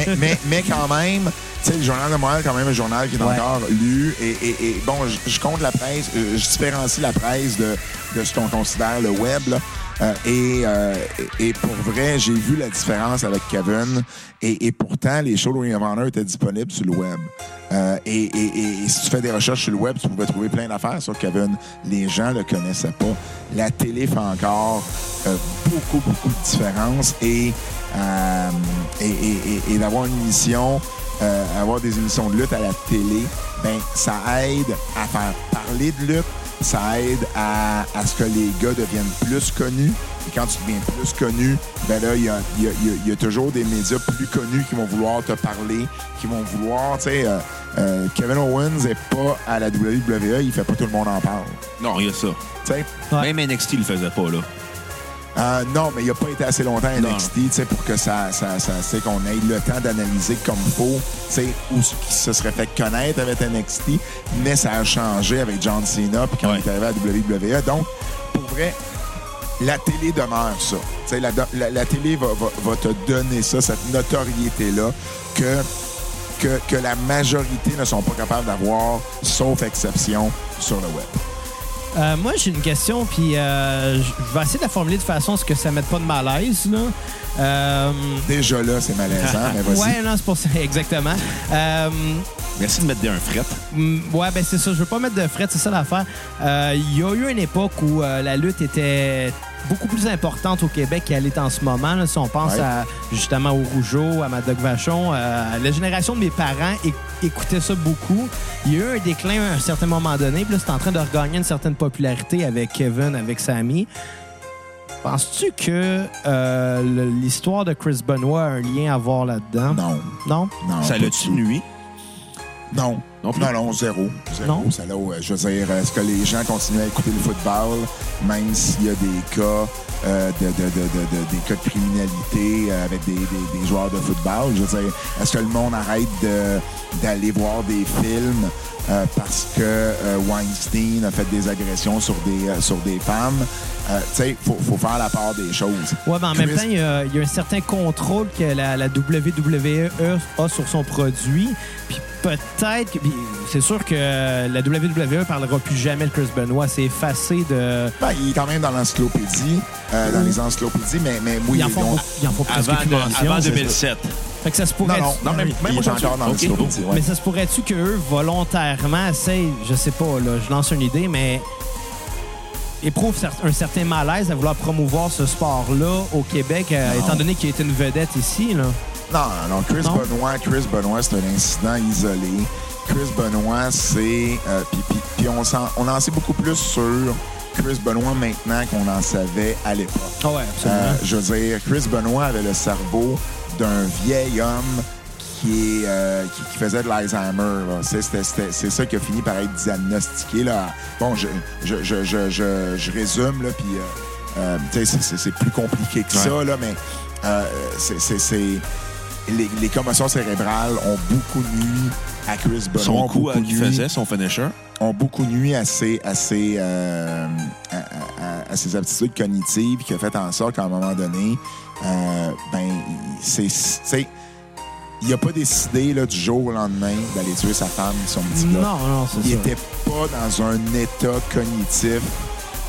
mais, mais, mais quand même, sais, le Journal de Montréal, quand même, un journal qui est Ouais. encore lu. Et, et- et bon, je, je compte la presse, euh, je différencie la presse de, de ce qu'on considère le web. là. Euh, et, euh, et pour vrai, j'ai vu la différence avec Kevin. Et, et pourtant, les shows de Ring of Honor étaient disponibles sur le web. Euh, et, et- et si tu fais des recherches sur le web, tu pouvais trouver plein d'affaires sur Kevin. Les gens le connaissaient pas. La télé fait encore euh, beaucoup, beaucoup de différence. Et, euh, et, et- et- et d'avoir une émission, euh, avoir des émissions de lutte à la télé, ben ça aide à faire parler de lutte, ça aide à, à ce que les gars deviennent plus connus. Et quand tu deviens plus connu, ben là, il y a, il y a- il y a- il y a toujours des médias plus connus qui vont vouloir te parler, qui vont vouloir, tu sais, euh, euh, Kevin Owens est pas à la WWE, il fait pas tout le monde en parle. Non, il y a ça. Tu sais, Ouais. Même NXT le faisait pas, là. Euh, non, mais il n'a pas été assez longtemps à. NXT pour que ça, ça, ça qu'on ait le temps d'analyser comme il faut, où ce qui se serait fait connaître avec NXT, mais ça a changé avec John Cena puis quand Ouais. il est arrivé à WWE. Donc, pour vrai, la télé demeure ça. La, la- la télé va, va- va te donner ça, cette notoriété-là, que, que, que la majorité ne sont pas capables d'avoir, sauf exception, sur le web. Euh, moi, j'ai une question, puis euh, je vais essayer de la formuler de façon à ce que ça ne mette pas de malaise. Là. Euh, Déjà là, c'est malaisant, mais vas-y. ouais, non, c'est pour ça, [laughs] exactement. Euh, Merci de mettre des un fret. Mm, Ouais, ben c'est ça. Je veux pas mettre de fret, c'est ça l'affaire. Euh, Il y a eu une époque où euh, la lutte était beaucoup plus importante au Québec qu'elle est en ce moment. là. si on pense Ouais. à justement au Rougeau, à Madoc Vachon, euh, la génération de mes parents éc- écoutait ça beaucoup. Il y a eu un déclin à un certain moment donné, puis là, c'est en train de regagner une certaine popularité avec Kevin, avec Sammy. Penses-tu que euh, l'histoire de Chris Benoit a un lien à voir là-dedans? Non, Non? non. ça l'a-tu nuit? Non. Non. Non, non, zéro. Zéro. Non? Ça l'a, euh, je veux dire, est-ce que les gens continuent à écouter le football, même s'il y a des cas, euh, de, de- de- de- de- des cas de criminalité euh, avec des, des- des joueurs de football? Je veux dire, est-ce que le monde arrête de- d'aller voir des films euh, parce que euh, Weinstein a fait des agressions sur des, euh, sur des femmes? Euh, tu sais, il faut, faut faire la part des choses. Ouais, mais en même temps, il y, a, il y a un certain contrôle que la, la WWE a sur son produit. Puis peut-être, c'est sûr que la WWE parlera plus jamais de Chris Benoit. C'est effacé de. Ben, il est quand même dans l'encyclopédie, euh, dans les encyclopédies, mais, mais oui, Ils en ils font, ils en font presque Avant, plus de- mention. avant C'est- 2007. Fait que ça se Non, pourrait. non, Non, même- il même aujourd'hui. encore dans Ok. l'encyclopédie, ouais. Mais ça se pourrait-tu qu'eux, volontairement, essayent, je sais pas, là, je lance une idée, mais éprouvent un certain malaise à vouloir promouvoir ce sport-là au Québec, euh, Non. étant donné qu'il est une vedette ici, là? Non, non, non. Chris Non? Benoit, Chris Benoit, c'est un incident isolé. Chris Benoit, c'est. euh, puis on, on en sait beaucoup plus sur Chris Benoit maintenant qu'on en savait à l'époque. Ah ouais, absolument. Euh, je veux dire, Chris Benoit avait le cerveau d'un vieil homme qui, est, euh, qui, qui faisait de l'Alzheimer. C'est, ça qui a fini par être diagnostiqué. Là. Bon, je, je, je, je, je, je résume, là, puis euh, c'est, plus compliqué que ça, là, mais euh, c'est, les, les commotions cérébrales ont beaucoup nuit à Chris Benoit. Son coup à- qu'il faisait, son finisher. ont beaucoup nuit à ses, à ses, euh, à, à- à ses aptitudes cognitives qui a fait en sorte qu'à un moment donné, euh, ben, il- c'est, il a pas décidé là, du jour au lendemain d'aller tuer sa femme, son petit gars. non, non, c'est Il ça. était pas dans un état cognitif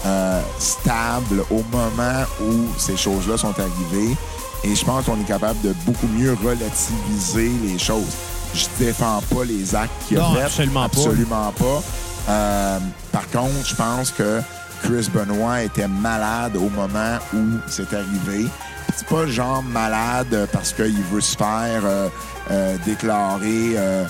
euh, stable au moment où ces choses-là sont arrivées. Et je pense qu'on est capable de beaucoup mieux relativiser les choses. Je défends pas les actes qu'il a fait. absolument pas. Absolument pas. Euh, par contre, je pense que Chris Benoit était malade au moment où c'est arrivé. C'est pas genre malade parce qu'il veut se faire euh, euh, déclarer euh,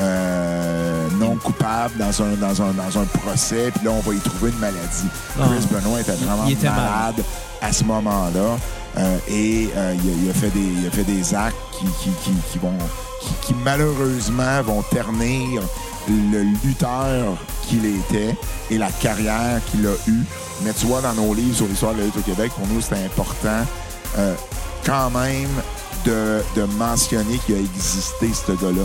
euh, non coupable dans un, dans, un, dans un procès, puis là, on va y trouver une maladie. Non. Chris Benoit était vraiment Il était malade à ce moment-là. Euh, et euh, il, a, fait des, il a fait des actes qui, qui, qui, qui vont, qui, qui, malheureusement vont ternir le lutteur qu'il était et la carrière qu'il a eue. Mais tu vois, dans nos livres sur l'histoire de la lutte au Québec, pour nous, c'était important euh, quand même de, de mentionner qu'il a existé, ce gars-là.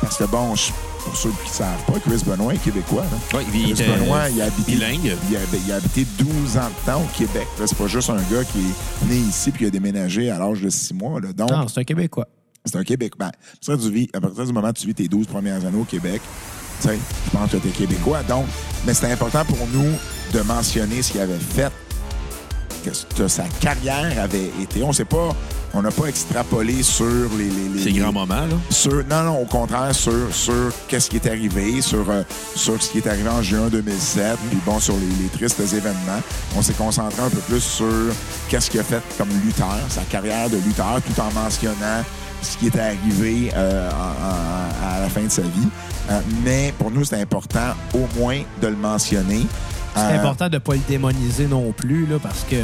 Parce que, bon, je- pour ceux qui ne savent pas, Chris Benoit est québécois. là. Ouais, il Chris était Benoit, il a habité, bilingue. il a, il a habité 12 ans de temps au Québec. C'est pas juste un gars qui est né ici puis qui a déménagé à l'âge de 6 mois. là. Donc, Non, c'est un Québécois. c'est un Québec. Ben, à, partir du, vi- à partir du moment où tu vis tes 12 premières années au Québec, tu sais, je pense que tu es Québécois. Donc, mais c'est important pour nous de mentionner ce qu'il avait fait, que, sa carrière avait été. On sait pas, on n'a pas extrapolé sur les. grands moments, là. sur, non, non, au contraire, sur, sur qu'est-ce qui est arrivé, sur, euh, sur ce qui est arrivé en juin 2007, puis bon, sur les, les tristes événements. On s'est concentré un peu plus sur qu'est-ce qu'il a fait comme lutteur, sa carrière de lutteur, tout en mentionnant ce qui était arrivé euh, en- en- à la fin de sa vie. Euh, mais pour nous, c'est important au moins de le mentionner. C'est Euh, important de ne pas le démoniser non plus, là, parce que,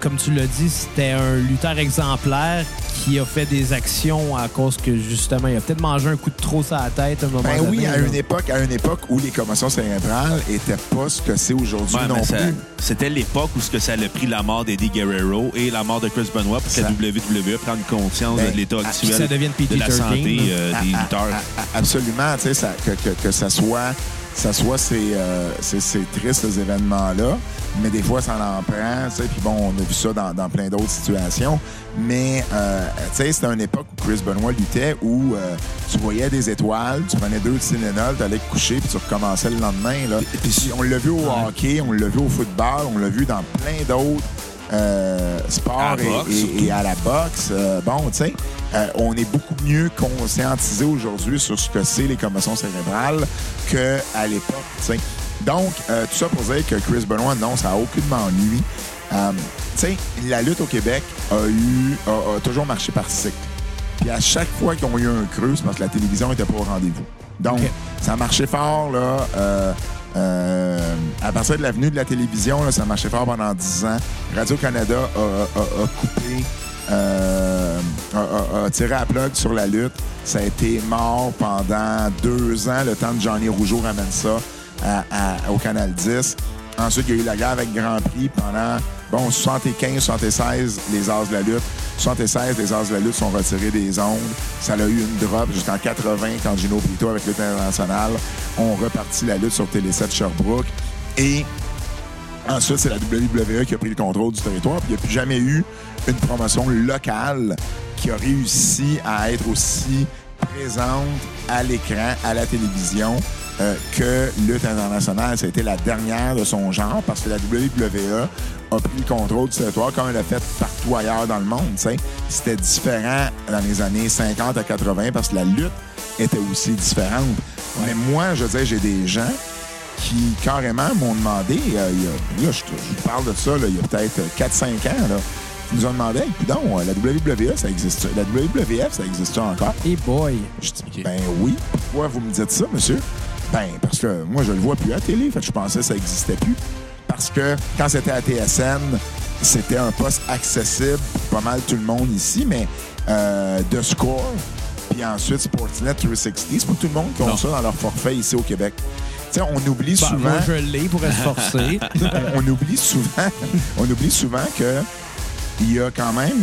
comme tu l'as dit, c'était un lutteur exemplaire qui a fait des actions à cause que, justement, il a peut-être mangé un coup de trop sur la tête à un moment Ben donné. oui, à là. une époque, à une époque où les commotions cérébrales étaient pas ce que c'est aujourd'hui Ouais, non ça- plus. C'était l'époque où ce que ça a pris la mort d'Eddie Guerrero et la mort de Chris Benoit pour que Ça- la WWE prenne conscience Ben, de l'état ah, actuel puis ça devienne de la PG-13, santé euh, Ah, des ah, lutteurs. ah, ah, absolument, tu sais, ça- que, que, que ça soit, ça soit ces, euh, ces, ces tristes événements-là, mais des fois, ça en prend, tu sais, puis bon, on a vu ça dans, dans plein d'autres situations, mais, euh, tu sais, c'était une époque où Chris Benoit luttait, où euh, tu voyais des étoiles, tu prenais deux Tylenol, tu allais te coucher, puis tu recommençais le lendemain, là. Puis on l'a vu au hockey, on l'a vu au football, on l'a vu dans plein d'autres euh, À la et- boxe, et- surtout. et à la boxe. Euh, bon, tu sais, euh, on est beaucoup mieux conscientisé aujourd'hui sur ce que c'est les commotions cérébrales qu'à l'époque, tu sais. Donc, tout ça pour dire que Chris Benoit, non, ça n'a aucunement. Euh, tu sais, la lutte au Québec a eu a, a toujours marché par cycle. Puis à chaque fois qu'ils ont eu un creux, c'est parce que la télévision n'était pas au rendez-vous. Donc, OK. ça a marché fort, là. euh, euh, à partir de l'avenue de la télévision, ça a marché fort pendant 10 ans. Radio-Canada a, coupé, euh, a, tiré à plug sur la lutte. Ça a été mort pendant deux ans, le temps de Johnny Rougeau ramène ça au Canal 10. Ensuite, il y a eu la guerre avec Grand Prix pendant, bon, 75, 76, les As de la lutte. 76, les As de la lutte sont retirés des ondes. Ça a eu une drop jusqu'en 80 quand Gino Brito, avec lutte internationale, ont reparti la lutte sur Télé 7 Sherbrooke. Et ensuite, c'est la WWE qui a pris le contrôle du territoire. Puis il n'y a plus jamais eu une promotion locale qui a réussi à être aussi présente à l'écran, à la télévision, euh, que Lutte internationale. Ça a été la dernière de son genre parce que la WWE a pris le contrôle du territoire comme elle l'a fait partout ailleurs dans le monde. C'était différent dans les années 50 à 80 parce que la lutte était aussi différente. Mais moi, je veux dire, j'ai des gens qui carrément m'ont demandé, euh, il y a- là, je, je vous parle de ça, là, il y a peut-être 4-5 ans, là, ils nous ont demandé, hey, coudonc, euh, la WWE, ça existe La WWF, ça existe encore? Hey boy! Je dis, ben oui. Pourquoi vous me dites ça, monsieur? Ben, parce que moi, je le vois plus à la télé. Fait que je pensais que ça n'existait plus. Parce que quand c'était à TSN, c'était un poste accessible pour pas mal tout le monde ici, mais euh, de score. Puis ensuite, Sportsnet 360, c'est pas tout le monde qui a Non. ça dans leur forfait ici au Québec. Tu sais, on oublie Bah, souvent moi, je l'ai pour se forcer. [laughs] on oublie souvent, on oublie souvent que il y a quand même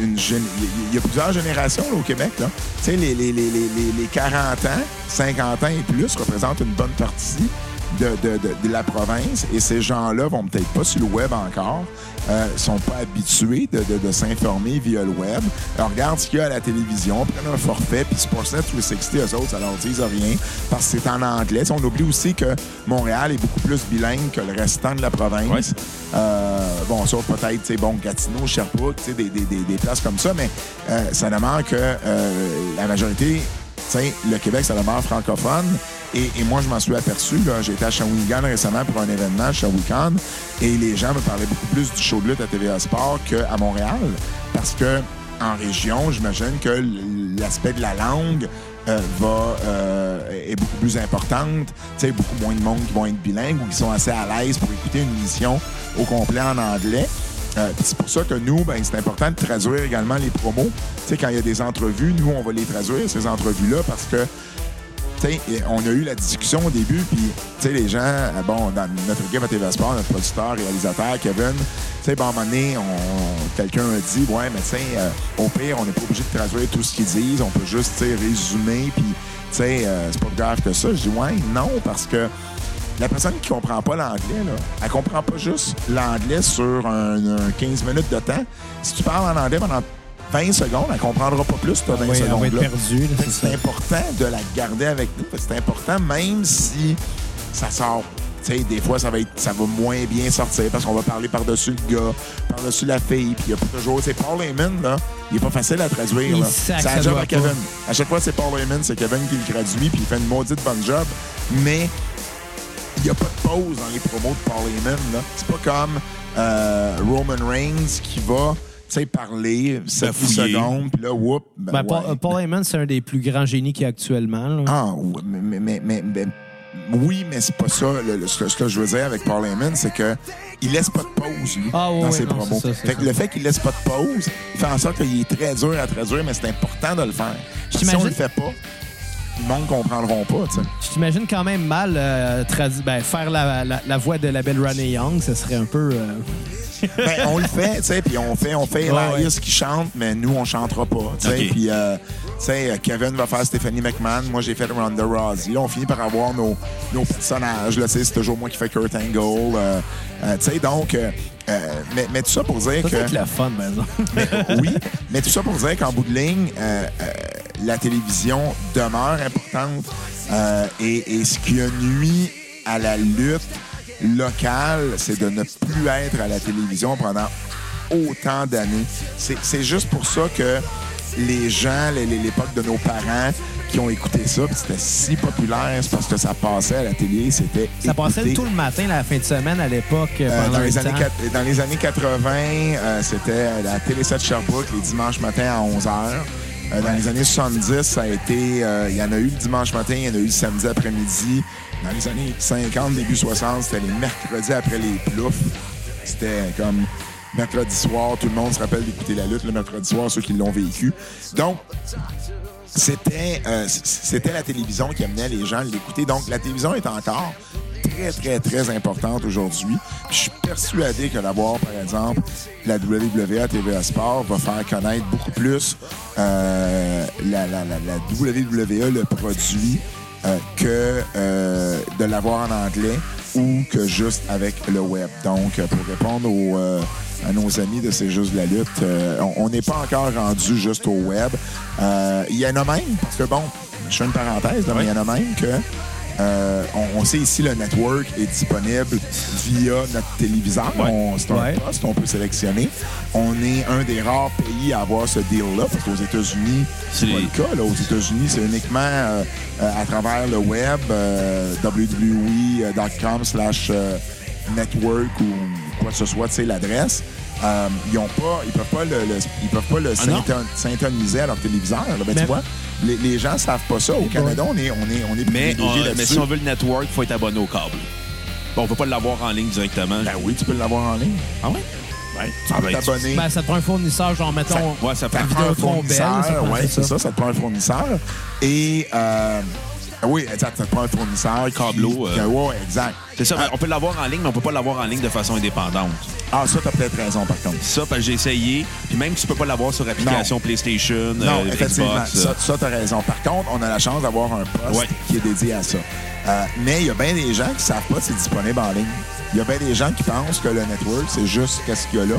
une, une il y a plusieurs générations au Québec. Là. Les, les, les, les 40 ans, 50 ans et plus représentent une bonne partie de, de, de, de la province et ces gens-là vont peut-être pas sur le web encore, euh, sont pas habitués de, s'informer via le web. Alors, regarde ce qu'il y a à la télévision, prennent un forfait, puis Sportsnet 360, eux autres, ça leur dit rien parce que c'est en anglais. On oublie aussi que Montréal est beaucoup plus bilingue que le restant de la province. Ouais. Euh, bon, sauf peut-être, tu bon, Gatineau, Sherbrooke, tu sais, des, des, des, des places comme ça, mais euh, ça demande que euh, la majorité, le Québec, ça demeure francophone. Et, moi, je m'en suis aperçu. été à Shawinigan récemment pour un événement Shawinigan et les gens me parlaient beaucoup plus du show de lutte à TVA Sport qu'à Montréal. Parce que en région, j'imagine que l'aspect de la langue euh, euh, est beaucoup plus importante. Sais, beaucoup moins de monde qui vont être bilingues ou qui sont assez à l'aise pour écouter une émission au complet en anglais. Euh, c'est pour ça que nous, ben, c'est important de traduire également les promos. Tu sais, quand il y a des entrevues, nous, on va les traduire, ces entrevues-là, parce que on a eu la discussion au début, puis, les gens, euh, bon, dans notre équipe à TV Sport, notre producteur, réalisateur, Kevin, bon, à un moment donné, on- quelqu'un a dit, ouais, mais tu euh, au pire, on n'est pas obligé de traduire tout ce qu'ils disent, on peut juste, résumer, puis, tu sais, euh, c'est pas grave que ça. Je dis, ouais, non, parce que la personne qui comprend pas l'anglais, là, elle comprend pas juste l'anglais sur un, un 15 minutes de temps. Si tu parles en anglais pendant 20 secondes, elle comprendra pas plus, tu 20 Oui, elle va être secondes-là. perdue. là, Fait que c'est important de la garder avec nous. C'est important, même si ça sort. Tu sais, des fois, ça va, être, ça va moins bien sortir parce qu'on va parler par-dessus le gars, par-dessus la fille, puis il n'y a pas toujours. C'est Paul Heyman, là, il est pas facile à traduire. C'est la job à pas. Kevin. À chaque fois, c'est Paul Heyman, c'est Kevin qui le traduit, puis il fait une maudite bonne job. Mais il n'y a pas de pause dans les promos de Paul Heyman. là. C'est pas comme euh, Roman Reigns qui va sais, parler 7 Bafouiller. secondes, puis là, whoop. ben Ben, Paul, ouais. Paul Heyman, c'est un des plus grands génies qu'il y a actuellement. là. Ah, oui, mais, mais, mais, mais- oui, mais c'est pas ça. Le- le- ce, que, ce que je veux dire avec Paul Heyman, c'est que il laisse pas de pause, lui, Ah, dans ses non, promos. ça, fait que ça. le fait qu'il laisse pas de pause fait en sorte qu'il est très dur à traduire, mais c'est important de le faire. Si on le fait pas, le monde ne comprendront pas, tu sais. Je t'imagine quand même mal euh, ben, faire la, la- la voix de la belle Ronnie Young, ce serait un peu. euh, Ben, on le fait, tu sais, puis on fait, on fait Ouais, qui chante, mais nous, on chantera pas, tu sais. Puis, euh, tu sais, Kevin va faire Stephanie McMahon, moi, j'ai fait Ronda Rousey. Là, on finit par avoir nos, nos personnages, là, tu sais, c'est toujours moi qui fais Kurt Angle, euh, euh, tu sais, donc, euh, euh, mais, mais tout ça pour dire Ça que... fun, oui, mais tout ça pour dire qu'en bout de ligne, euh, euh, la télévision demeure importante euh, et, et ce qui a nuit à la lutte locale, c'est de ne plus être à la télévision pendant autant d'années. C'est c'est juste pour ça que les gens, l'époque de nos parents qui ont écouté ça, puis c'était si populaire, c'est parce que ça passait à la télé, c'était Ça passait tout le matin, la fin de semaine, à l'époque. Euh, dans, dans les années 80, euh, c'était la Télé 7 Sherbrooke les dimanches matins à 11h. Euh, dans les années 70, ça a été. euh, Il y en a eu le dimanche matin, il y en a eu le samedi après-midi. Dans les années 50, début 60, c'était les mercredis après les ploufs. C'était comme mercredi soir. Tout le monde se rappelle d'écouter la lutte le mercredi soir, ceux qui l'ont vécu. Donc, c'était euh, c'était la télévision qui amenait les gens à l'écouter. Donc, la télévision est encore très, très, très importante aujourd'hui. Je suis persuadé que d'avoir, par exemple, la WWE TVA Sport va faire connaître beaucoup plus euh, la, la, la, la WWE, le produit, euh, que euh, de l'avoir en anglais ou que juste avec le web. Donc, euh, pour répondre aux, euh, à nos amis de C'est juste de la lutte, euh, on- n'est pas encore rendu juste au web. Il y en a même, parce que bon, je fais une parenthèse, il y en a même que euh, on, on sait ici le network est disponible via notre téléviseur. Ouais. On- C'est un Ouais. poste, on peut sélectionner. On est un des rares pays à avoir ce deal-là, parce qu'aux États-Unis, c'est C'est- pas le cas. Là. Aux États-Unis, c'est uniquement euh, à travers le web, euh, www.com slash euh, network ou quoi que ce soit, tu sais, l'adresse. Euh, ils ont pas, ils peuvent pas le, le- ils peuvent pas le Ah syntoniser à leur téléviseur. là. Ben, Mais- tu vois, les, les gens savent pas ça. Au Canada, on est, on est, on est Mais, privilégié on- mais si on veut le network, il faut être abonné au câble. Bon, on peut pas l'avoir en ligne directement. Ben oui, tu peux l'avoir en ligne. Ah ouais? Ouais. Tu peux t'abonner. Ben, ça te prend un fournisseur, genre, mettons. Ouais, ça Ça prend te prend un fournisseur. Bell, ça prend ouais, c'est ça. ça, ça te prend un fournisseur. Et, euh, oui, exact, ça te prend un fournisseur. qui- Câbleau, euh. ouais, exact. C'est ça, ben, on peut l'avoir en ligne, mais on peut pas l'avoir en ligne de façon indépendante. Ah, ça, t'as peut-être raison, par contre. Ça, parce que j'ai essayé. Puis même si tu peux pas l'avoir sur l'application PlayStation, Non, euh, effectivement, Xbox, ça, euh, ça t'as raison. Par contre, on a la chance d'avoir un poste Ouais. qui est dédié à ça. Euh, mais il y a bien des gens qui savent pas que c'est disponible en ligne. Il y a bien des gens qui pensent que le network, c'est juste qu'est-ce qu'il y a là.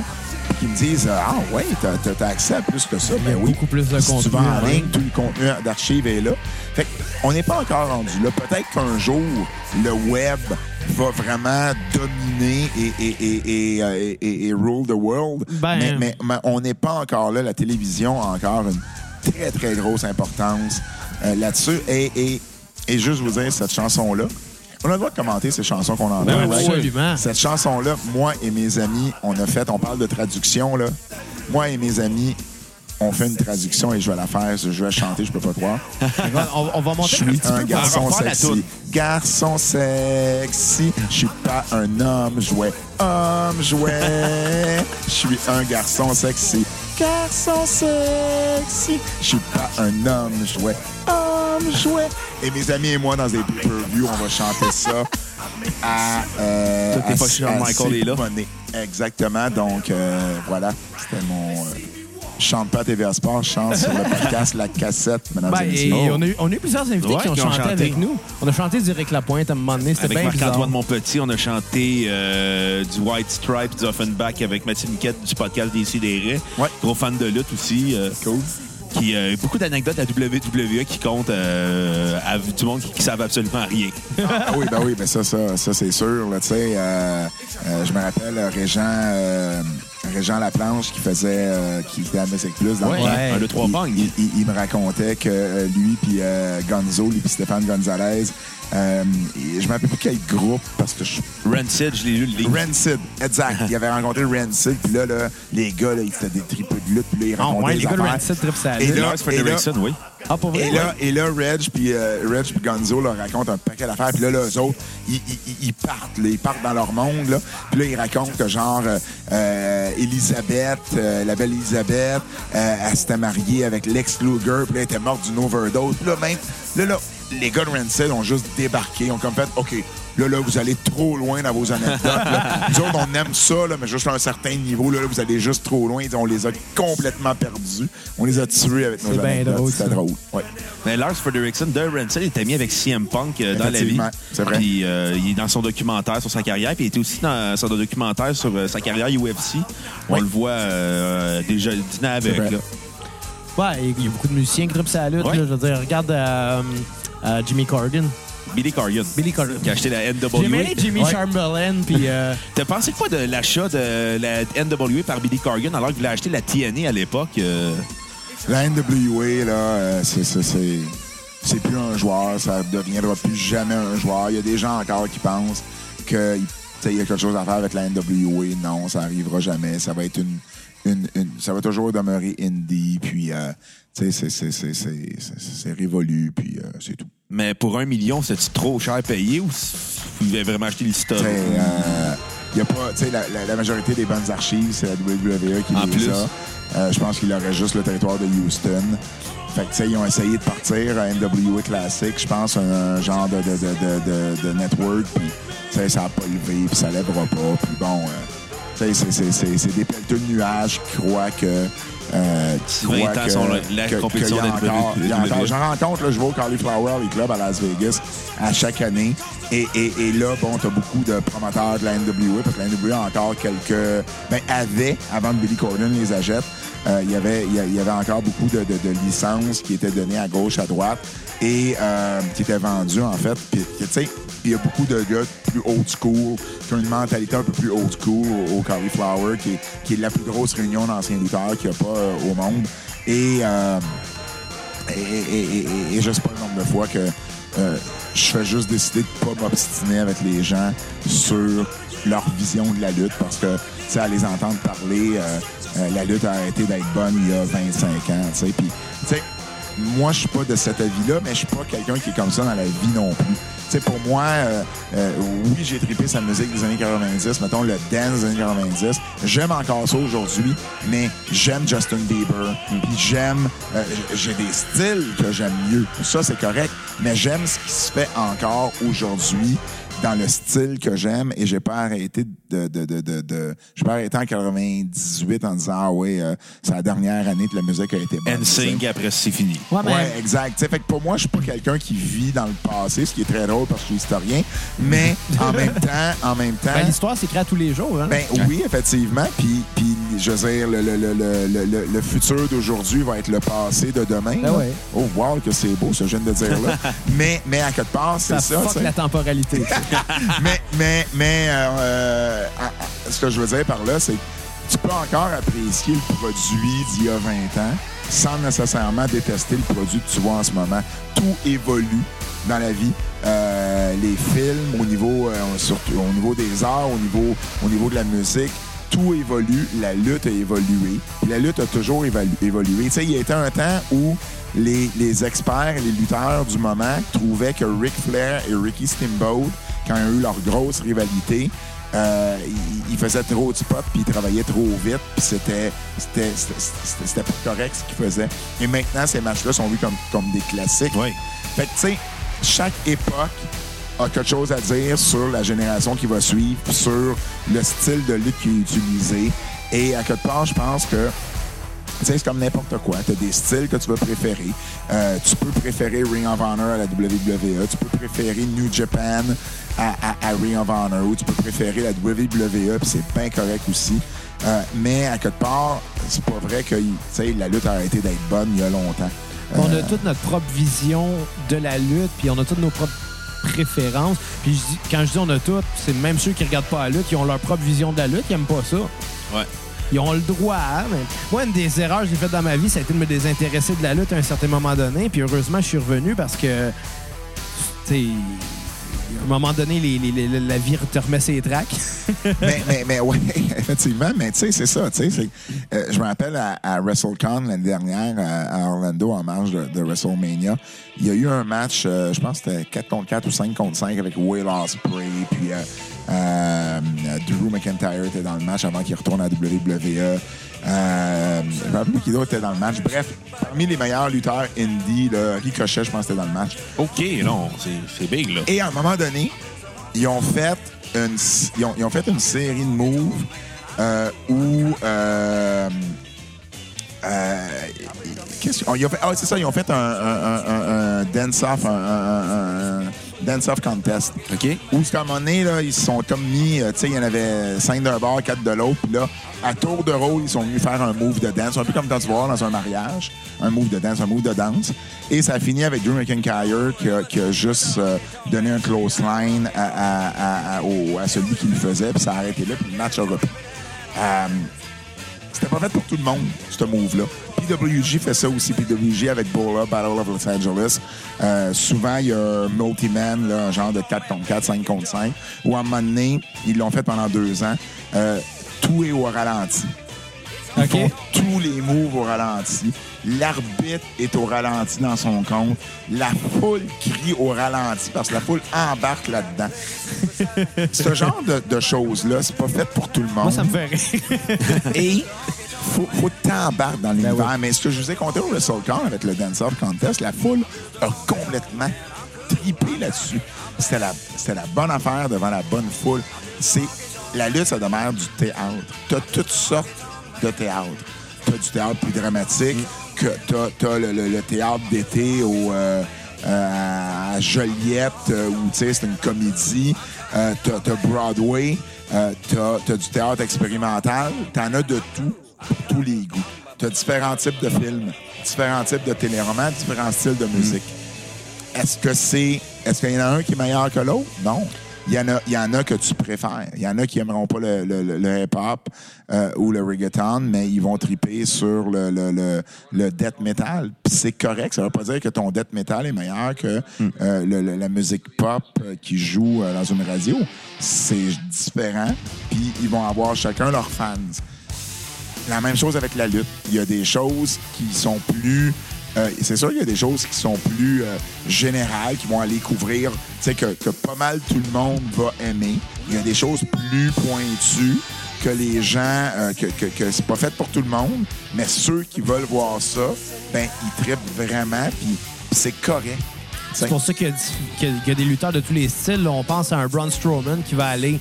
Puis qui me disent Ah, ouais, t'as t'as- t'as accès à plus que ça. Il y a Ben oui. beaucoup plus de si tu contenu vas en ligne, tout le contenu d'archives est là. Fait on n'est pas encore rendu là. Peut-être qu'un jour, le web va vraiment dominer et, et, et, et, euh, et- et- et rule the world. Ben- mais, mais- mais on n'est pas encore là. La télévision a encore une très, très grosse importance euh, là-dessus. Et, et, et juste vous dire, cette chanson-là, on a le droit de commenter ces chansons qu'on entend. Ben, absolument. Cette chanson-là, moi et mes amis, on a fait, on parle de traduction, là. Moi et mes amis, on fait une traduction et je vais la faire. Je vais chanter, je peux pas croire. [laughs] On, on va Je monter suis un petit un peu. garçon la sexy. toune. Garçon sexy. Je suis pas un homme jouet. Homme jouet. Je suis un garçon sexy. Garçon sexy. Je suis pas un homme jouet. Homme chouette. Et mes amis et moi, dans des pay-per-view, on va chanter ça à. Euh, Toutes à- Michael est là. Exactement. Donc, euh, voilà. C'était mon. Euh, je chante pas à TVA Sport, je chante sur le podcast La Cassette, mesdames Ben, et et messieurs. on, a eu, on a eu plusieurs invités Ouais, qui ont qui ont chanté chanté. avec nous. On a chanté du Rick Lapointe à un moment donné. C'était Avec bien bizarre. Marc-Antoine Monpetit, on a chanté euh, du White Stripe, du Offenbach avec Mathieu Niquette du podcast des Sidérés. Ouais. Gros fan de lutte aussi. euh, Cool. qui euh, beaucoup d'anecdotes à WWE qui comptent euh, à du monde qui, qui savent absolument rien. Ah oui, ben oui, ben ça, ça, ça c'est sûr. là, Tu sais, euh, euh, je me rappelle euh, Régent, euh, Régent Laplanche qui faisait, euh, qui était à Musique Plus dans Ouais, le. Ouais. il, il- il- il me racontait que euh, lui puis euh, Gonzo, lui puis Stéphane Gonzalez, euh, et je me rappelle plus quel groupe parce que je Rancid, je l'ai lu le livre. Rancid, exact. [laughs] Il avait rencontré Rancid, puis là, là, les gars, là, ils faisaient des triples de lutte, puis là, ils Ah, racontaient ouais, des les gars de affaires. Rancid Trip Salad. Et là- Lars Fredrickson, oui. Ah, pour vrai? Et là, et là, Reg puis euh, Reg puis Gonzo leur racontent un paquet d'affaires. Puis là, là, eux autres, ils, ils- ils- partent, là, ils partent dans leur monde. Là. Puis là, ils racontent que genre euh, euh, Elisabeth, euh, la belle Elisabeth, euh, elle s'était mariée avec Lex Luger. Puis là, elle était morte d'une overdose. Puis là, même, là, là, les gars de Rancid ont juste débarqué. Ils ont comme fait, OK, là, là, vous allez trop loin dans vos anecdotes. là. [laughs] Nous autres, on aime ça, là, mais juste à un certain niveau. Là, là, vous allez juste trop loin. On les a complètement perdus. On les a tués avec nos C'est bien anecdotes. ça. drôle. Ouais. Mais Lars Fredrickson de Rancid était mis avec CM Punk euh, dans la vie. C'est vrai. Puis euh, il est dans son documentaire sur sa carrière. Puis il était aussi dans son documentaire sur euh, sa carrière UFC. On le voit euh, déjà dîner avec. Là. Ouais, il y a beaucoup de musiciens qui trippent sa lutte. Ouais. là. je veux dire, regarde euh, Jimmy Corgan. Billy Corgan. Billy Corgan. Qui a acheté la NWA. J'ai mêlé Jimmy Ouais. Chamberlain, puis... euh, [laughs] T'as pensé quoi de l'achat de la NWA par Billy Corgan alors qu'il voulait acheter la TNA à l'époque? euh? La NWA, là, euh, c'est, c'est, c'est, c'est plus un joueur, ça ne deviendra plus jamais un joueur. Il y a des gens encore qui pensent qu'il y a quelque chose à faire avec la NWA. Non, ça n'arrivera jamais. Ça va être une, une, une- ça va toujours demeurer indie, puis euh, tu sais, c'est, révolu, puis euh, c'est tout. Mais pour un million, c'est-tu trop cher payé ou il avait vraiment acheté l'histoire? Tu sais, euh, y a pas, tu sais, la, la- la majorité des bonnes archives, c'est la WWE qui En les plus. a. Euh, je pense qu'il aurait juste le territoire de Houston. Fait que, tu sais, ils ont essayé de partir à NWA Classic, je pense, un, un genre de, de, de, de, network, puis tu sais, ça n'a pas levé, puis ça lèvera pas. Puis bon, euh, tu sais, c'est- c'est- c'est c'est des pelleteux de nuages qui croient que... Euh, qui 20 croient ans que, sont la- la que- compétition qu'il y a de encore- il y a WWE. encore- J'en rencontre, là, je vais au Cauliflower Club à Las Vegas à chaque année. Et, et, et là, bon, t'as beaucoup de promoteurs de la NWA, parce que la NWA a encore quelques... Ben, avait, avant que Billy Corgan les achète, euh, il y avait, il y a- il y avait encore beaucoup de, de- de licences qui étaient données à gauche, à droite, et euh, qui étaient vendues, en fait. Puis, tu sais, il y a beaucoup de gars plus old school, qui ont une mentalité un peu plus old school au, au Cauliflower, qui est, qui est la plus grosse réunion d'anciens lutteurs qu'il n'y a pas euh, au monde. Et... euh, et, et, et, je sais pas le nombre de fois que euh, je fais juste décider de pas m'obstiner avec les gens sur leur vision de la lutte parce que, tu sais, à les entendre parler, euh, la lutte a arrêté d'être bonne il y a 25 ans. Puis, tu sais, moi, je suis pas de cet avis-là, mais je suis pas quelqu'un qui est comme ça dans la vie non plus. Sais, pour moi, euh, euh, oui, j'ai trippé sa musique des années 90, mettons le dance des années 90. J'aime encore ça aujourd'hui, mais j'aime Justin Bieber, puis j'aime, euh, j'ai des styles que j'aime mieux. Ça, c'est correct, mais j'aime ce qui se fait encore aujourd'hui dans le style que j'aime et j'ai pas arrêté de, de, de, de, de- j'ai pas arrêté en 98 en disant ah ouais euh, c'est la dernière année que la musique a été bonne. NSYNC, après, c'est fini. ouais, Ouais, exact. Fait que pour moi, je suis pas quelqu'un qui vit dans le passé, ce qui est très drôle parce que je suis historien, mais en même [laughs] temps, en même temps, ben, l'histoire s'écrit à tous les jours. Hein? ben oui, effectivement. Puis, puis je veux dire, le, le, le, le, futur d'aujourd'hui va être le passé de demain. Ben ouais. Oh, wow, que c'est beau, ce que je viens de dire là. [laughs] mais, mais à quelque part, c'est ça fuck la temporalité. [laughs] mais, mais, mais euh, à- ce que je veux dire par là, c'est que tu peux encore apprécier le produit d'il y a 20 ans sans nécessairement détester le produit que tu vois en ce moment. Tout évolue dans la vie. Euh, les films, au niveau, euh, surtout, au niveau des arts, au niveau, au niveau de la musique, tout évolue. La lutte a évolué. Puis la lutte a toujours évolué. Tu sais, il y a été un temps où les, les experts et les lutteurs du moment trouvaient que Ric Flair et Ricky Steamboat, quand ils ont eu leur grosse rivalité, euh, il, il faisait trop de spots, puis il travaillait trop vite, puis c'était c'était- pas correct ce qu'il faisait. Et maintenant, ces matchs-là sont vus comme, comme des classiques. Oui. Fait que, tu sais, chaque époque a quelque chose à dire sur la génération qui va suivre, sur le style de lutte qui est utilisé. Et à quelque part, je pense que c'est comme n'importe quoi. Tu as des styles que tu vas préférer. Euh, tu peux préférer Ring of Honor à la WWE. Tu peux préférer New Japan à, à- à Ring of Honor. Ou tu peux préférer la WWE, puis c'est bien correct aussi. Euh, mais à quelque part, c'est pas vrai que la lutte a arrêté d'être bonne il y a longtemps. On Euh, a toute notre propre vision de la lutte, puis on a toutes nos propres préférences. Puis je dis- quand je dis on a toutes, c'est même ceux qui regardent pas la lutte, qui ont leur propre vision de la lutte, qui aiment pas ça. Ouais. Ils ont le droit. Mais moi, une des erreurs que j'ai faites dans ma vie, ça a été de me désintéresser de la lutte à un certain moment donné. Puis heureusement, je suis revenu parce que, tu à un moment donné, la vie te remet ses tracks. [laughs] mais, mais, mais oui, [laughs] effectivement, mais tu sais, c'est ça. euh, je me rappelle à, WrestleCon l'année dernière à, Orlando, en marge de, WrestleMania, il y a eu un match, euh, je pense que c'était 4 contre 4 ou 5 contre 5 avec Will Ospreay, puis euh, euh, Drew McIntyre était dans le match avant qu'il retourne à WWE. Euh, je me rappelle qui d'autre était dans le match. Bref, parmi les meilleurs lutteurs indie, là, Ricochet, je pense que était dans le match. OK, non, c'est big, là. Et à un moment donné, ils ont fait une, ils ont, ils ont fait une série de moves euh, où. Euh, euh, qu'est-ce qu'ils- ils ont fait- Ah, c'est ça, ils ont fait un, un- un- un- un dance-off, un, un dance-off contest. OK? Où, à un moment donné, là, ils se sont comme mis, euh, tu sais, il y en avait cinq d'un bord, quatre de l'autre. Puis là, à tour de rôle, ils sont venus faire un move de dance, un peu comme quand tu vas dans un mariage. Un move de dance, un move de danse. Et ça a fini avec Drew McIntyre qui a, qui a juste euh, donné un close line à, à celui qui le faisait. Puis ça a arrêté là, puis le match a repris. Euh, c'était pas fait pour tout le monde, ce move-là. PWG fait ça aussi. PWG avec Bola, Battle of Los Angeles. Euh, souvent, il y a un multi-man, genre de 4 contre 4, 5 contre 5. Ou à un ils l'ont fait pendant deux ans. Euh, tout est au ralenti. Ils font tous les moves au ralenti. L'arbitre est au ralenti dans son compte. La foule crie au ralenti parce que la foule embarque là-dedans. [laughs] Ce genre de, de choses-là, c'est pas fait pour tout le monde. Moi, ça me fait rire. [laughs] Et faut, faut que t'embarques dans l'univers. Ben oui. Mais ce que je vous ai conté au WrestleCon avec le Dance Off Contest, la foule a complètement triplé là-dessus. C'était la, la bonne affaire devant la bonne foule. C'est la lutte, ça demeure du théâtre. T'as toutes sortes de théâtre. T'as du théâtre plus dramatique, que t'as, t'as le, le- le théâtre d'été au euh, euh, à Joliette, euh, où tu c'est une comédie. Euh, t'as, Broadway, t'as, du théâtre expérimental. T'en as de tout, pour tous les goûts. T'as différents types de films, différents types de téléromans, différents styles de musique. Est-ce que c'est. Est-ce qu'il y en a un qui est meilleur que l'autre? Non. Il y, en a, il y en a que tu préfères. Il y en a qui aimeront pas le, le- le- hip-hop euh, ou le reggaeton, mais ils vont triper sur le, le, le, death metal. C'est correct. Ça veut pas dire que ton death metal est meilleur que euh, le- le- la musique pop euh, qui joue euh, dans une radio. C'est différent. Puis ils vont avoir chacun leurs fans. La même chose avec la lutte. Il y a des choses qui sont plus. Euh, c'est sûr qu'il y a des choses qui sont plus euh, générales, qui vont aller couvrir, tu sais, que, pas mal tout le monde va aimer. Il y a des choses plus pointues que les gens, euh, que, que, c'est pas fait pour tout le monde, mais ceux qui veulent voir ça, ben ils trippent vraiment, puis c'est correct. C'est pour ça qu'il y, y a- des lutteurs de tous les styles. On pense à un Braun Strowman qui va aller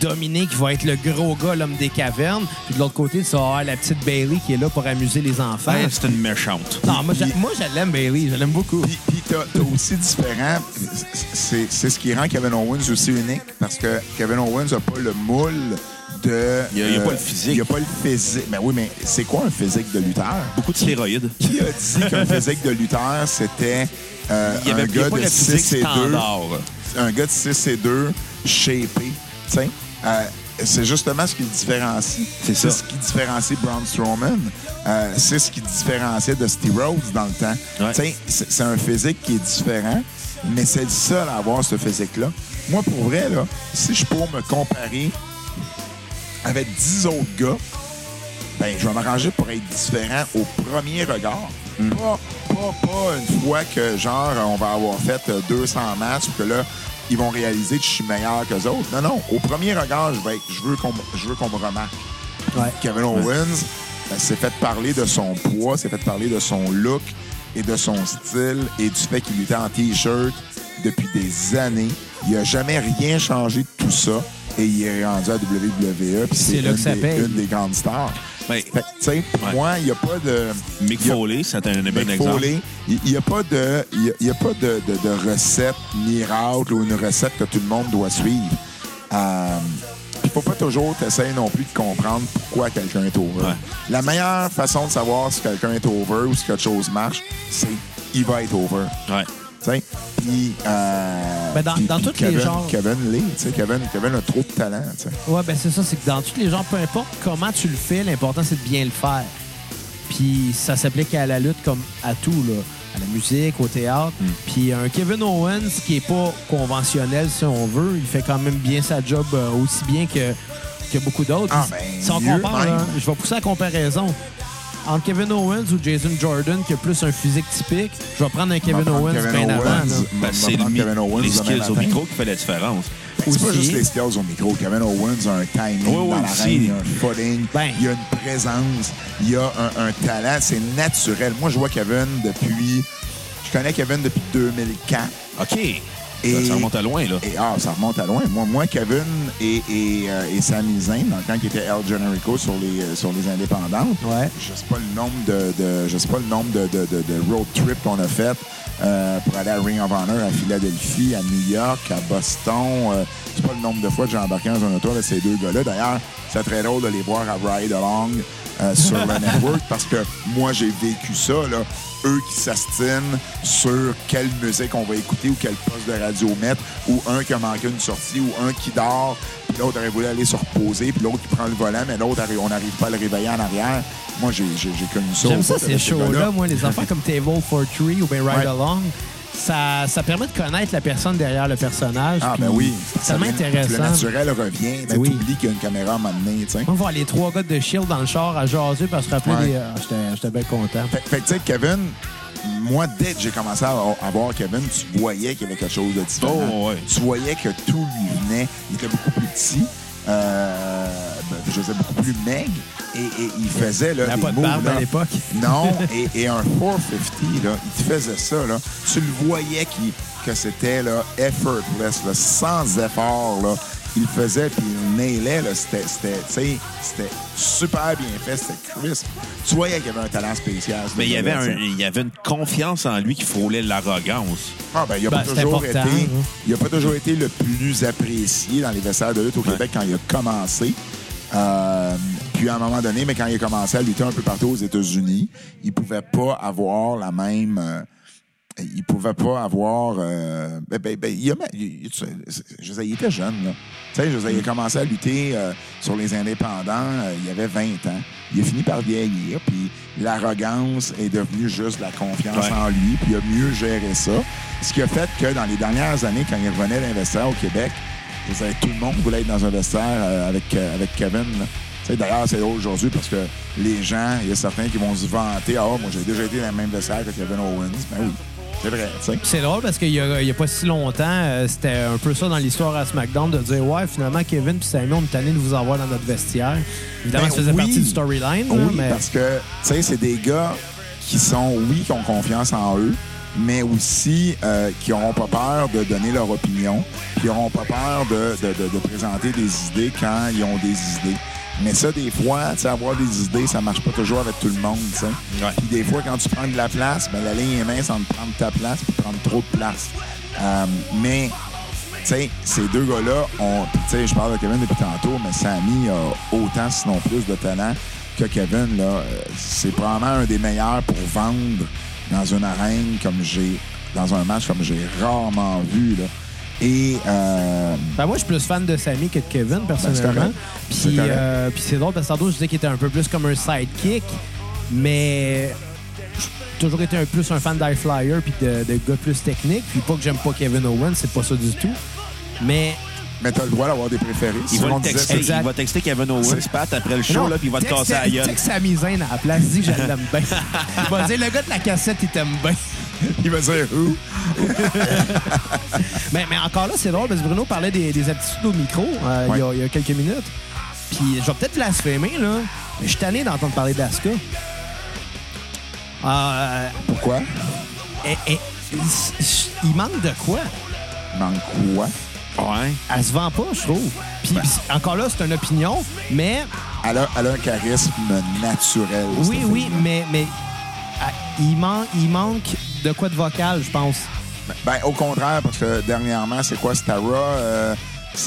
dominer, qui va être le gros gars, l'homme des cavernes. Puis de l'autre côté, tu vas avoir la petite Bailey qui est là pour amuser les enfants. Ouais, c'est une méchante. non, moi, je l'aime, Bailey. Je l'aime beaucoup. Puis, puis t'as, t'as aussi différent. C'est, c'est ce qui rend Kevin Owens aussi unique parce que Kevin Owens n'a pas le moule de. Il y a- il y a pas le physique. Il n'y a pas le physique. Ben oui, mais c'est quoi un physique de lutteur? Beaucoup de stéroïdes. Qui a dit qu'un physique de lutteur, c'était euh, Il y avait un a gars de le physique 6 et 2? standard. Un gars de 6 et 2, shapé. Tu sais? Euh, c'est justement ce qui le différencie. C'est ça. ce qui différencie Braun Strowman. Euh, c'est ce qui différenciait Dusty Rhodes dans le temps. Ouais. C'est un physique qui est différent, mais c'est le seul à avoir ce physique-là. Moi, pour vrai, là, si je peux me comparer avec 10 autres gars, ben, je vais m'arranger pour être différent au premier regard. Pas, pas, pas une fois que, genre, on va avoir fait euh, 200 matchs, puis que là, ils vont réaliser que je suis meilleur qu'eux autres. Non, non. Au premier regard, je, vais être- je veux qu'on me- remarque. Ouais. Kevin Owens ben, s'est fait parler de son poids, s'est fait parler de son look et de son style et du fait qu'il était en T-shirt depuis des années. Il n'a jamais rien changé de tout ça et il est rendu à WWE. puis C'est là que ça des- paye. une des grandes stars. Fait que, tu sais, pour Ouais. moi, il n'y a pas de. Mick Foley, c'est un bon Mick exemple. Foley, il n'y a pas de, il y a- pas de, de- de recette miracle ou une recette que tout le monde doit suivre. Euh, il ne faut pas toujours essayer non plus de comprendre pourquoi quelqu'un est over. Ouais. La meilleure façon de savoir si quelqu'un est over ou si quelque chose marche, c'est il va être over. Ouais. Puis, euh, Ben, dans- puis- dans tous les Kevin, genres. Kevin Kevin, Kevin a trop de talent, tu sais. Ouais, ben c'est ça, c'est que dans tous les genres, peu importe comment tu le fais, l'important c'est de bien le faire. Puis ça s'applique à la lutte comme à tout, là. À la musique, au théâtre. Hmm. Puis un Kevin Owens qui est pas conventionnel, si on veut, il fait quand même bien sa job euh, aussi bien que, que beaucoup d'autres. Ah, ben, si on compare, là, je vais pousser la comparaison. Entre Kevin Owens ou Jason Jordan, qui a plus un physique typique, je vais prendre un Kevin Owens Kevin bien avant. Là. Ben, c'est le prendre mi- Kevin Owens les demain skills au matin. micro qui fait la différence. C'est pas Aussi. juste les skills au micro. Kevin Owens a un timing Oui, oui, dans aussi. l'arène, il y a un footing, Ben. il a une présence, il y a un, un talent. C'est naturel. Moi, je vois Kevin depuis... Je connais Kevin depuis 2004. OK. Et- Ça, ça remonte à loin, là. Et ah, ça remonte à loin. Moi, moi Kevin et, et, euh, et Sami Zayn, dans le temps qui était El Generico sur les, euh, sur les indépendantes, Ouais. je sais pas le nombre de, de- je sais pas le nombre de, de- de- de road trips qu'on a fait euh, pour aller à Ring of Honor à Philadelphie, à New York, à Boston. Euh, je sais pas le nombre de fois que j'ai embarqué dans un auto avec ces deux gars-là. D'ailleurs, c'est très drôle de les voir à Ride Along euh, sur le [laughs] network parce que moi j'ai vécu ça là. Eux qui s'astinent sur quelle musique on va écouter ou quel poste de radio mettre, ou un qui a manqué une sortie, ou un qui dort, puis l'autre aurait voulu aller se reposer, puis l'autre qui prend le volant, mais l'autre, on n'arrive pas à le réveiller en arrière. Moi, j'ai connu ça. J'aime ça, ces shows-là, moi, les [laughs] affaires comme Table for Three ou ben Ride Ouais. Along. Ça, ça permet de connaître la personne derrière le personnage. Ah, ben oui. C'est tellement vient- intéressant. Le naturel revient. Ben tu oui. oublies qu'il y a une caméra à sais. Moi, voir les trois gars de Shield dans le char à jaser parce que rappeler Ouais. des- ah, j'étais j'étais bien content. Fait, fait que, tu sais, Kevin, moi, dès que j'ai commencé à, à voir Kevin, tu voyais qu'il y avait quelque chose de différent. Oh, ouais. Tu voyais que tout lui venait. Il était beaucoup plus petit. Euh, ben, je sais, beaucoup plus maigre. Et, et il faisait là, Il n'y a des pas de moves, barbe là. à l'époque. [laughs] Non, et, et un 450, là, il faisait ça. Là. Tu le voyais que c'était là, effortless, là, sans effort. Là. Il le faisait, puis il nailait. Là. C'était, c'était, tu sais, c'était super bien fait, c'était crisp. Tu voyais qu'il y avait un talent spécial. Mais il y, avait un- il y avait une confiance en lui qui frôlait l'arrogance. Ah, ben, il n'a Ben, pas, c'est toujours été- hein. il a pas toujours été le plus apprécié dans les vestiaires de lutte au Québec quand il a commencé. Euh, puis à un moment donné, mais quand il a commencé à lutter un peu partout aux États-Unis, il pouvait pas avoir la même. euh, il pouvait pas avoir. euh, ben, ben, ben, il, a- il- il- je veux dire, il était jeune, là. Tu sais, je dire, il a commencé à lutter euh, sur les indépendants, euh, il avait 20 ans. Il a fini par vieillir, puis l'arrogance est devenue juste la confiance Ouais. en lui, puis il a mieux géré ça. Ce qui a fait que dans les dernières années, quand il revenait d'investir au Québec, je tout le monde voulait être dans un vestiaire euh, avec, euh, avec Kevin. là. Tu sais, D'ailleurs, c'est aujourd'hui parce que les gens, il y a certains qui vont se vanter Ah, moi, j'ai déjà été dans le même vestiaire que Kevin Owens. Ben oui, c'est vrai. tu sais. Puis C'est drôle parce qu'il y a, pas si longtemps, euh, c'était un peu ça dans l'histoire à SmackDown de dire Ouais, finalement, Kevin puis Sammy, on est tanné de vous avoir dans notre vestiaire. Évidemment, Ben ça faisait oui. partie du storyline, là, Oui, mais parce que, tu sais, c'est des gars qui sont, oui, qui ont confiance en eux, mais aussi euh, qui n'auront pas peur de donner leur opinion, qui n'auront pas peur de, de- de- de présenter des idées quand ils ont des idées. Mais ça, des fois, tu sais, avoir des idées, ça marche pas toujours avec tout le monde, tu sais. Ouais. Puis des fois, quand tu prends de la place, ben, la ligne est mince entre prendre ta place et prendre trop de place. Euh, mais tu sais, ces deux gars-là ont. puis Tu sais, je parle de Kevin depuis tantôt, mais Sammy a autant, sinon plus, de talent que Kevin. Là, Euh, c'est probablement un des meilleurs pour vendre dans une arène comme j'ai. Dans un match comme j'ai rarement vu. Là. Et. euh, Ben, moi, je suis plus fan de Sammy que de Kevin, personnellement. C'est Puis euh, puis c'est drôle parce que tantôt, je disais qu'il était un peu plus comme un sidekick, mais j'ai toujours été un plus un fan d'High Flyer puis de, de gars plus techniques. Puis pas que j'aime pas Kevin Owens, c'est pas ça du tout. Mais mais t'as le droit d'avoir des préférés. Il va, le disait texter, il va texter Kevin Owens, C'est- Pat, après le show, Non, là, puis il va te casser la gueule. Texte Sami Zayn à la place, dis que je l'aime bien. [laughs] Il va dire le gars de la cassette, il t'aime bien. [laughs] Il va dire où? [laughs] Mais, mais encore là, c'est drôle parce que Bruno parlait des, des aptitudes au micro euh, il y a- il y, a quelques minutes. Puis je vais peut-être blasphémer, là, mais je suis tanné d'entendre parler d'Asuka. Euh, Pourquoi? et- et- il manque de quoi? Il manque quoi? Ouais. Elle se vend pas, je trouve. Puis puis encore là, c'est une opinion, mais Elle a, elle a un charisme naturel. oui, oui, mais, mais il, man- il manque de quoi de vocal, je pense? Ben, au contraire, parce que dernièrement, c'est quoi, Stara, euh,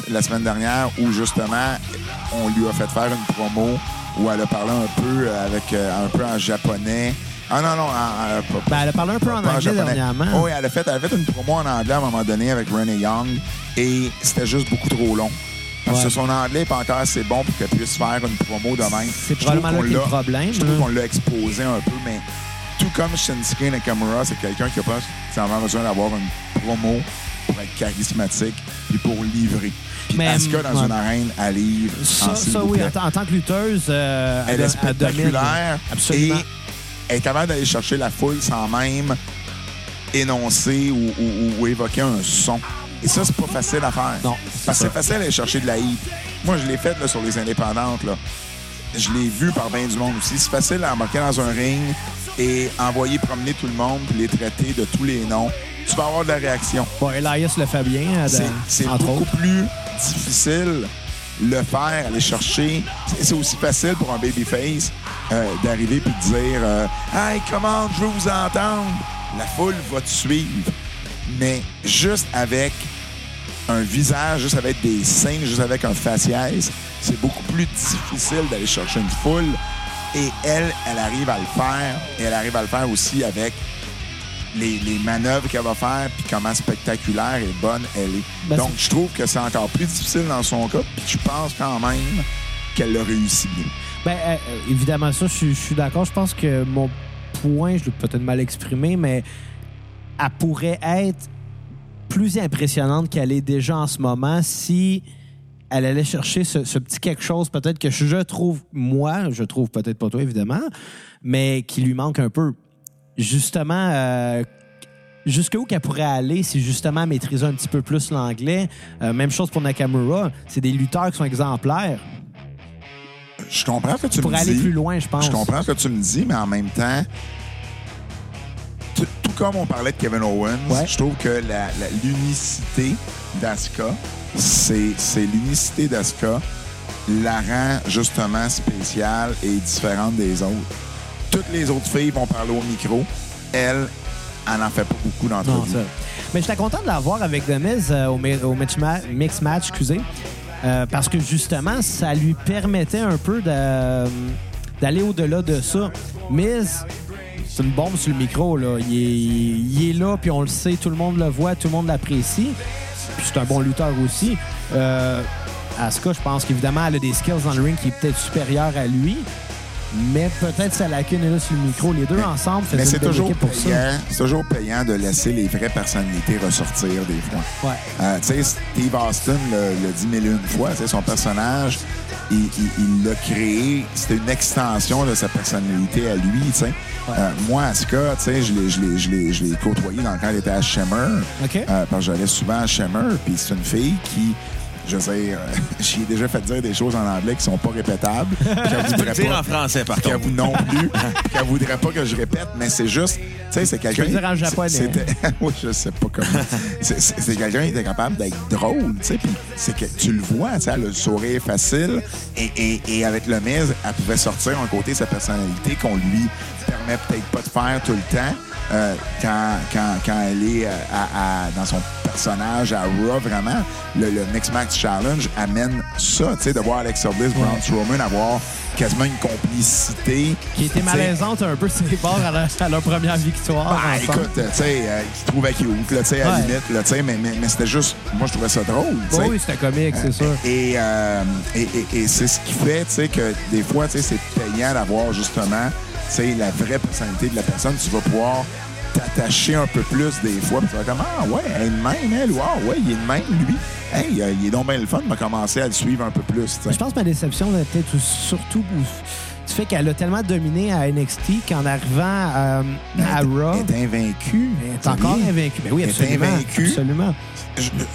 la semaine dernière, où justement, on lui a fait faire une promo où elle a parlé un peu avec euh, un peu en japonais. Ah non, non, en, Ben, elle a parlé un peu en anglais dernièrement. Oh, oui, elle a, fait, elle a fait une promo en anglais à un moment donné avec Renee Young et c'était juste beaucoup trop long. Parce Ouais. que son anglais n'est pas encore assez bon pour qu'elle puisse faire une promo de même. C'est probablement là le problème, Je trouve là. qu'on l'a exposé un peu, mais tout comme Shinsuke Nakamura, c'est quelqu'un qui n'a pas nécessairement besoin d'avoir une promo pour être charismatique puis pour livrer. Puis Mais, Asuka, dans ouais. une arène, elle livre. Ça, en ça oui, tant- en tant que lutteuse, euh, Elle est spectaculaire Absolument. et elle est capable d'aller chercher la foule sans même énoncer ou, ou- ou évoquer un son. Et ça, c'est pas facile à faire. Non, Parce c'est que c'est facile d'aller chercher de la heat. Moi, je l'ai fait là, sur les indépendantes. Là. Je l'ai vu par bien du monde aussi. C'est facile à embarquer dans un ring et envoyer promener tout le monde puis les traiter de tous les noms. Tu vas avoir de la réaction. Bon, Elias le fait bien, euh, C'est- beaucoup autres. plus difficile le faire, aller chercher. C'est- C'est aussi facile pour un babyface euh, d'arriver puis de dire euh, Hey, comment je veux vous entendre. La foule va te suivre. Mais juste avec un visage, juste avec des seins, juste avec un faciès, c'est beaucoup plus difficile d'aller chercher une foule. Et elle, elle arrive à le faire. Et elle arrive à le faire aussi avec les, les manœuvres qu'elle va faire, puis comment spectaculaire et bonne elle est. Ben, Donc, je trouve que c'est encore plus difficile dans son cas, puis je pense quand même qu'elle l'a réussi bien. Ben, euh, euh, évidemment, ça, je suis- je suis d'accord. Je pense que mon point, je l'ai peut-être mal exprimé, mais elle pourrait être plus impressionnante qu'elle est déjà en ce moment si elle allait chercher ce, ce petit quelque chose, peut-être que je trouve, moi, je trouve peut-être pas toi, évidemment, mais qui lui manque un peu. Justement, euh, jusqu'où qu'elle pourrait aller si justement elle maîtrisait un petit peu plus l'anglais. Euh, même chose pour Nakamura. C'est des lutteurs qui sont exemplaires. Je comprends ce que tu Pour me aller dis. plus loin, je pense. Je comprends ce que tu me dis, mais en même temps, tout, comme on parlait de Kevin Owens, Ouais. je trouve que la- la- l'unicité d'Asuka, c'est l'unicité d'Asuka la rend justement spéciale et différente des autres. Toutes les autres filles vont parler au micro. Elle, elle n'en fait pas beaucoup d'entrevues. Mais j'étais content de la voir avec The Miz euh, au, au mix, ma- mix match, excusez. Euh, parce que justement, ça lui permettait un peu de- d'aller au-delà de ça. Miz, c'est une bombe sur le micro. Là. Il, est, il est là, puis on le sait, tout le monde le voit, tout le monde l'apprécie. Puis c'est un bon lutteur aussi. Euh, Asuka, je pense qu'évidemment, elle a des skills dans le ring qui est peut-être supérieur à lui. Mais peut-être sa lacune est là sur le micro. Les deux ensemble Mais c'est toujours ça. payant. C'est toujours payant de laisser les vraies personnalités ressortir des fois. Ouais. Euh, tu sais, Steve Austin le, le dit mille et une fois. tu sais, Son personnage, il l'a créé. C'était une extension de sa personnalité à lui. tu sais. Euh, moi, Asuka, tu sais, je l'ai- je l'ai- je l'ai je l'ai côtoyé dans le qu'elle était à Shimmer. Euh, parce que j'allais souvent à Shimmer. Puis c'est une fille qui, je veux dire, euh, [laughs] j'y ai déjà fait dire des choses en anglais qui sont pas répétables. Qu'elle voudrait [laughs] dire pas- en français, par qu'elle contre. vous non plus, qu'elle voudrait pas que je répète, mais c'est juste, tu sais, c'est quelqu'un. peux le dire en japonais. [laughs] oui, je sais pas comment. C'est- quelqu'un qui était capable d'être drôle, tu sais, puis c'est que tu le vois, tu sais, elle a le sourire facile, et, et, et avec le Miz, elle pouvait sortir un côté de sa personnalité qu'on lui permet peut-être pas de faire tout le temps. Euh, quand, quand, quand elle est euh, à- à- dans son personnage à Raw, vraiment, le, le Mix Max Challenge amène ça, tu sais, de voir Alexa Bliss, Braun Strowman avoir quasiment une complicité. Qui était malaisante un peu les bords à, leur- à leur première victoire. Ben, écoute, tu sais, euh, qui trouvait cute, là, tu sais, à la Ouais. limite, là, tu sais, mais, mais, mais c'était juste, moi, je trouvais ça drôle, tu sais. Oui, c'était comique, c'est sûr. Et, euh, et, et- et c'est ce qui fait, tu sais, que des fois, tu sais, c'est payant d'avoir justement, tu sais, la vraie personnalité de la personne. Tu vas pouvoir t'attacher un peu plus des fois. Puis tu vas comme, ah ouais, elle est de même, elle. Wow, ouais, il est de même, lui. Hey, euh, il est donc bien le fun. m'a commencé à le suivre un peu plus, tu. Je pense que ma déception était peut-être surtout. du fait qu'elle a tellement dominé à NXT qu'en arrivant euh, à Raw, Elle est invaincue. elle est encore invaincue. Ben oui, Elle est absolument. absolument.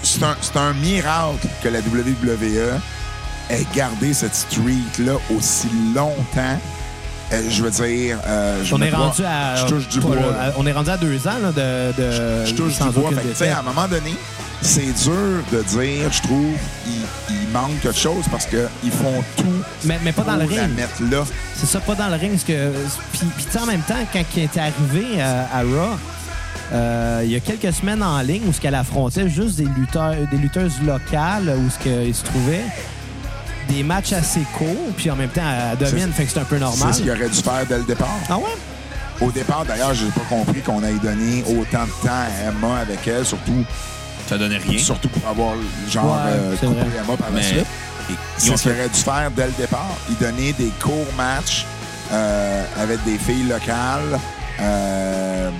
C'est un, c'est un miracle que la WWE ait gardé cette streak-là aussi longtemps. Euh, je veux dire, euh, je On est rendu à. Je touche du bois. on est rendu à deux ans là, de, de. Je touche du bois. Fait que, à un moment donné, c'est dur de dire, je trouve, il, il manque quelque chose parce qu'ils font tout Mais, mais pas dans le pour la ring. mettre là. C'est ça, pas dans le ring. parce que Puis, puis en même temps, quand il est arrivé euh, à Raw, euh, il y a quelques semaines en ligne où ce qu'elle affrontait juste des lutteurs, des lutteuses locales où ce qu'il se trouvait des matchs assez courts, puis en même temps, elle domine, C'est- fait que c'est un peu normal. C'est ce qu'il aurait dû faire dès le départ. Ah ouais? Au départ, d'ailleurs, j'ai pas compris qu'on ait donné autant de temps à Emma avec elle, surtout, Ça donnait rien. surtout pour avoir genre Ouais, euh, c'est coupé vrai. Emma par la Mais suite. C'est ce qu'il aurait dû faire dès le départ. Il donnait des courts matchs euh, avec des filles locales euh,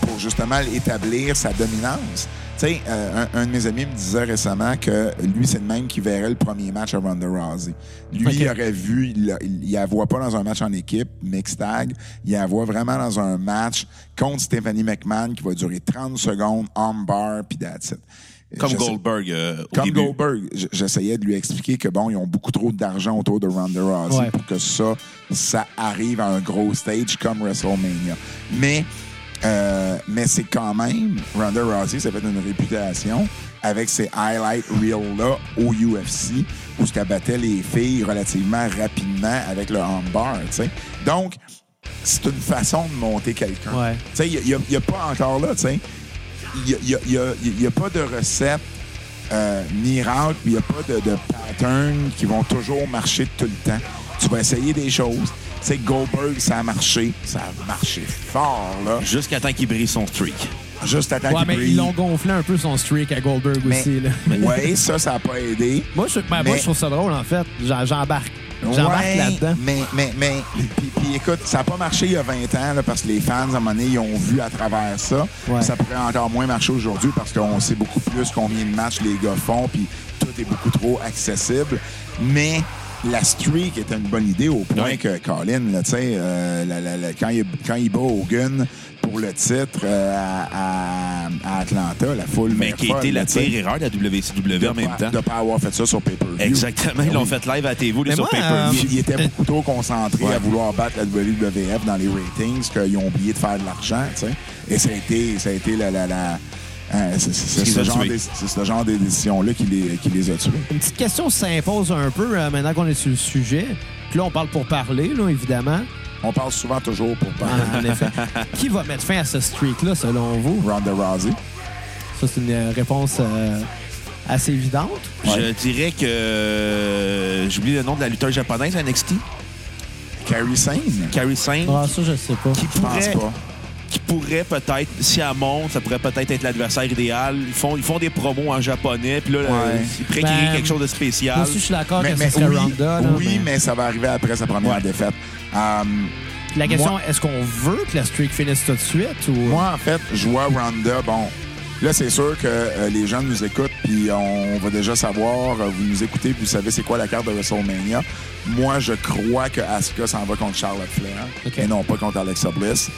pour justement établir sa dominance. Tu sais, euh, un, un de mes amis me disait récemment que lui, c'est le même qui verrait le premier match à Ronda Rousey. Lui, il aurait vu, il, il, il la voit pas dans un match en équipe, mixed tag, il la voit vraiment dans un match contre Stephanie McMahon qui va durer 30 secondes, armbar, puis that's it. Comme Goldberg euh, au comme début. Goldberg, j'essayais de lui expliquer que bon, ils ont beaucoup trop d'argent autour de Ronda Rousey Ouais. pour que ça, ça arrive à un gros stage comme WrestleMania. Mais, euh, mais c'est quand même Ronda Rousey, ça fait une réputation avec ses highlight reels là au UFC où ce qu'elle battait les filles relativement rapidement avec le armbar, tu sais. Donc, c'est une façon de monter quelqu'un. Ouais. Tu sais, il n'y a, pas encore là, tu sais. Il n'y a, y a- il y a pas de recette euh, miracle, puis il n'y a pas de, de pattern qui vont toujours marcher tout le temps. Tu vas essayer des choses. Tu sais, Goldberg, ça a marché. Ça a marché fort, là. Jusqu'à temps qu'il brise son streak. Juste à temps Ouais, qu'il mais brille. ils l'ont gonflé un peu son streak à Goldberg Mais- aussi. Là. Oui, ça, ça n'a pas aidé. Moi, je, ben, moi, Mais- je trouve ça drôle, en fait. J'embarque. J'embarque Ouais, là-dedans. Mais, mais, mais, puis, puis écoute, ça n'a pas marché il y a 20 ans, là, parce que les fans, à un moment donné, ils ont vu à travers ça. Ouais. Ça pourrait encore moins marcher aujourd'hui parce qu'on sait beaucoup plus combien de matchs les gars font, puis tout est beaucoup trop accessible. Mais la streak était une bonne idée au point que Colin, là, tu sais, euh, la- la- la- quand, il, quand il bat Hogan pour le titre euh, à, à- Atlanta, la foule Mais qui a été la pire erreur de la WCW de en même pas- temps. De ne pas avoir fait ça sur pay-per-view. Exactement. Ils l'ont Oui. fait live à TV, Mais sur moi, pay-per-view. Il, il était beaucoup trop concentré Ouais. à vouloir battre la WWF dans les ratings qu'ils ont oublié de faire de l'argent, tu sais. Et ça a été, ça a été la... la, hein, c'est, ce a genre des- c'est ce genre de décisions-là qui les, qui les a tués. Une petite question s'impose un peu euh, maintenant qu'on est sur le sujet. Puis là, on parle pour parler, là, évidemment. On parle souvent toujours pour parler En, [laughs] en effet. Qui va mettre fin à ce streak-là, selon vous? de Ronda Rousey. Ça, c'est une euh, réponse euh, assez évidente. Je dirais que. J'oublie le nom de la lutteuse japonaise NXT. Carrie Sane? Carrie Sane. Ah, ça, je sais pas. Qui Je pense pourrait, pas. Qui pourrait peut-être, si elle monte, ça pourrait peut-être être l'adversaire idéal. Ils font, ils font des promos en japonais, puis là, Ouais. euh, ils pourraient créer Ben, quelque chose de spécial. Moi aussi, je suis d'accord Mais, que mais ce serait oui, Ronda. là, oui, mais... ça va arriver après sa première Ouais. défaite. Euh, La question, est-ce qu'on veut que la streak finisse tout de suite? Ou... Moi, en fait, je vois Ronda. Bon, là, c'est sûr que euh, les gens nous écoutent, puis on va déjà savoir. euh, vous nous écoutez, puis vous savez c'est quoi la carte de WrestleMania. Moi, je crois que Asuka s'en va contre Charlotte Flair, et non pas contre Alexa Bliss.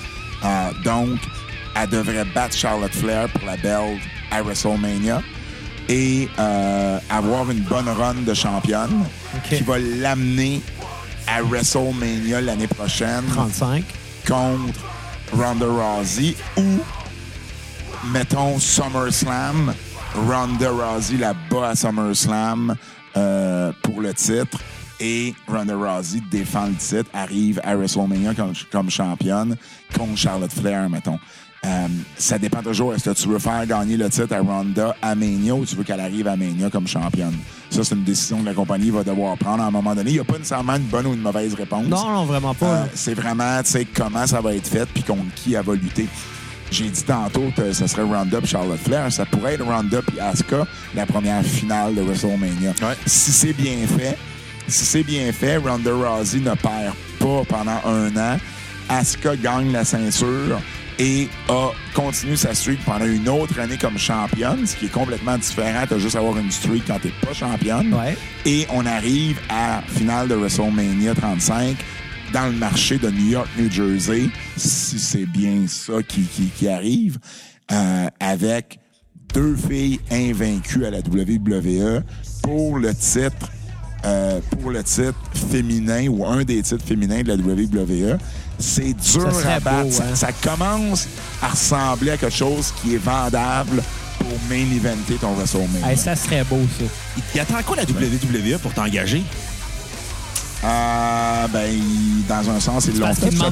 Euh, donc, elle devrait battre Charlotte Flair pour la belle à WrestleMania et euh, avoir une bonne run de championne qui va l'amener à WrestleMania l'année prochaine 35. contre Ronda Rousey ou, mettons, SummerSlam, Ronda Rousey la bat à SummerSlam euh, pour le titre et Ronda Rousey défend le titre, arrive à WrestleMania comme, comme championne contre Charlotte Flair, mettons. Euh, ça dépend toujours. Est-ce que tu veux faire gagner le titre à Ronda à Mania ou tu veux qu'elle arrive à Mania comme championne? Ça, c'est une décision que la compagnie va devoir prendre à un moment donné. Il n'y a pas nécessairement une bonne ou une mauvaise réponse. Non, non, vraiment pas. Euh, c'est vraiment, tu sais, comment ça va être fait puis contre qui elle va lutter. J'ai dit tantôt que ce serait Ronda et Charlotte Flair. Ça pourrait être Ronda et Asuka, la première finale de WrestleMania. Ouais. Si c'est bien fait, si c'est bien fait, Ronda Rousey ne perd pas pendant un an. Asuka gagne la ceinture et a continué sa streak pendant une autre année comme championne, ce qui est complètement différent de juste avoir une streak quand t'es pas championne. Ouais. Et on arrive à finale de WrestleMania 35 dans le marché de New York, New Jersey, si c'est bien ça qui, qui, qui arrive, euh, avec deux filles invaincues à la WWE pour le titre euh, pour le titre féminin ou un des titres féminins de la WWE. C'est dur Ça à battre. beau, Ça- hein. ça, commence à ressembler à quelque chose qui est vendable pour main eventer ton WrestleMania. Hey, ça serait beau, ça. Il, il attend quoi la WWE pour t'engager? Euh, ben, dans un sens, ils l'ont fait cher. à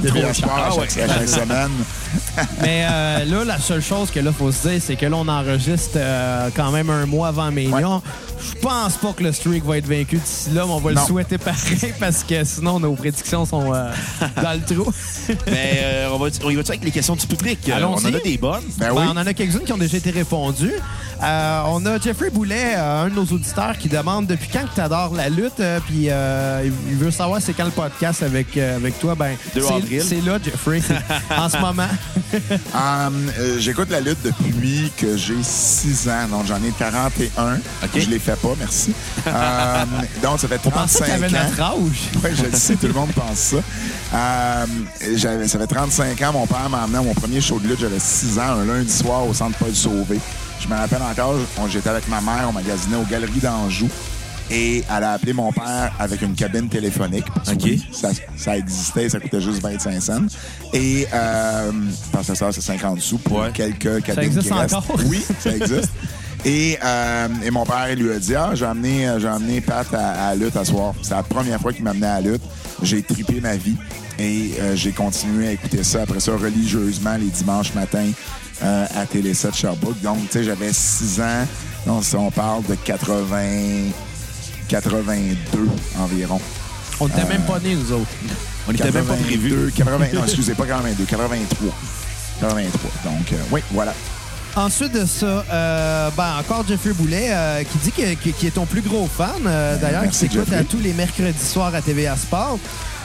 Ah à chaque semaine. [laughs] Mais euh, là, la seule chose que là, faut se dire, c'est que là, on enregistre euh, quand même un mois avant Mania. Je pense pas que le streak va être vaincu d'ici là, mais on va Non. le souhaiter pareil [laughs] parce que sinon, nos prédictions sont euh, [laughs] dans le trou. Mais on, va, on y va avec les questions du public? On en a des bonnes. Ben Ben, on en a quelques-unes qui ont déjà été répondues. Euh, on a Jeffrey Boulet, euh, un de nos auditeurs, qui demande depuis quand que tu adores la lutte, euh, puis euh, il- veut savoir c'est quand le podcast avec, euh, avec toi. Ben, 2 c'est- avril. c'est là, Jeffrey, [laughs] en ce moment. [laughs] Um, J'écoute la lutte depuis que j'ai 6 ans. Donc, j'en ai 41. OK. Je les fais pas, merci. Um, [laughs] donc, ça fait On pensait 35 que t'avais ans. notre âge. Oui, je le sais, tout le monde pense ça. J'avais- ça fait 35 ans, mon père m'a emmené à mon premier show de lutte, j'avais 6 ans, un lundi soir au centre Paul Sauvé. Je me rappelle encore, on- j'étais avec ma mère, on magasinait aux Galeries d'Anjou. Et elle a appelé mon père avec une cabine téléphonique. Parce OK. oui, ça, ça existait, ça coûtait juste 25 cents. Et, euh, parce que ça, c'est 50 sous pour Ouais. quelques cabines existe qui restent. encore? Oui, ça existe. [laughs] Et, euh, et mon père, il lui a dit Ah, j'ai amené, j'ai amené Pat à, à la lutte à soir. C'est la première fois qu'il m'a amené à la lutte. J'ai tripé ma vie et euh, j'ai continué à écouter ça après ça religieusement les dimanches matins euh, à Télé 7 Sherbrooke. Donc, tu sais, j'avais 6 ans. Donc, si on parle de 80, 82 environ. On n'était même pas nés, nous autres. On n'était même pas prévu. 82, 80, non, excusez, pas 82, 83. 83. Donc, euh, oui, voilà. Ensuite de ça, euh, ben, encore Jeffrey Boulet euh, qui dit que- que- qu'il est ton plus gros fan, euh, d'ailleurs, qui s'écoute à tous les mercredis soirs à TVA Sport.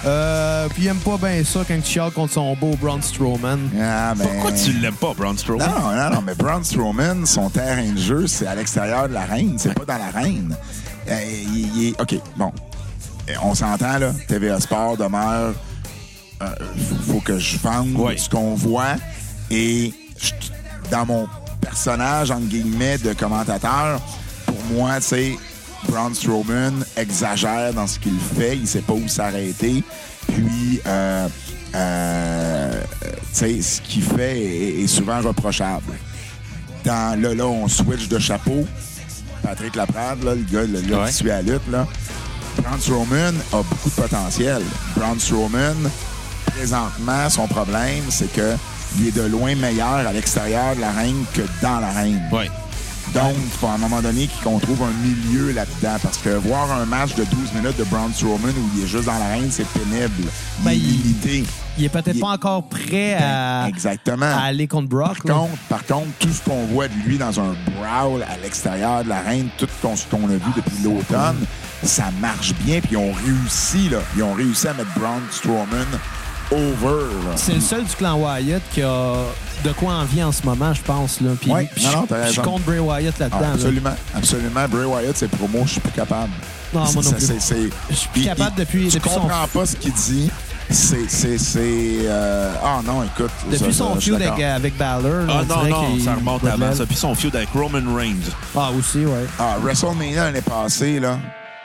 Euh, puis il aime pas bien ça quand tu chiales contre son beau Braun Strowman. Ah, ben- Pourquoi tu l'aimes pas, Braun Strowman? Non, non, non, mais Braun Strowman, son terrain de jeu, c'est à l'extérieur de l'arène, c'est pas dans l'arène. Euh, il- il est- OK, bon. Euh, On s'entend, là. TVA Sport demeure. euh, faut, que je vende ce qu'on voit. Et je- dans mon personnage, entre guillemets, de commentateur, pour moi, tu sais, Braun Strowman exagère dans ce qu'il fait. Il sait pas où s'arrêter. Puis, euh, euh, tu sais, ce qu'il fait est, est souvent reprochable. Dans, là, là, on switch de chapeau. Patrick Laprade, là, le gars, le gars Ouais. qui suit la lutte, là. Braun Strowman a beaucoup de potentiel. Braun Strowman, présentement, son problème, c'est que il est de loin meilleur à l'extérieur de l'arène que dans l'arène. Ouais. Donc, il faut à un moment donné qu'on trouve un milieu là-dedans. Parce que voir un match de 12 minutes de Braun Strowman où il est juste dans l'arène, c'est pénible. Il Ben, est il- limité. Il est peut-être pas encore prêt à, Exactement. à aller contre Brock. Par contre, par contre, tout ce qu'on voit de lui dans un brawl à l'extérieur de l'arène, tout qu'on- ce qu'on a vu depuis l'automne, ça marche bien. Puis ils ont réussi, là. Ils ont réussi à mettre Braun Strowman over. C'est le seul du clan Wyatt qui a de quoi envie en ce moment, je pense. Là. Puis, Ouais, puis non, je- non, je compte Bray Wyatt Ah, là-dedans. là. absolument, absolument. Bray Wyatt, c'est promo, je suis plus capable. Non, moi non plus. Je suis plus il- capable il- depuis- son- comprends pas ce qu'il dit. C'est. c'est- c'est, euh, Ah non, écoute. Depuis ça, son je feud avec, avec Balor. Ah on non, non, ça remonte avant ça. Puis son feud avec Roman Reigns. Ah, aussi, ouais. Ah, WrestleMania l'année passée, là.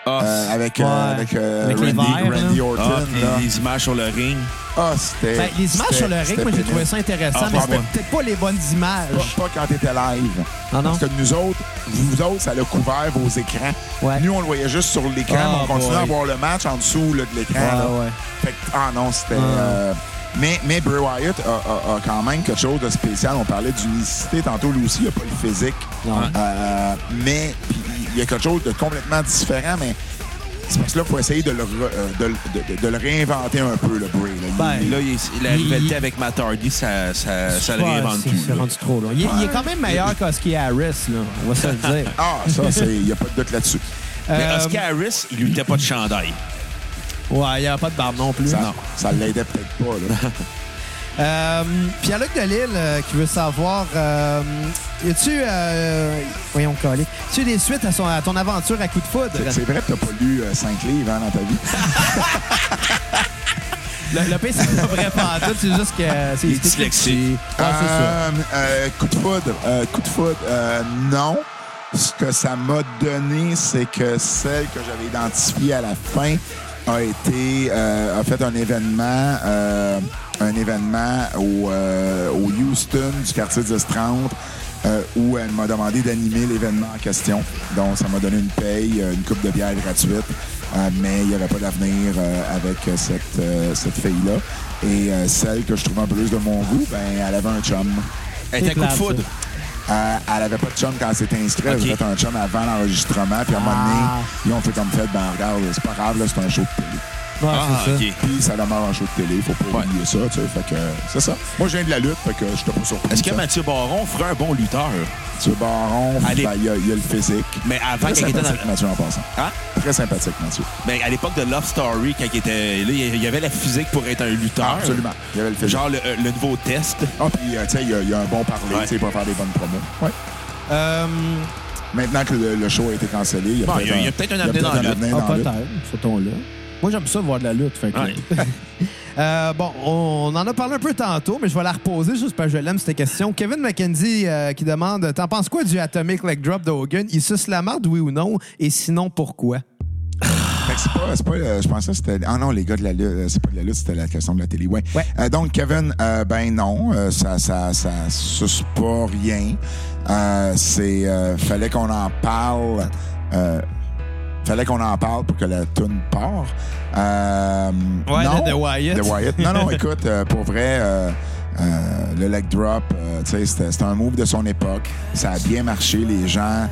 Ah, euh, avec, Ouais. euh, avec, euh, Avec les Randy, verres, Randy. Orton. ah, là. les images sur le ring. Ah, c'était. Ben, les images sur le ring, moi, j'ai trouvé ça intéressant, Ah, mais pas c'était peut-être pas les bonnes images. Pas, pas quand t'étais live. Ah non? Parce que nous autres, vous autres, ça l'a couvert vos écrans. Ouais. Nous, on le voyait juste sur l'écran, Ah, mais on continuait boy. à voir le match en dessous là, de l'écran. Là. ouais. Fait que, ah non, c'était. Mais, mais Bray Wyatt a, a- a quand même quelque chose de spécial. On parlait d'unicité tantôt, lui aussi, il n'a pas le physique. Euh, mais il y a quelque chose de complètement différent, mais c'est parce que là, il faut essayer de le, re- euh, de, de- de- de le réinventer un peu, le Bray. là. Il- Ben, Là, il la Il- rivalité il- avec Matt Hardy, ça, ça, ça le réinvente plus. C'est là. rendu trop long. Il, est- il est quand même meilleur qu'Husky Harris, là. On va se le dire. Ah, ça, il n'y a pas de doute là-dessus. Mais Oscar Harris, il lui mettait pas de chandail. Ouais, il n'y a pas de barbe non plus. Ça, ça l'aidait peut-être pas. Là. [laughs] Euh, Pierre-Luc Delisle euh, qui veut savoir euh, y a-tu euh, voyons collé. Y a-tu des suites à, son- à ton aventure à coup de foudre? C'est- vrai que tu n'as pas lu 5 livres hein, dans ta vie. [laughs] Le, le pire, c'est pas vrai pas tout, c'est juste que c'est dyslexique. Ouais, c'est ça. Euh, euh, coup de foudre. euh, coup de foudre. euh, non. Ce que ça m'a donné, c'est que celle que j'avais identifiée à la fin a été euh, a fait un événement euh, un événement au, euh, au Houston du quartier 1030 euh, où elle m'a demandé d'animer l'événement en question. Donc ça m'a donné une paye, une coupe de bière gratuite. Euh, mais il n'y avait pas d'avenir euh, avec cette, euh, cette fille-là. Et euh, celle que je trouve un peu plus de mon goût, ben, elle avait un chum. Elle était un coup de foudre. Euh, elle avait pas de chum quand elle s'était inscrite. Elle avait fait un chum avant l'enregistrement. Puis à un moment donné, Ah. ils ont fait comme fait, ben regarde, c'est pas grave, là, c'est un show de télé. Ouais, Ah, c'est ça. OK. Puis ça demeure un show de télé, faut pas Ouais. oublier ça, tu sais. Fait que c'est ça. Moi, je viens de la lutte, fait que je pas surpris. Est-ce que. Mathieu Baron ferait un bon lutteur? Mathieu Baron, ben, il y, a- il y a le physique. Mais avant, Très quand il était dans... Mathieu, en passant. Hein? Très sympathique, Mathieu. Ben, à l'époque de Love Story, quand il était là, il y avait la physique pour être un lutteur. Ah, absolument. Il y avait le physique. Genre le, euh, le nouveau test. Ah, puis, euh, tu sais, il y, a- y un bon parler, Ouais. tu sais, il peut faire des bonnes promos. Ouais. Euh, Maintenant que le, le show a été cancellé, il y a Bon, peut-être y y a peut-être un avenir dans la lutte. avenir ah, dans la lutte. peut-être, ce ton-là. Moi, j'aime ça voir de la lutte. Fait que- Ouais. [laughs] Euh, bon, on en a parlé un peu tantôt, mais je vais la reposer juste parce que je l'aime, cette question. Kevin McKenzie euh, qui demande T'en penses quoi du Atomic Leg Drop de Hogan Il suce la marde, oui ou non? Et sinon, pourquoi? Fait que c'est pas, c'est pas, euh, je pensais que c'était. Ah non, les gars de la lutte, c'est pas de la lutte, c'était la question de la télé. Ouais. Ouais. Euh, donc, Kevin, euh, ben non, euh, ça, ça, ça suce pas rien. Euh, c'est, euh, fallait qu'on en parle. Fallait qu'on en parle pour que la tune part. Euh, Ouais, non, de- Wyatt. De Wyatt. Non, non, écoute, euh, pour vrai, euh, le leg drop, c'était un move de son époque. Ça a bien marché. Les gens,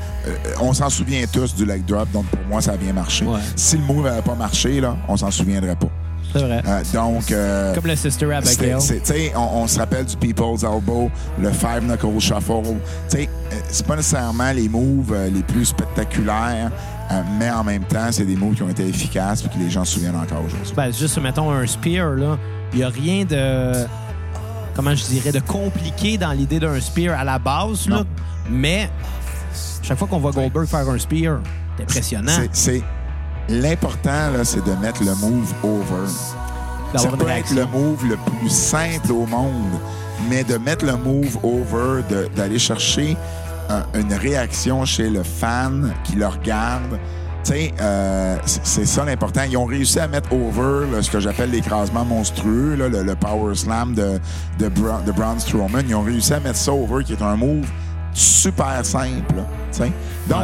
on s'en souvient tous du leg drop, donc pour moi, ça a bien marché. Ouais. Si le move n'avait pas marché, là, on s'en souviendrait pas. C'est vrai. Euh, donc, euh, Comme le Sister Abigail. on, on se rappelle du People's Elbow, le Five Knuckle Shuffle. C'est pas nécessairement les moves les plus spectaculaires, euh, mais en même temps, c'est des moves qui ont été efficaces et que les gens se souviennent encore aujourd'hui. Ben, juste, mettons, un spear, là. Il n'y a rien de. Comment je dirais, de compliqué dans l'idée d'un spear à la base, là. Mais, chaque fois qu'on voit Goldberg faire un spear, c'est impressionnant. C'est- l'important là, c'est de mettre le move over. Ça peut être le move le plus simple au monde, mais de mettre le move over, d'aller chercher un- une réaction chez le fan qui le regarde. Tu sais, euh, c'est ça l'important. Ils ont réussi à mettre over là, ce que j'appelle l'écrasement monstrueux, là, le, le power slam de, de, Bra- de Braun Strowman. Ils ont réussi à mettre ça over, qui est un move super simple. là, tu sais. Donc,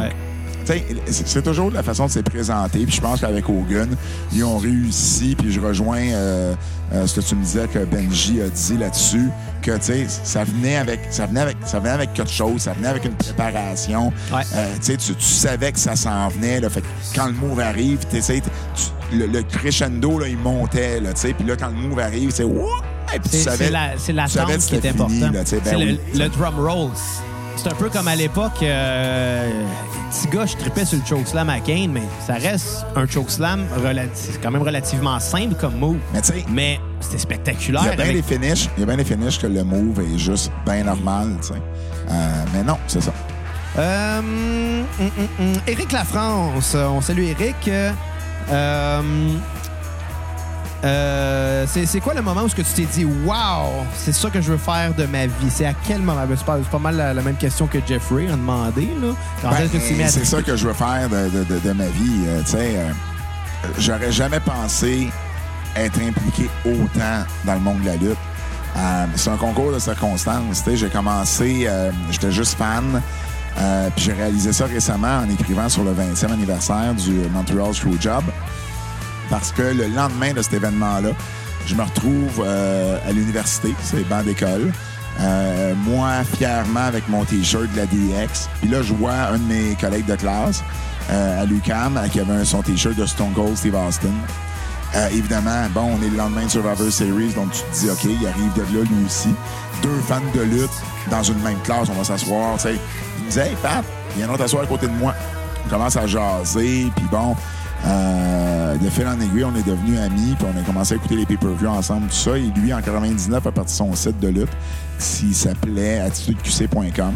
Ouais. c'est toujours la façon de se présenter. Puis je pense qu'avec Hogan, ils ont réussi. Puis je rejoins euh, euh, ce que tu me disais que Benji a dit là-dessus, que tu sais, ça venait avec, ça venait avec, ça venait avec quelque chose, ça venait avec une préparation. Ouais. Euh, tu savais que ça s'en venait. Là, fait que quand le move arrive, tu- le, le crescendo là, il montait. Là, puis là, quand le move arrive, c'est tu C'est l'attente qui est importante. ben c'est le, oui. le drum roll. C'est un peu comme à l'époque, euh, petit gars, je tripais sur le chokeslam à Kane, mais ça reste un chokeslam relati- c'est quand même relativement simple comme move. Mais tu sais, Mais c'était spectaculaire. Il y a bien avec- des finishes, il y a bien des finishes que le move est juste bien normal, tu sais. Euh, mais non, c'est ça. Euh, hum. Éric Lafrance, on salue Éric. Euh, euh, c'est quoi le moment où ce que tu t'es dit Wow, c'est ça que je veux faire de ma vie? C'est à quel moment? Ben, C'est pas, c'est pas mal la, la même question que Jeffrey a demandé. Ben, c'est ça que je veux faire de, de- de- de ma vie. euh, tu sais, euh, j'aurais jamais pensé être impliqué autant dans le monde de la lutte. C'est un concours de circonstances. J'ai commencé, j'étais juste fan. puis j'ai réalisé ça récemment en écrivant sur le 20e anniversaire du Montreal Screwjob. Parce que le lendemain de cet événement-là, je me retrouve euh, à l'université, c'est banc d'école. Euh, moi, fièrement, avec mon T-shirt de la DX. Puis là, je vois un de mes collègues de classe euh, à l'UQAM qui avait son T-shirt de Stone Cold Steve Austin. Évidemment, bon, on est le lendemain de Survivor Series, donc tu te dis, OK, il arrive de là, lui aussi. Deux fans de lutte dans une même classe, on va s'asseoir. Il me disait, Hey, Pat, viens t'asseoir à côté de moi. On commence à jaser, puis bon, euh, de fil en aiguille, on est devenus amis, puis on a commencé à écouter les pay-per-views ensemble, tout ça. Et lui, en 99, a parti son site de lutte qui s'appelait attitudeqc.com.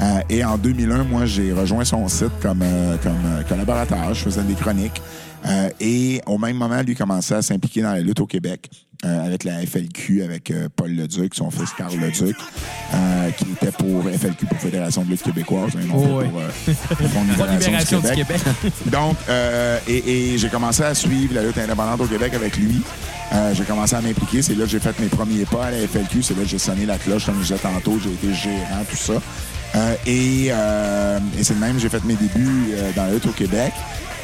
Euh, et en 2001, moi, j'ai rejoint son site comme, euh, comme euh, collaborateur. Je faisais des chroniques. Euh, et au même moment, lui commençait à s'impliquer dans la lutte au Québec euh, avec la FLQ, avec euh, Paul Leduc, son fils Carl Leduc, euh, qui était pour FLQ, pour Fédération de lutte québécoise, non Oh, ouais. pour, euh, le Pas libération libération du Québec. [laughs] donc, euh, et, et j'ai commencé à suivre la lutte indépendante au Québec avec lui. Euh, j'ai commencé à m'impliquer. C'est là que j'ai fait mes premiers pas à la FLQ. C'est là que j'ai sonné la cloche, comme je disais tantôt. J'ai été gérant, tout ça. Euh, et euh, et c'est de même j'ai fait mes débuts dans la lutte au Québec.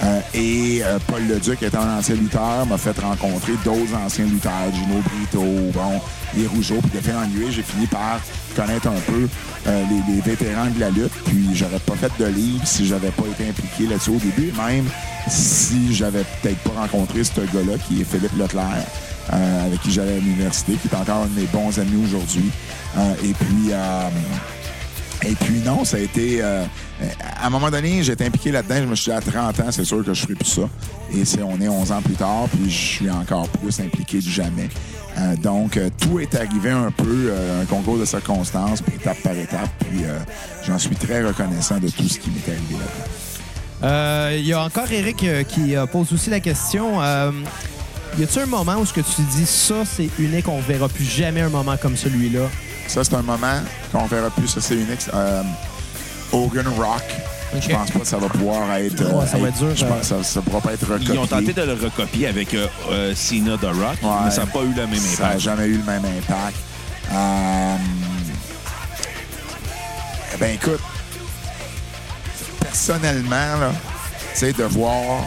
Euh, et euh, Paul Leduc, étant un ancien lutteur, m'a fait rencontrer d'autres anciens lutteurs, Gino Brito, bon, les Rougeaux. Puis de fil en aiguille, j'ai fini par connaître un peu euh, les, les vétérans de la lutte. Puis j'aurais pas fait de livre si j'avais pas été impliqué là-dessus au début. Même si j'avais peut-être pas rencontré ce gars-là, qui est Philippe Leclerc, euh, avec qui j'allais à l'université, qui est encore un de mes bons amis aujourd'hui. Euh, et puis... euh, et puis non, ça a été... euh, à un moment donné, j'étais impliqué là-dedans. Je me suis dit, à 30 ans, c'est sûr que je ferai plus ça. Et c'est, on est 11 ans plus tard, puis je suis encore plus impliqué que jamais. Euh, donc, euh, tout est arrivé un peu, euh, un concours de circonstances, puis étape par étape. Puis euh, j'en suis très reconnaissant de tout ce qui m'est arrivé là-dedans. Euh, Il y a encore Eric euh, qui euh, pose aussi la question. Euh, y a-tu un moment où ce que tu dis ça c'est unique, on verra plus jamais un moment comme celui-là? Ça, c'est un moment qu'on verra plus. Ça, c'est unique. Euh, Hogan Rock. Je pense pas que ça va pouvoir être. Ouais, ça va être dur, Je euh, pense que ça, ça pourra pas être recopié. Ils ont tenté de le recopier avec euh, euh, Cena The Rock, Ouais. mais ça n'a pas eu le même Ça n'a impact. jamais eu le même impact. Euh, eh ben écoute, personnellement, là, tu sais, de voir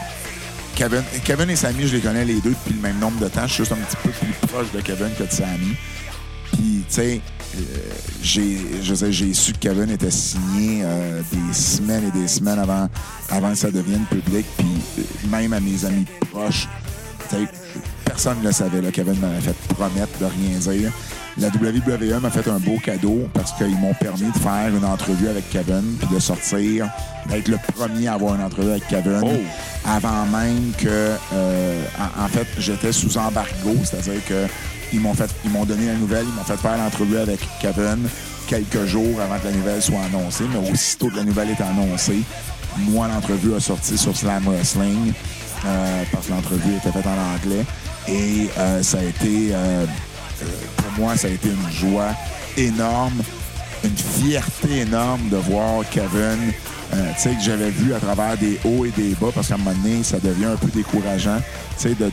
Kevin, Kevin et Sammy, je les connais les deux depuis le même nombre de temps. Je suis juste un petit peu plus proche de Kevin que de Sammy. Puis, tu sais, euh, j'ai, su que Kevin était signé euh, des semaines et des semaines avant, avant que ça devienne public. Puis, euh, même à mes amis proches, tu sais, personne ne le savait. Là. Kevin m'avait fait promettre de rien dire. La WWE m'a fait un beau cadeau parce qu'ils m'ont permis de faire une entrevue avec Kevin puis de sortir, d'être le premier à avoir une entrevue avec Kevin Oh. avant même que, euh, en, en fait, j'étais sous embargo, c'est-à-dire que ils m'ont fait, ils m'ont donné la nouvelle, ils m'ont fait faire l'entrevue avec Kevin quelques jours avant que la nouvelle soit annoncée, mais aussitôt que la nouvelle est annoncée, moi l'entrevue a sorti sur Slam Wrestling euh, parce que l'entrevue était faite en anglais. Et euh, ça a été, euh, pour moi, ça a été une joie énorme une fierté énorme de voir Kevin, tu sais, que j'avais vu à travers des hauts et des bas, parce qu'à un moment donné, ça devient un peu décourageant, tu sais, de,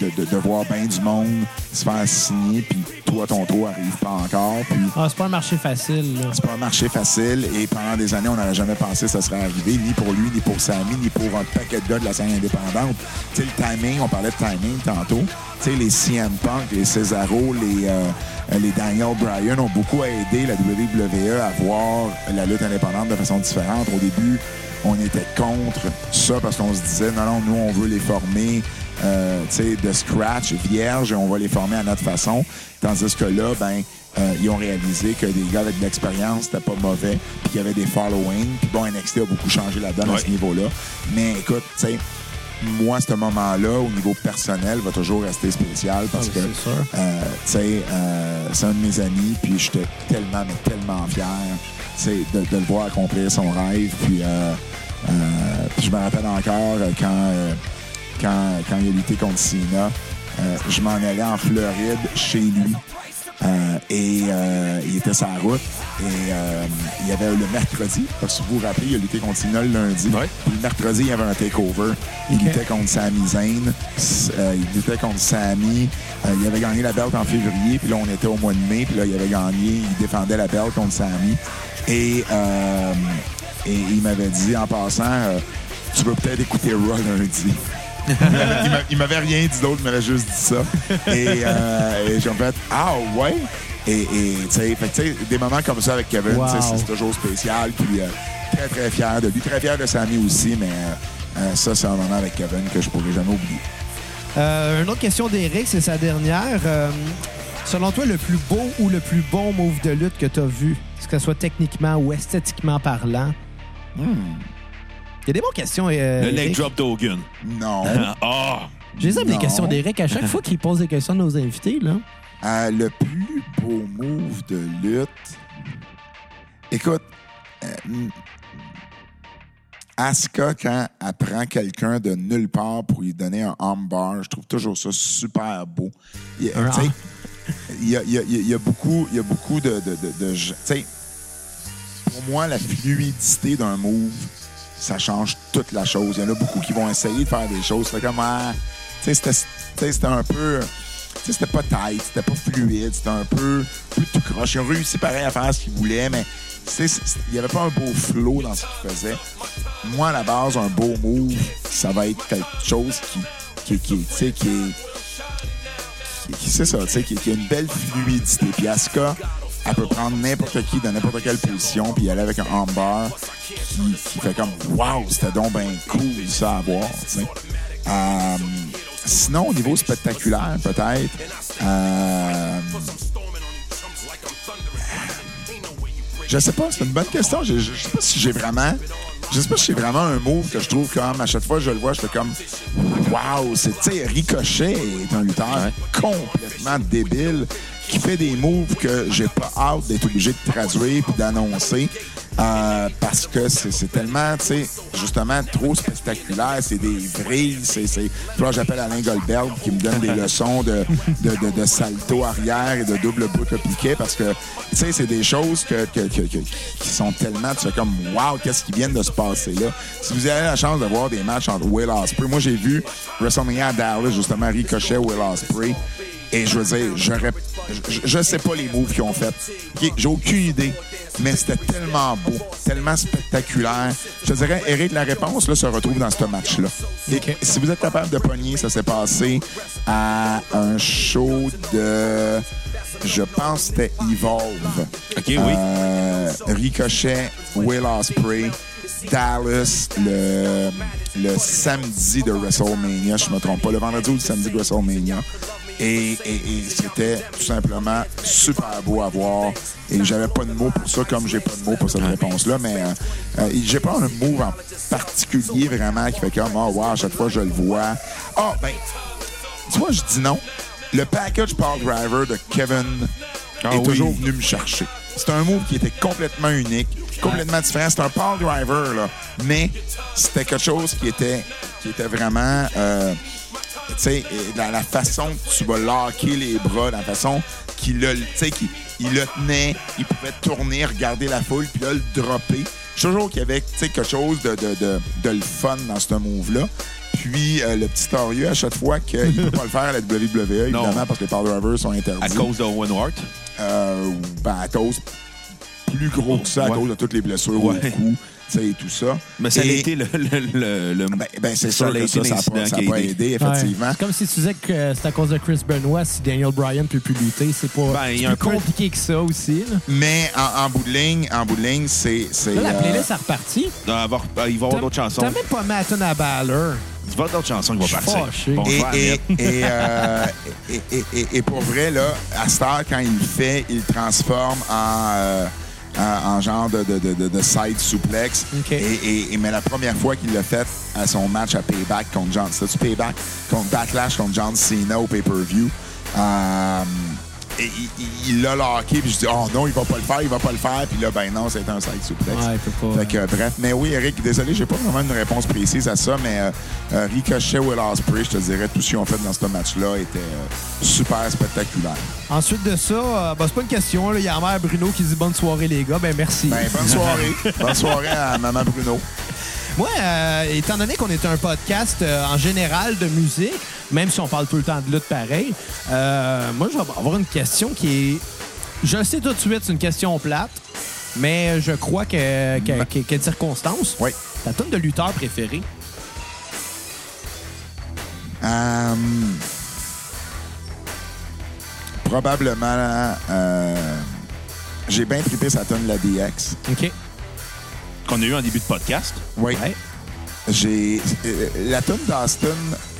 de, de- de voir bien du monde se faire signer, puis toi, ton tour arrive pas encore, puis Ah, c'est pas un marché facile. c'est pas un marché facile, et pendant des années, on n'aurait jamais pensé que ça serait arrivé, ni pour lui, ni pour Sammy, ni pour un paquet de gars de la scène indépendante. Tu sais, le timing, on parlait de timing tantôt, tu sais, les CM Punk, les Cesaro, les, euh, les Daniel Bryan ont beaucoup aidé la WWE à voir la lutte indépendante de façon différente. Au début, on était contre ça parce qu'on se disait, non, non, nous, on veut les former euh, tu sais, de scratch, vierge, et on va les former à notre façon. Tandis que là, ben, euh, ils ont réalisé que des gars avec de l'expérience, c'était pas mauvais, puis qu'il y avait des followings. Puis bon, NXT a beaucoup changé la donne à ce niveau-là. Mais écoute, tu sais, moi, ce moment-là, au niveau personnel, va toujours rester spécial parce Ah, que, euh, tu sais, euh, c'est un de mes amis, puis j'étais tellement, mais tellement fier, tu sais, de, de le voir accomplir son rêve. Puis, euh, euh, puis je me rappelle encore quand, euh, quand, quand il a lutté contre Cena, euh, je m'en allais en Floride chez lui. Euh, et euh, il était sur la route. Et euh, il y avait le mercredi, parce que vous vous rappelez, il a lutté contre Cena le lundi. Ouais. Puis le mercredi, il y avait un takeover. Il luttait contre Sami Zayn. Euh, il luttait contre Sami. Euh, il avait gagné la belt en février. Puis là, on était au mois de mai. Puis là, il avait gagné. Il défendait la belt contre Sami. Et, euh, et il m'avait dit, en passant, euh, tu veux peut-être écouter Raw lundi. [laughs] Il m'avait- rien dit d'autre, il m'avait juste dit ça. Et, euh, et j'ai fait Ah ouais? Et, et, tu sais, des moments comme ça avec Kevin, Wow. c'est toujours spécial. Puis euh, très, très fier de lui. Très fier de Sammy aussi, mais euh, euh, ça, c'est un moment avec Kevin que je pourrai jamais oublier. Euh, une autre question d'Eric, c'est sa dernière. Selon toi, le plus beau ou le plus bon move de lutte que tu as vu, que ce soit techniquement ou esthétiquement parlant? Il y a des bonnes questions. euh, Le leg drop d'Hogan. Non. [laughs] Ah! Je les aime, les Non. questions d'Eric. À chaque fois qu'il pose des questions à nos invités, là. Euh, le plus beau move de lutte. Écoute, euh, Asuka, quand elle prend quelqu'un de nulle part pour lui donner un armbar, je trouve toujours ça super beau. Il y a, Un tu sais, il y a, il y a- il y a beaucoup, il y a beaucoup de... de, de, de- tu sais, pour moi, la fluidité d'un move, ça change toute la chose. Il y en a beaucoup qui vont essayer de faire des choses. C'était comme... ah, c'était- un peu... C'était pas tight, c'était pas fluide, c'était un peu, tout croche. Ils ont réussi pareil à faire ce qu'ils voulaient, mais il n'y avait pas un beau flow dans ce qu'ils faisaient. Moi, à la base, un beau move, ça va être quelque chose qui, qui, qui, qui est qui- c'est ça, qui, qui a une belle fluidité. Puis elle peut prendre n'importe qui dans n'importe quelle position, puis aller avec un armbar qui, qui fait comme Wow, c'était donc bien cool ça à voir. Euh, sinon, au niveau spectaculaire, peut-être. euh, je sais pas, c'est une bonne question. Je, je, je sais pas si j'ai vraiment. Je sais pas si j'ai vraiment un move que je trouve comme à chaque fois que je le vois, je fais comme Wow, c'est Ricochet est un lutteur complètement débile qui fait des moves que j'ai pas hâte d'être obligé de traduire puis d'annoncer. euh, parce que c'est tellement, tu sais, justement, trop spectaculaire. C'est des vrilles. C'est, c'est... J'appelle Alain Goldberg qui me donne des [laughs] leçons de, de, de, de salto arrière et de double boucle piqué parce que, tu sais, c'est des choses que, que, que- que- qui sont tellement, tu fais comme, wow, qu'est-ce qui vient de se passer là? Si vous avez la chance de voir des matchs entre Will Ospreay, moi, j'ai vu WrestleMania à Dallas, justement, Ricochet, Will Ospreay. Et je veux dire, je, je sais pas les moves qu'ils ont fait. J'ai aucune idée. Mais c'était tellement beau, tellement spectaculaire. Je te dirais, Eric, la réponse là, se retrouve dans ce match-là. Si vous êtes capable de pogner, ça s'est passé à un show de. Je pense que c'était Evolve. OK, oui. Euh, Ricochet, Will Ospreay, Dallas, le, le samedi de WrestleMania, je me trompe pas, le vendredi ou le samedi de WrestleMania. Et, et- et c'était tout simplement super beau à voir. Et j'avais pas de mots pour ça, comme j'ai pas de mots pour cette réponse-là. Mais euh, euh, j'ai pas un move en particulier vraiment qui fait comme, oh, wow, à chaque fois je le vois. Ah, ben, tu vois, je dis non. Le package Power Driver de Kevin Ah est oui. toujours venu me chercher. C'est un move qui était complètement unique, complètement différent. C'est un Power Driver, là. Mais c'était quelque chose qui était, qui était vraiment. euh, sais, dans la façon que tu vas locker les bras, dans la façon qu'il le, il le tenait, il pouvait tourner, regarder la foule, puis là, le dropper. Toujours qu'il y avait, quelque chose de, de, de, de le fun dans ce move-là. Puis, euh, le petit Torieux, à chaque fois qu'il ne [laughs] peut pas le faire à la WWE, évidemment, parce que les Power Drivers sont interdits. À cause de Owen Hart? Euh, ben, à cause plus gros que ça, à Ouais. cause de toutes les blessures Ouais. au cou, et tout ça. Mais ça a Et- été le. le, le, le- Ben, ben, c'est ça ça, ça n'a pas, l'incident ça a qui a pas aidé. effectivement. Ouais. C'est comme si tu disais que euh, c'est à cause de Chris Benoit si Daniel Bryan peut plus lutter. C'est pas Ben, il y c'est a un plus peu- compliqué que ça aussi. Là, Mais en, en bout de ligne, en bout de ligne, c'est... Là, la euh, playlist a reparti. Il va y avoir, il va y avoir d'autres chansons. T'as même pas tune à Balor. Il va y avoir d'autres chansons qui vont partir. Bon, et, et, et, euh, [laughs] et, et- et- et pour vrai, là, à Star, quand il le fait, il le transforme en, euh, en, en genre de, de, de, de- de side suplex. OK. Et, et- et- mais la première fois qu'il l'a fait à son match à Payback contre John... C'était-tu Payback? Contre Backlash contre John Cena au pay-per-view? Euh, et il- l'a locké, puis je dis, oh non, il va pas le faire, il va pas le faire. Puis là, ben non, c'est un side suplex. Ouais, il peut pas. Fait que, euh, bref, mais oui, Eric, désolé, j'ai pas vraiment une réponse précise à ça, mais euh, euh, Ricochet, Will Ospreay, je te dirais, tout ce qu'ils ont fait dans ce match-là était euh, super spectaculaire. Ensuite de ça, ben, c'est pas une question. Il y a la mère Bruno qui dit bonne soirée, les gars. Ben merci. Ben, bonne [laughs] soirée. bonne soirée à Maman Bruno. Moi, étant donné qu'on est un podcast en général de musique, même si on parle tout le temps de lutte pareil, euh, moi, je vais avoir une question qui est. Je sais tout de suite, c'est une question plate, mais je crois que, que, que- a de circonstances. Oui. Ta tonne de lutteur préféré? Euh, probablement, euh, j'ai bien trippé sa tonne de la DX. OK. Qu'on a eu en début de podcast. Oui. Ouais. J'ai euh, la tune d'Austin,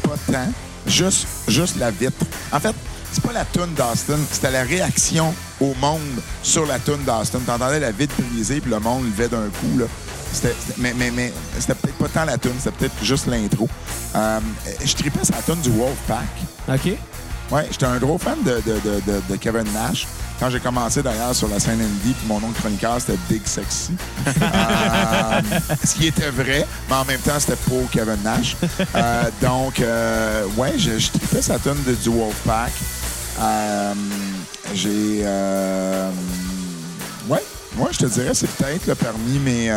pas tant, juste, juste la vitre. En fait, c'est pas la tune d'Austin, c'était la réaction au monde sur la tune d'Austin. T'entendais la vitre brisée puis le monde levait d'un coup là. C'était, c'était- mais mais, mais c'était peut-être pas tant la tune, c'était peut-être juste l'intro. Euh, je tripais sa tune du Wolfpack. OK. Ouais, j'étais un gros fan de, de- de Kevin Nash. Quand j'ai commencé d'ailleurs sur la scène indie, puis mon nom de chroniqueur, c'était Big Sexy. [laughs] Euh, ce qui était vrai, mais en même temps, c'était pour Kevin Nash. Euh, donc, euh, ouais, je trippais sa tune de, du Wolfpack. Euh, j'ai... euh, ouais, moi, je te dirais, c'est peut-être là, parmi mes...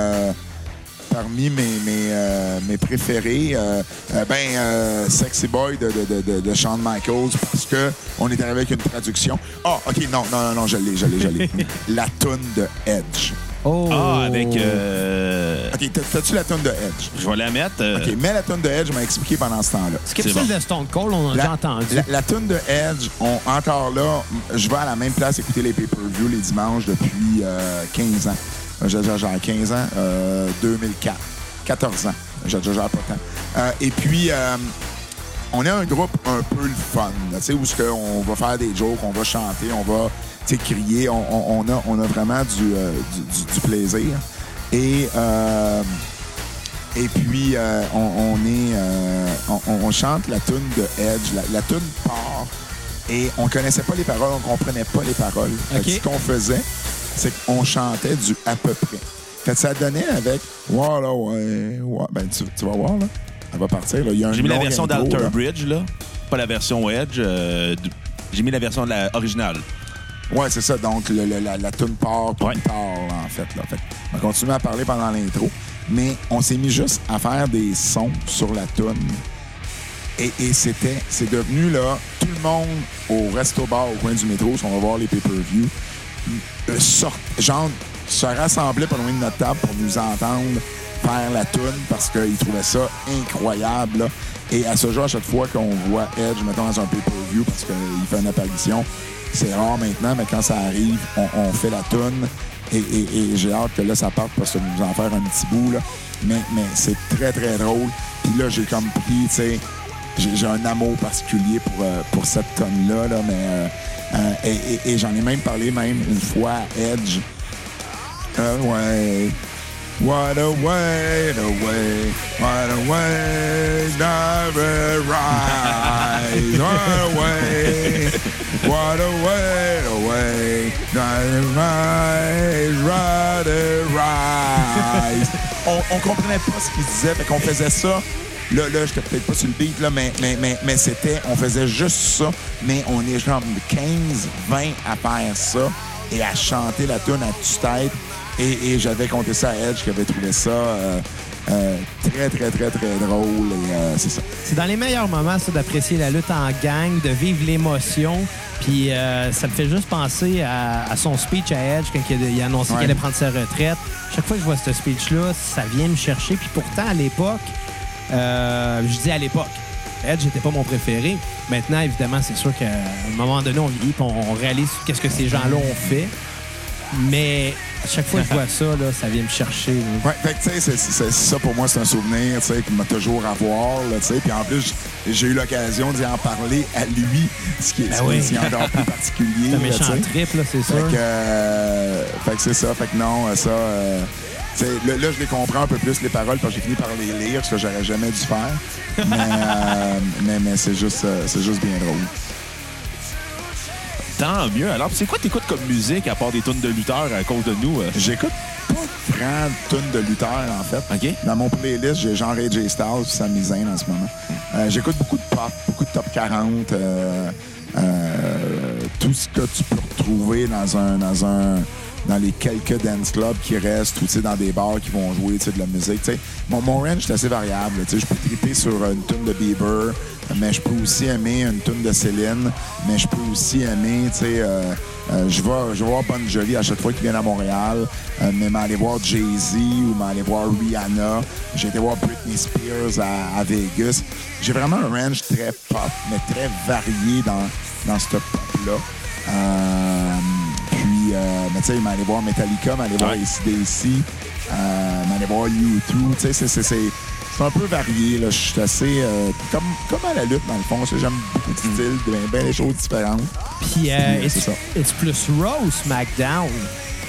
parmi mes, mes, euh, mes préférés, euh, euh, ben, euh, Sexy Boy de, de, de, de, de Shawn Michaels, parce que on est arrivé avec une traduction. Ah, OK, non, non, non, non, je l'ai, je l'ai, je l'ai. [laughs] la toune de Edge. Oh! Ah, avec. euh, OK, t'as- t'as-tu la toune de Edge? Je vais la mettre. euh, OK, mets la toune de Edge, je m'ai expliqué pendant ce temps-là. Skip c'est celle bon. de Stone Cold, on a La, entendu. la, la toune de Edge, on, encore là, je vais à la même place écouter les pay-per-view les dimanches depuis euh, 15 ans. J'ai j'ai- j'ai 15 ans, euh, 2004. 14 ans. J'ai déjà pas tant. Euh, et puis, euh, on est un groupe un peu le fun, là, tu sais, où ce on va faire des jokes, on va chanter, on va crier, on, on- on a, on a vraiment du, euh, du, du- du plaisir. Et, euh, et puis, euh, on, on est, euh, on, chante la tune de Edge. La, la tune part et on connaissait pas les paroles, on comprenait pas les paroles. Fait que OK. Ce qu'on faisait, c'est qu'on chantait du à peu près. Fait que ça donnait avec voilà ouais, ouais. Ben tu, tu vas voir là, elle va partir là. Il y a un J'ai mis la version d'Alter. Bridge, là. Pas la version Edge. euh, J'ai mis la version de la originale. Ouais, c'est ça. Donc, le- le- la, la tune part, puis Ouais. part, en fait. Là. Fait que on va continuer à parler pendant l'intro. Mais on s'est mis juste à faire des sons sur la tune. Et, et c'était, c'est devenu, là, tout le monde au resto-bar au coin du métro, si on va voir les pay-per-view, euh, sort, genre, se rassemblait pas loin de notre table pour nous entendre faire la tune parce qu'ils trouvaient ça incroyable. Et à ce jour, à chaque fois qu'on voit Edge, mettons, dans un pay-per-view parce qu'il fait une apparition, c'est rare maintenant, mais quand ça arrive, on, fait la tune. Et, j'ai hâte que là, ça parte parce que nous en faire un petit bout. Mais, c'est très, très drôle. Puis là, j'ai comme pris, tu sais, j'ai un amour particulier pour, euh, pour cette tonne-là, là, mais euh, euh, et, et- et j'en ai même parlé même une fois à Edge. Euh, ouais. What a way, the way, what a way, never rise. What a way, what a way, the way, rise, rather rise. On, on comprenait pas ce qu'il disait, fait qu'on faisait ça. Là, là, j'étais peut-être pas sur le beat, là, mais, mais, mais, mais c'était, on faisait juste ça, mais on est genre 15, 20 à faire ça et à chanter la tune à tue-tête. Et, et j'avais compté ça à Edge qui avait trouvé ça euh, euh, très, très, très, très drôle. Et euh, c'est ça. C'est dans les meilleurs moments, ça, d'apprécier la lutte en gang, de vivre l'émotion. Puis euh, ça me fait juste penser à, à son speech à Edge quand il a, il a annoncé Ouais. qu'il allait prendre sa retraite. Chaque fois que je vois ce speech-là, ça vient me chercher. Puis pourtant, à l'époque, euh, je dis à l'époque, Edge n'était pas mon préféré. Maintenant, évidemment, c'est sûr qu'à un moment donné, on vieillit on, on réalise qu'est-ce que ces gens-là ont fait. Mais à chaque fois que je vois ça, là, ça vient me chercher. là. Ouais, fait que, tu sais, c'est- c'est- ça pour moi, c'est un souvenir, qui m'a toujours à voir, là. Puis en plus, j'ai- eu l'occasion d'y en parler à lui, ce qui est, Ben ce qui oui. est encore plus particulier. [laughs] C'est un méchant trip, là, c'est sûr. Fait que, euh, fait que c'est ça. Fait que non, euh, ça. euh, là, je les comprends un peu plus, les paroles, parce que j'ai fini par les lire, ce que j'aurais jamais dû faire. Mais, euh, mais, mais c'est juste, euh, c'est juste bien drôle. Tant mieux. Alors, c'est quoi t'écoutes comme musique à part des tunes de lutteurs à cause de nous? euh? J'écoute pas grand tonne de lutteurs, en fait. Dans mon playlist, j'ai genre AJ Styles puis Sami Zayn en ce moment. Euh, J'écoute beaucoup de pop, beaucoup de top 40, euh, euh, tout ce que tu peux retrouver dans un dans un dans les quelques dance clubs qui restent ou dans des bars qui vont jouer de la musique. Mon, mon range est assez variable. Je peux triper sur une tune de Bieber, mais je peux aussi aimer une tune de Céline, mais je peux aussi aimer, tu sais, euh, euh, je vais, voir Bon Jovi à chaque fois qu'il vient à Montréal, euh, mais m'aller voir Jay-Z ou m'aller voir Rihanna. J'ai été voir Britney Spears à, à Vegas. J'ai vraiment un range très pop, mais très varié dans, dans ce pop-là. Euh, puis, euh, mais tu sais, m'aller voir Metallica, m'aller voir Ouais. ACDC, euh, m'aller voir U2. Tu sais, c'est- c'est- c'est c'est un peu varié. là. Je suis assez... euh, comme, comme à la lutte, dans le fond. J'aime beaucoup de styles, bien, bien des choses différentes. Puis, euh, est-ce plus Raw ou SmackDown?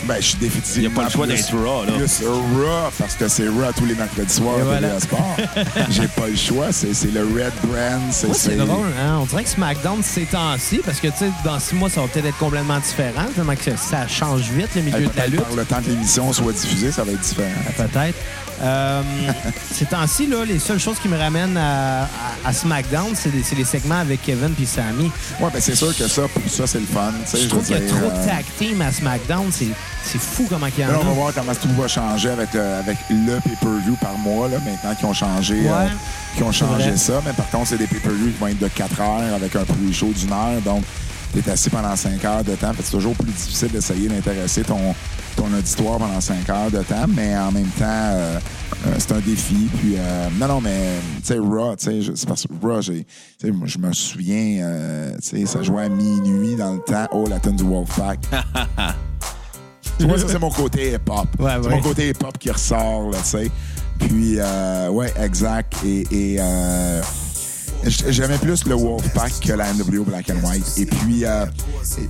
Ben, je suis Il définitivement. n'y a pas le choix d'être raw, là. Plus Raw, parce que c'est Raw tous les mercredis soirs à voilà. Sport. [laughs] J'ai pas le choix. C'est c'est le Red Brand. C'est drôle, hein? On dirait que SmackDown, ces temps-ci, parce que, tu sais, dans six mois, ça va peut-être être complètement différent, tellement que ça change vite, le milieu Hey, de la lutte. par le temps que l'émission soit diffusée, ça va être différent. Peut-être. Euh, ces temps-ci, là, les seules choses qui me ramènent à, à- à SmackDown, c'est les, segments avec Kevin puis Sammy. Ouais, ben c'est sûr que ça, pour ça, c'est le fun. Je trouve qu'il y a trop euh, de tag team à SmackDown. C'est fou comment il y en Là, on va a. voir comment tout va changer avec, le- avec le pay-per-view par mois, là, maintenant qu'ils ont changé, euh, qu'ils ont changé ça. Mais par contre, c'est des pay-per-view qui vont être de 4 heures avec un pre-show d'une heure. Donc, tu es assis pendant 5 heures de temps. C'est toujours plus difficile d'essayer d'intéresser ton, ton auditoire pendant 5 heures de temps. Mais en même temps, euh, euh, c'est un défi. Puis, euh, non, non, mais, tu sais, Raw, tu sais, je- c'est parce que Raw, j'ai, tu sais, moi, je me souviens, euh, tu sais, ça jouait à minuit dans le temps. Oh, la tune du Wolfpack. [laughs] Tu vois, ça, c'est mon côté hip-hop. Ouais, c'est ouais. mon côté hip-hop qui ressort, là, tu sais. Puis, euh, ouais, exact. Et, et euh, j'aimais plus le Wolfpack que la NWO Black and White. Et puis, euh,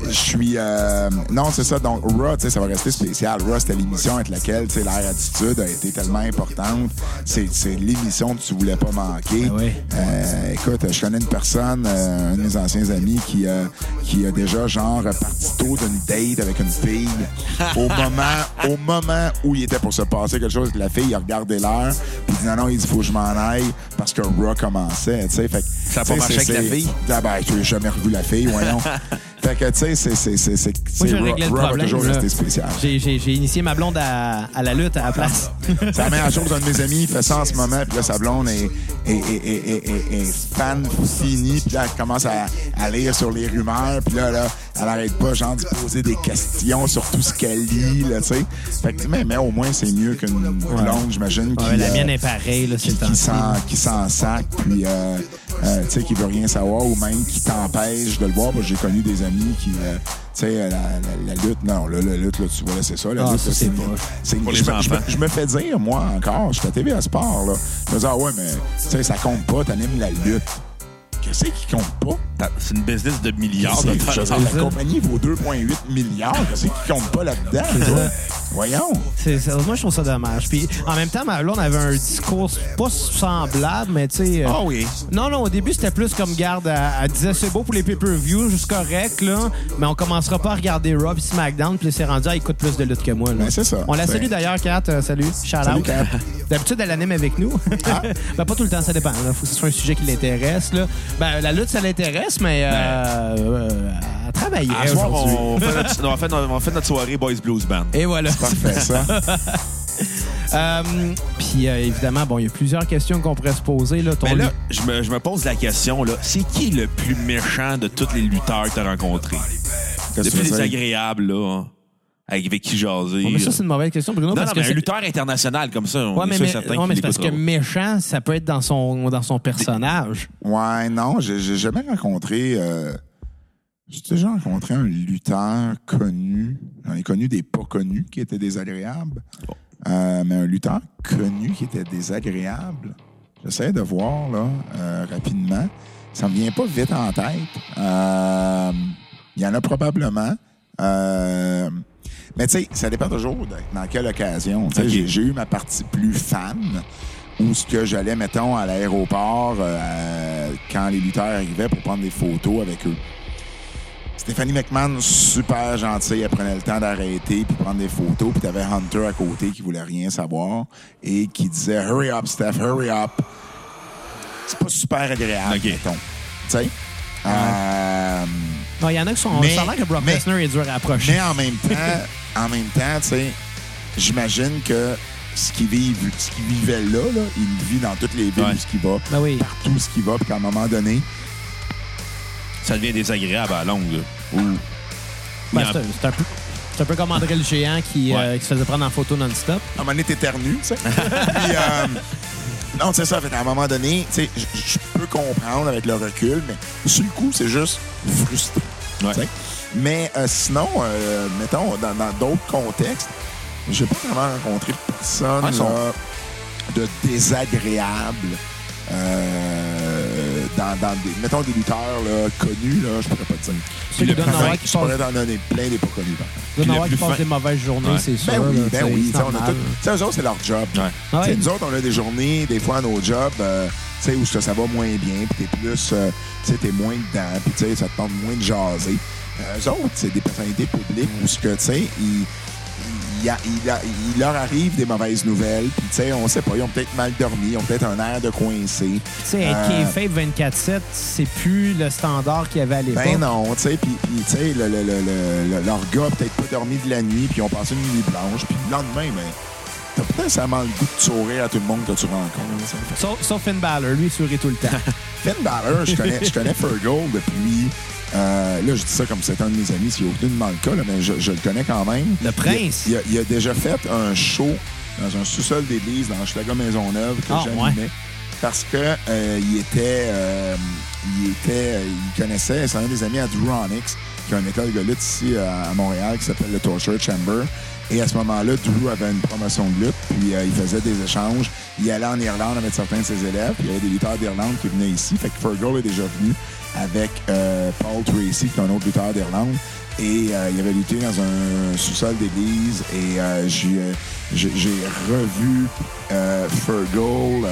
je suis... euh, non, c'est ça. Donc, Raw, tu sais, ça va rester spécial. Raw, c'était l'émission avec laquelle, tu sais, l'air attitude a été tellement importante. C'est c'est l'émission que tu voulais pas manquer. Ah oui. Euh, écoute, je connais une personne, euh, un de mes anciens amis, qui, euh, qui a déjà, genre, parti tôt d'une date avec une fille. [laughs] au, moment, au moment où il était pour se passer quelque chose avec la fille, il a regardé l'heure, puis il dit non, non, il dit faut que je m'en aille parce que Raw commençait, tu sais. Fait Ça a tu sais, pas marché avec la fille? Ah ben, tu n'as jamais revu la fille, voyons. [laughs] fait que, tu sais, c'est- c'est- c'est- c'est- c'est- j'ai Raw, réglé le problème, toujours là. rester spécial. J'ai- J'ai j'ai initié ma blonde à, à la lutte à la place. C'est la meilleure chose. Un de mes amis fait ça en ce moment. Puis là, sa blonde est, est, est, est, fan finie. Puis là, elle commence à, à lire sur les rumeurs. Puis là, là, elle arrête pas, genre, d'y poser des questions sur tout ce qu'elle lit, là, tu sais. Fait que, mais, mais au moins, c'est mieux qu'une blonde, j'imagine. qui, Ouais, la euh, mienne est pareille, là, c'est qui, le temps. qui s'en qui s'en sac, puis euh, euh, tu sais, qui veut rien savoir, ou même qui t'empêche de le voir. Parce que J'ai connu des amis qui, euh, tu sais, la, la- la lutte, non, là, la lutte, là, tu vois, là, c'est ça. La Ah, lutte, c'est je, les me, je me- enfants. je me fais dire, moi, encore, je suis à TVA Sport, là. Je me dis, ah ouais, mais, tu sais, ça compte pas, t'animes la lutte. Qu'est-ce qui compte pas? Ah, C'est une business de milliards de dollars. la compagnie vaut 2,8 milliards. Qu'est-ce qui compte pas là-dedans? Voyons. C'est- moi, je trouve ça dommage. Puis, en même temps, ma blonde avait un discours pas semblable, mais tu sais. euh, Ah oui. Non, non, au début, c'était plus comme garde. Elle, disait c'est beau pour les pay-per-view, juste correct, là, mais on commencera pas à regarder et SmackDown, puis là, c'est rendu, elle écoute plus de lutte que moi. Là. Ben, c'est ça. On la Ben- salue d'ailleurs, Kat. euh, salut. Shout Salut, out. D'habitude, elle anime avec nous. [laughs] ben, pas tout le temps, ça dépend. Il faut que ce soit un sujet qui l'intéresse. là. Ben, la lutte, ça l'intéresse, mais euh, euh, elle travaillait À ce soir, aujourd'hui. on fait, notre, on, fait notre, on fait notre soirée Boys Blues Band. Et voilà. Parfait, ça. [laughs] Euh, Puis euh, évidemment, bon, il y a plusieurs questions qu'on pourrait se poser. Là, ton Mais là, je me, je me pose la question, là, c'est qui le plus méchant de tous les lutteurs que tu as rencontrés? Qu'est-ce Le que plus désagréable, là, avec qui jaser. Mais ça, c'est une mauvaise question, Bruno. non, parce non, que mais un lutteur international comme ça, on Ouais, est mais, sûr mais- certain ouais, mais c'est parce que méchant, ça peut être dans son, dans son personnage. Ouais, non, j'ai jamais rencontré. euh, j'ai déjà rencontré un lutteur connu. J'en ai connu des pas connus qui étaient désagréables. Euh, mais un lutteur connu qui était désagréable. J'essaie de voir là euh, rapidement. Ça me vient pas vite en tête. Euh, Il y en a probablement. Euh, mais tu sais, ça dépend toujours de dans quelle occasion. J'ai j'ai eu ma partie plus fan où ce que j'allais, mettons, à l'aéroport euh, quand les lutteurs arrivaient pour prendre des photos avec eux. Stéphanie McMahon, super gentille, elle prenait le temps d'arrêter puis prendre des photos. Puis t'avais Hunter à côté qui voulait rien savoir et qui disait Hurry up, Steph, hurry up. C'est pas super agréable, mettons. Tu sais? Euh, Non, Il y en a qui sont. Mais- ça a l'air que Brock mais- Lesnar est dur à approcher. mais en même temps, [laughs] en même temps, tu sais, j'imagine que ce qu'il vit, ce qu'il vivait là, là, il vit dans toutes les villes Ouais. où ce qu'il va, Ben oui. partout où ce qu'il va, puis qu'à un moment donné, Ça devient désagréable à la longue. Ou- Ben, c'est un, peu. C'est un peu comme André le géant qui, euh, qui se faisait prendre en photo non-stop. à un moment donné, t'éternues, tu sais. [laughs] Puis, euh, non, c'est ça. Fait, à un moment donné, tu sais, je- je peux comprendre avec le recul, mais sur le coup, c'est juste frustrant. Ouais. Mais euh, sinon, euh, mettons, dans dans d'autres contextes, j'ai pas vraiment rencontré personne Ouais, ils sont- là, de désagréable euh, dans des, mettons des lutteurs là, connus, là, je pourrais pas te dire. C'est le plus Je pourrais t'en donner plein des pas connus. par contre. Puis qui plus passe fin- des mauvaises journées, Ouais. c'est sûr. Ben oui, ben c'est- oui. on a tout- tu sais, eux autres, c'est leur job. Ouais. Nous autres, on a des journées, des fois, à nos jobs, euh, sais, où ça, ça va moins bien, puis t'es plus, euh, tu sais, t'es moins dedans, puis tu sais, ça te tente moins de jaser. Euh, eux autres, c'est des personnalités publiques où ce que, tu sais, ils- il, y a- il, a- il leur arrive des mauvaises nouvelles, puis tu sais, on sait pas, ils ont peut-être mal dormi, ils ont peut-être un air de coincé. Tu sais, être Euh, K-Fape 24-7, c'est plus le standard qu'il y avait à l'époque. Ben non, tu sais, puis tu sais, le, le- le- le- le- leur gars a peut-être pas dormi de la nuit, puis ils ont passé une nuit blanche, puis le lendemain, ben, t'as pas nécessairement le goût de sourire à tout le monde que tu rencontres. Sauf, Finn Balor, lui, il sourit tout le temps. [laughs] Finn Balor, je connais, je connais Fergal depuis. euh, là, je dis ça comme c'est un de mes amis, c'est aucunement le cas, là, mais je, je le connais quand même. Le prince. Il a, il a- il a déjà fait un show dans un sous-sol d'église dans Schlager Maisonneuve que j'animais. Parce que euh, il était. euh, il était. il connaissait, c'est un des amis à Drew Onyx, qui a un école de lutte ici à Montréal qui s'appelle le Torture Chamber. Et à ce moment-là, Drew avait une promotion de lutte, puis euh, il faisait des échanges. Il allait en Irlande avec certains de ses élèves, puis il y avait des lutteurs d'Irlande qui venaient ici. Fait que Fergal est déjà venu avec euh, Paul Tracy, qui est un autre lutteur d'Irlande. Et euh, il avait lutté dans un sous-sol d'église. Et j'ai, revu Fergal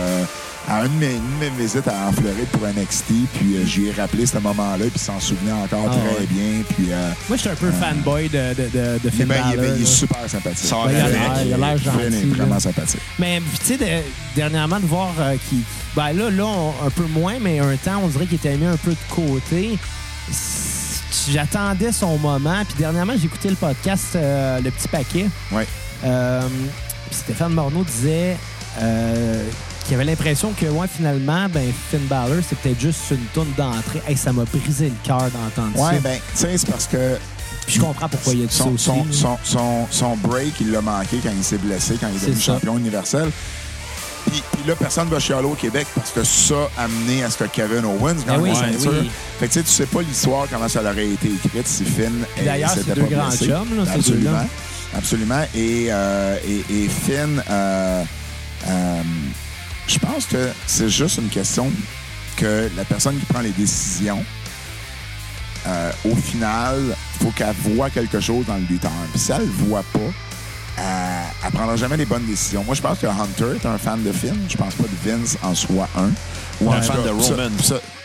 à une de, mes, une visites à- en Floride pour NXT. Puis euh, j'y ai rappelé ce moment-là, puis s'en souvenait encore Ah, très ouais. bien. Puis euh, Moi, j'étais un peu fanboy de, de, de, de Finn ben, il, est- ben, il super sympathique. Ça Ben, il a l'air- il a l'air Finn est gentil, vraiment là. sympathique. Mais tu sais, de- dernièrement, de voir euh, qu'il. Ben là, là, on- un peu moins, mais un temps, on dirait qu'il était mis un peu de côté. J'attendais son moment. Puis dernièrement, j'ai écouté le podcast euh, Le Petit Paquet. Euh, puis Stéphane Morneau disait qu'il avait l'impression que, ouais, finalement, ben, Finn Balor, c'est peut-être juste une tourne d'entrée. Hey, ça m'a brisé le cœur d'entendre ça. Ouais, ben, tu sais, c'est parce que Puis je comprends pourquoi il a dit ça son, aussi. son, son, son, break, il l'a manqué quand il s'est blessé, quand il est devenu ça. champion universel. Puis, puis là, personne ne va chialer au Québec parce que ça a amené à ce que Kevin Owens Ben gagne oui, la ben ceinture. oui. Fait que tu sais, tu sais pas l'histoire, comment ça aurait été écrite si Finn d'ailleurs, c'est deux grands chums, là, Absolument. Absolument. Et, euh, et, et Finn, euh, euh, je pense que c'est juste une question que la personne qui prend les décisions, euh, au final, il faut qu'elle voit quelque chose dans le lutteur. Puis si elle le voit pas, euh, elle prendra jamais les bonnes décisions. Moi, je pense que Hunter est un fan de Finn. Je pense pas que Vince en soit un. Ou Un fan de Roman.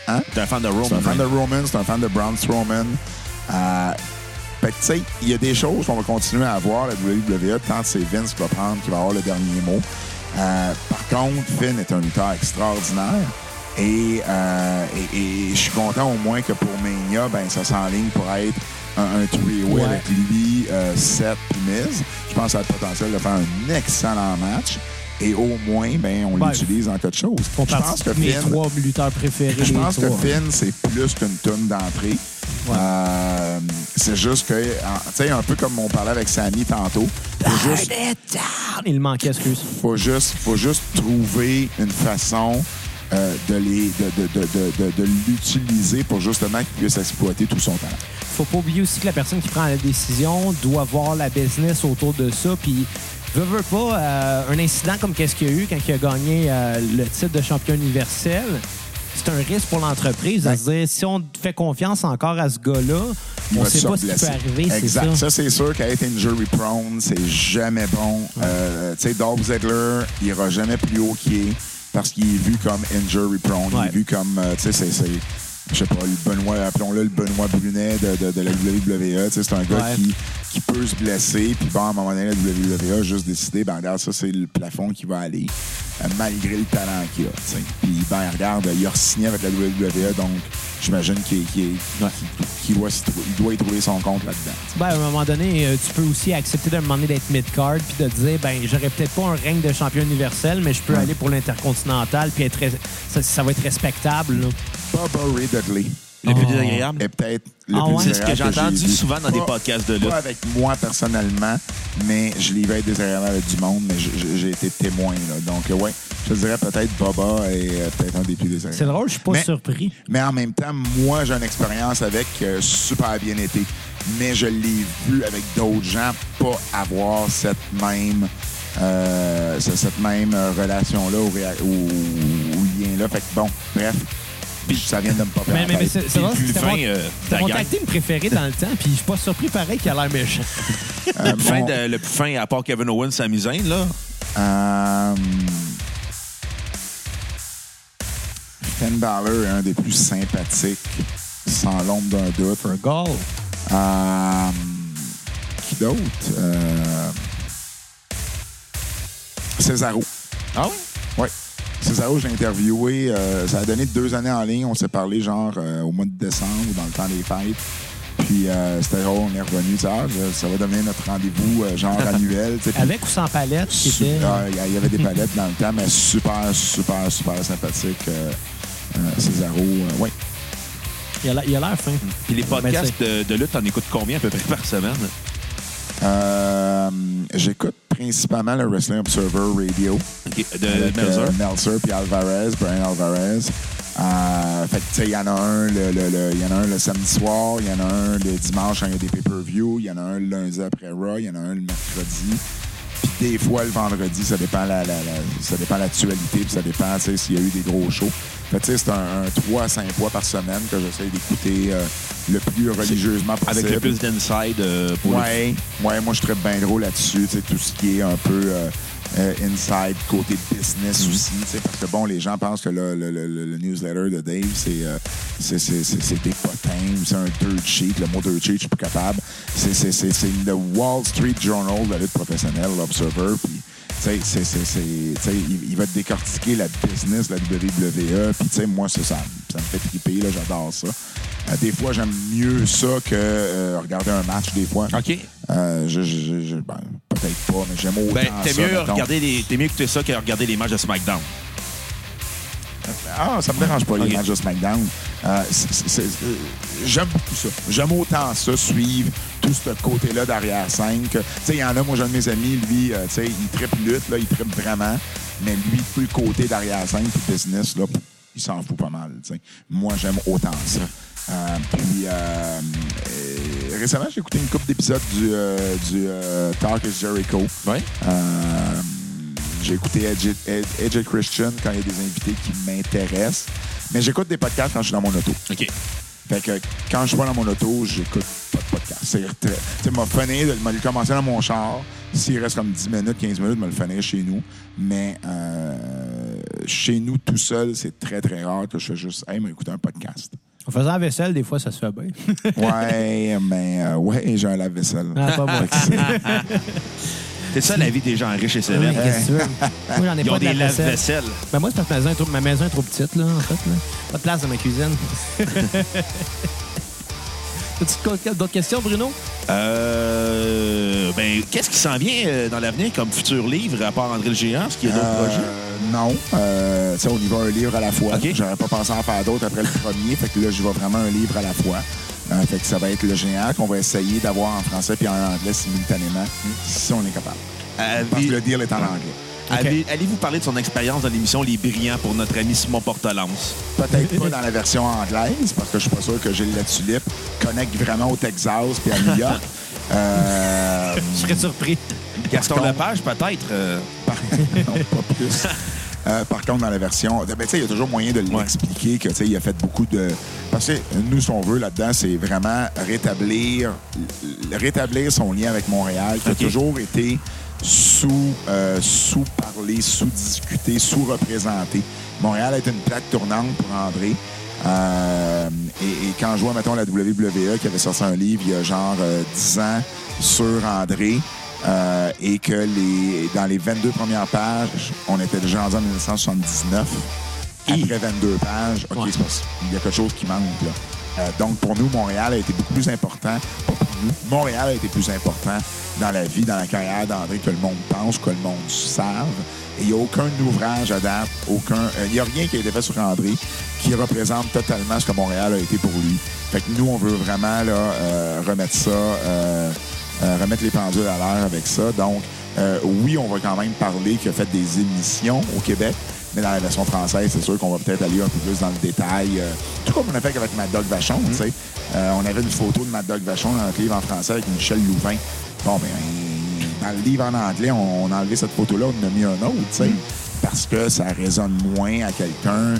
hein? T'es un fan de Roman. C'est un fan de. Roman, c'est un fan de Braun Strowman. Euh, fait que, tu sais, il y a des choses qu'on va continuer à avoir, la WWE, tant que c'est Vince qui va prendre, qui va avoir le dernier mot. Euh, par contre, Finn est un lutteur extraordinaire. Et, euh, et, et je suis content au moins que pour Mania, ben, ça s'enligne pour être un, un three-way Ouais. avec lui, euh, Seth Miz. Je pense que ça a le potentiel de faire un excellent match. Et au moins, ben, on Ouais. l'utilise en cas de chose. Je pense que mes Finn, trois lutteurs préférés. je pense que. Finn, c'est plus qu'une tonne d'entrée. Ouais. Euh, c'est juste que, tu sais, un peu comme on parlait avec Sammy tantôt, faut juste, Il manquait, excuse. faut juste, faut juste trouver une façon euh, de, les, de, de, de, de, de- de l'utiliser pour justement qu'il puisse exploiter tout son talent. Faut pas oublier aussi que la personne qui prend la décision doit voir la business autour de ça. Puis, veut, veut pas, euh, un incident comme qu'est-ce qu'il y a eu quand il a gagné euh, le titre de champion universel, c'est un risque pour l'entreprise Ouais. se dire si on fait confiance encore à ce gars-là, on sait pas ce qui peut arriver, Exact. ça. Ça, c'est sûr qu'être injury prone, c'est jamais bon. Euh, tu sais, Dolph Ziggler, il ira jamais plus haut qu'il est parce qu'il est vu comme injury prone. Il Ouais. est vu comme, euh, tu sais, c'est- c'est. Je sais pas, le Benoît, appelons-le le Benoît Brunet de, de, de la WWE. Tu sais, C'est un gars qui, qui peut se blesser. Puis bon, à un moment donné, la WWE a juste décidé, ben regarde, ça, c'est le plafond qui va aller, euh, malgré le talent qu'il a. Puis ben regarde, il a signé avec la WWE, donc j'imagine qu'il doit, il y trouver son compte là-dedans. Ben, à un moment donné, euh, tu peux aussi accepter d'un moment donné d'être mid-card puis de te dire, ben, j'aurais peut-être pas un règne de champion universel, mais je peux Ouais. aller pour l'intercontinental puis être, ça, ça va être respectable. là. Bubba Ray Dudley Le plus Oh. désagréable? est peut-être le Ah plus ouais? C'est ce que j'ai entendu souvent dans des podcasts de lutte. Pas avec moi personnellement, mais je l'ai vu être désagréable avec du monde, mais j'ai- été témoin. Là. Donc, ouais, je te dirais peut-être Bubba est euh, peut-être un des plus désagréables. C'est drôle, je suis pas Mais- surpris. Mais en même temps, moi, j'ai une expérience avec euh, super bien été. Mais je l'ai vu avec d'autres gens pas avoir cette même euh, ce- cette même euh, relation-là ou, réa- ou- ou lien-là. Fait que bon, bref. Puis ça vient de me popper Mais, mais, c'est Puis c'est le vrai, plus c'était fin, mon, euh, mon team préféré dans le temps, puis je suis pas surpris pareil qu'il a l'air méchant. Euh, Le plus fin, de- le plus fin, à part Kevin Owens, Sami Zayn, là. Euh, Finn Balor est un des plus sympathiques, sans l'ombre d'un doute. A goal. Euh, qui d'autre? Euh, Cesaro. Ah oui? Oui. Cesaro, je l'ai interviewé. euh, ça a donné deux années en ligne. On s'est parlé genre euh, au mois de décembre, dans le temps des fêtes. Puis euh, c'était drôle, on est revenu. Ça, ça va devenir notre rendez-vous euh, genre [laughs] annuel. Avec ou sans palette, ah, Il y avait des palettes dans le temps, mais super, super, super sympathique. Euh, euh, Cesaro, euh, oui. Il a l'air- il a l'air fin. Puis les podcasts de, de lutte, t'en écoutes combien à peu près par semaine? Euh, J'écoute principalement le Wrestling Observer Radio. De avec Melzer. euh, Meltzer puis Alvarez, Brian Alvarez. Euh, fait que, tu sais, il y en a un le, le- le- il y en a un le samedi soir, il y en a un le dimanche quand il y a des pay-per-view, il y en a un le lundi après Raw, il y en a un le mercredi. Puis des fois, le vendredi, ça dépend la, la- la- ça dépend l'actualité, puis ça dépend s'il y a eu des gros shows. Fait c'est un, un 3 à 5 fois par semaine que j'essaie d'écouter euh, le plus religieusement possible. Avec le plus d'inside euh, pour le- Ouais, ouais, moi je traite bien gros là-dessus, tu sais, tout ce qui est un peu euh, euh, inside, côté business aussi, tu sais, parce que bon, les gens pensent que là, le, le- le- le newsletter de Dave, c'est euh, c'est- des potins, c'est un dirt sheet, le mot dirt sheet, je suis pas capable. C'est c'est- c'est- c'est le Wall Street Journal de la lutte professionnelle, l'Observer, puis tu sais, c'est- c'est- c'est- tu sais, il, il va te décortiquer la business la WWE, puis tu sais, moi, ça, ça, ça me fait triper, là, j'adore ça. Euh, des fois, j'aime mieux ça que euh, regarder un match, des fois. OK. Euh, je, je- je- je- ben, peut-être pas, mais j'aime autant Ben, t'es ça. mieux, mettons. regarder les, t'es mieux écouter ça que regarder les matchs de SmackDown. Ah, ça me dérange pas, les matchs de SmackDown. Euh, euh, J'aime beaucoup ça. J'aime autant ça, suivre tout ce côté-là derrière scène. Tu sais, il y en a, moi, j'ai un de mes amis, lui, euh, tu sais, il tripe lutte, là, il tripe vraiment. Mais lui, tout le côté derrière scène, puis business, là, il s'en fout pas mal, tu sais. Moi, j'aime autant ça. Euh, puis, euh, euh, récemment, j'ai écouté une couple d'épisodes du, euh, du euh, Talk is Jericho. Ouais. J'ai écouté Edge Christian quand il y a des invités qui m'intéressent. Mais j'écoute des podcasts quand je suis dans mon auto. OK. Fait que quand je suis pas dans mon auto, j'écoute pas de podcast. C'est très- Tu sais, m'a finir, de- m'a le commencer dans mon char. S'il reste comme 10 minutes, 15 minutes, me le finir chez nous. Mais euh, chez nous, tout seul, c'est très, très rare que je fais juste, hey, m'écouter un podcast. En faisant la vaisselle, des fois, ça se fait bien. Ouais, mais euh, ouais, j'ai un lave-vaisselle. Ah, pas moi. [laughs] C'est- ça la vie des gens riches et célèbres. qu'est-ce que tu veux? Moi, j'en ai Ils pas ont de des lave-vaisselle. lave-vaisselle. Ben moi, c'est parce que ma maison, est trop, ma maison est trop petite, là, en fait. Là. Pas de place dans ma cuisine. [laughs] As-tu d'autres questions, Bruno? Euh, ben, qu'est-ce qui s'en vient euh, dans l'avenir comme futur livre, à part André le Géant? Est-ce qu'il y a d'autres Euh, projets? Non. Euh, tu sais, on y va un livre à la fois. OK. J'aurais pas pensé en faire d'autres après le premier. Fait que là, je vais vraiment un livre à la fois. Euh, fait que ça va être le géant qu'on va essayer d'avoir en français puis en anglais simultanément, si on est capable. Parce que le deal est en anglais. Allez-vous parler de son expérience dans l'émission Les Brillants pour notre ami Simon Portelance? Peut-être pas dans la version anglaise, parce que je suis pas sûr que Gilles La Tulipe connecte vraiment au Texas puis à New York. [laughs] Euh, Je serais surpris. Gaston contre- Lepage, peut-être? euh, Par... [laughs] non, pas plus. Euh, par contre, dans la version. Ben, tu sais, il y a toujours moyen de l'expliquer que, tu sais, il a fait beaucoup de. Parce que nous, ce qu'on veut là-dedans, c'est vraiment rétablir, rétablir son lien avec Montréal, qui a toujours été sous, euh, sous-parlé, sous-discuté, sous-représenté. Montréal est une plaque tournante pour André. Euh, et, et quand je vois, mettons, la WWE qui avait sorti un livre il y a genre euh, 10 ans sur André, euh, et que les, dans les 22 premières pages, on était déjà en 1979. Après 22 pages, OK, Ouais. qu'il y a quelque chose qui manque. Là. Euh, donc, pour nous, Montréal a été beaucoup plus important. Pas pour nous. Montréal a été plus important dans la vie, dans la carrière d'André que le monde pense, que le monde savent. Et il n'y a aucun ouvrage à date, aucun. euh, Il n'y a rien qui a été fait sur André qui représente totalement ce que Montréal a été pour lui. Fait que nous, on veut vraiment là, euh, remettre ça, remettre les pendules à l'heure avec ça. Donc, oui, on va quand même parler qu'il a fait des émissions au Québec, mais dans la version française, c'est sûr qu'on va peut-être aller un peu plus dans le détail. euh, tout comme on a fait avec Mad Dog Vachon, tu sais. Euh, on avait une photo de Mad Dog Vachon dans notre livre en français avec Michel Louvain. Bon, ben, dans le livre en anglais, on, on a enlevé cette photo-là, on en a mis un autre, tu sais, parce que ça résonne moins à quelqu'un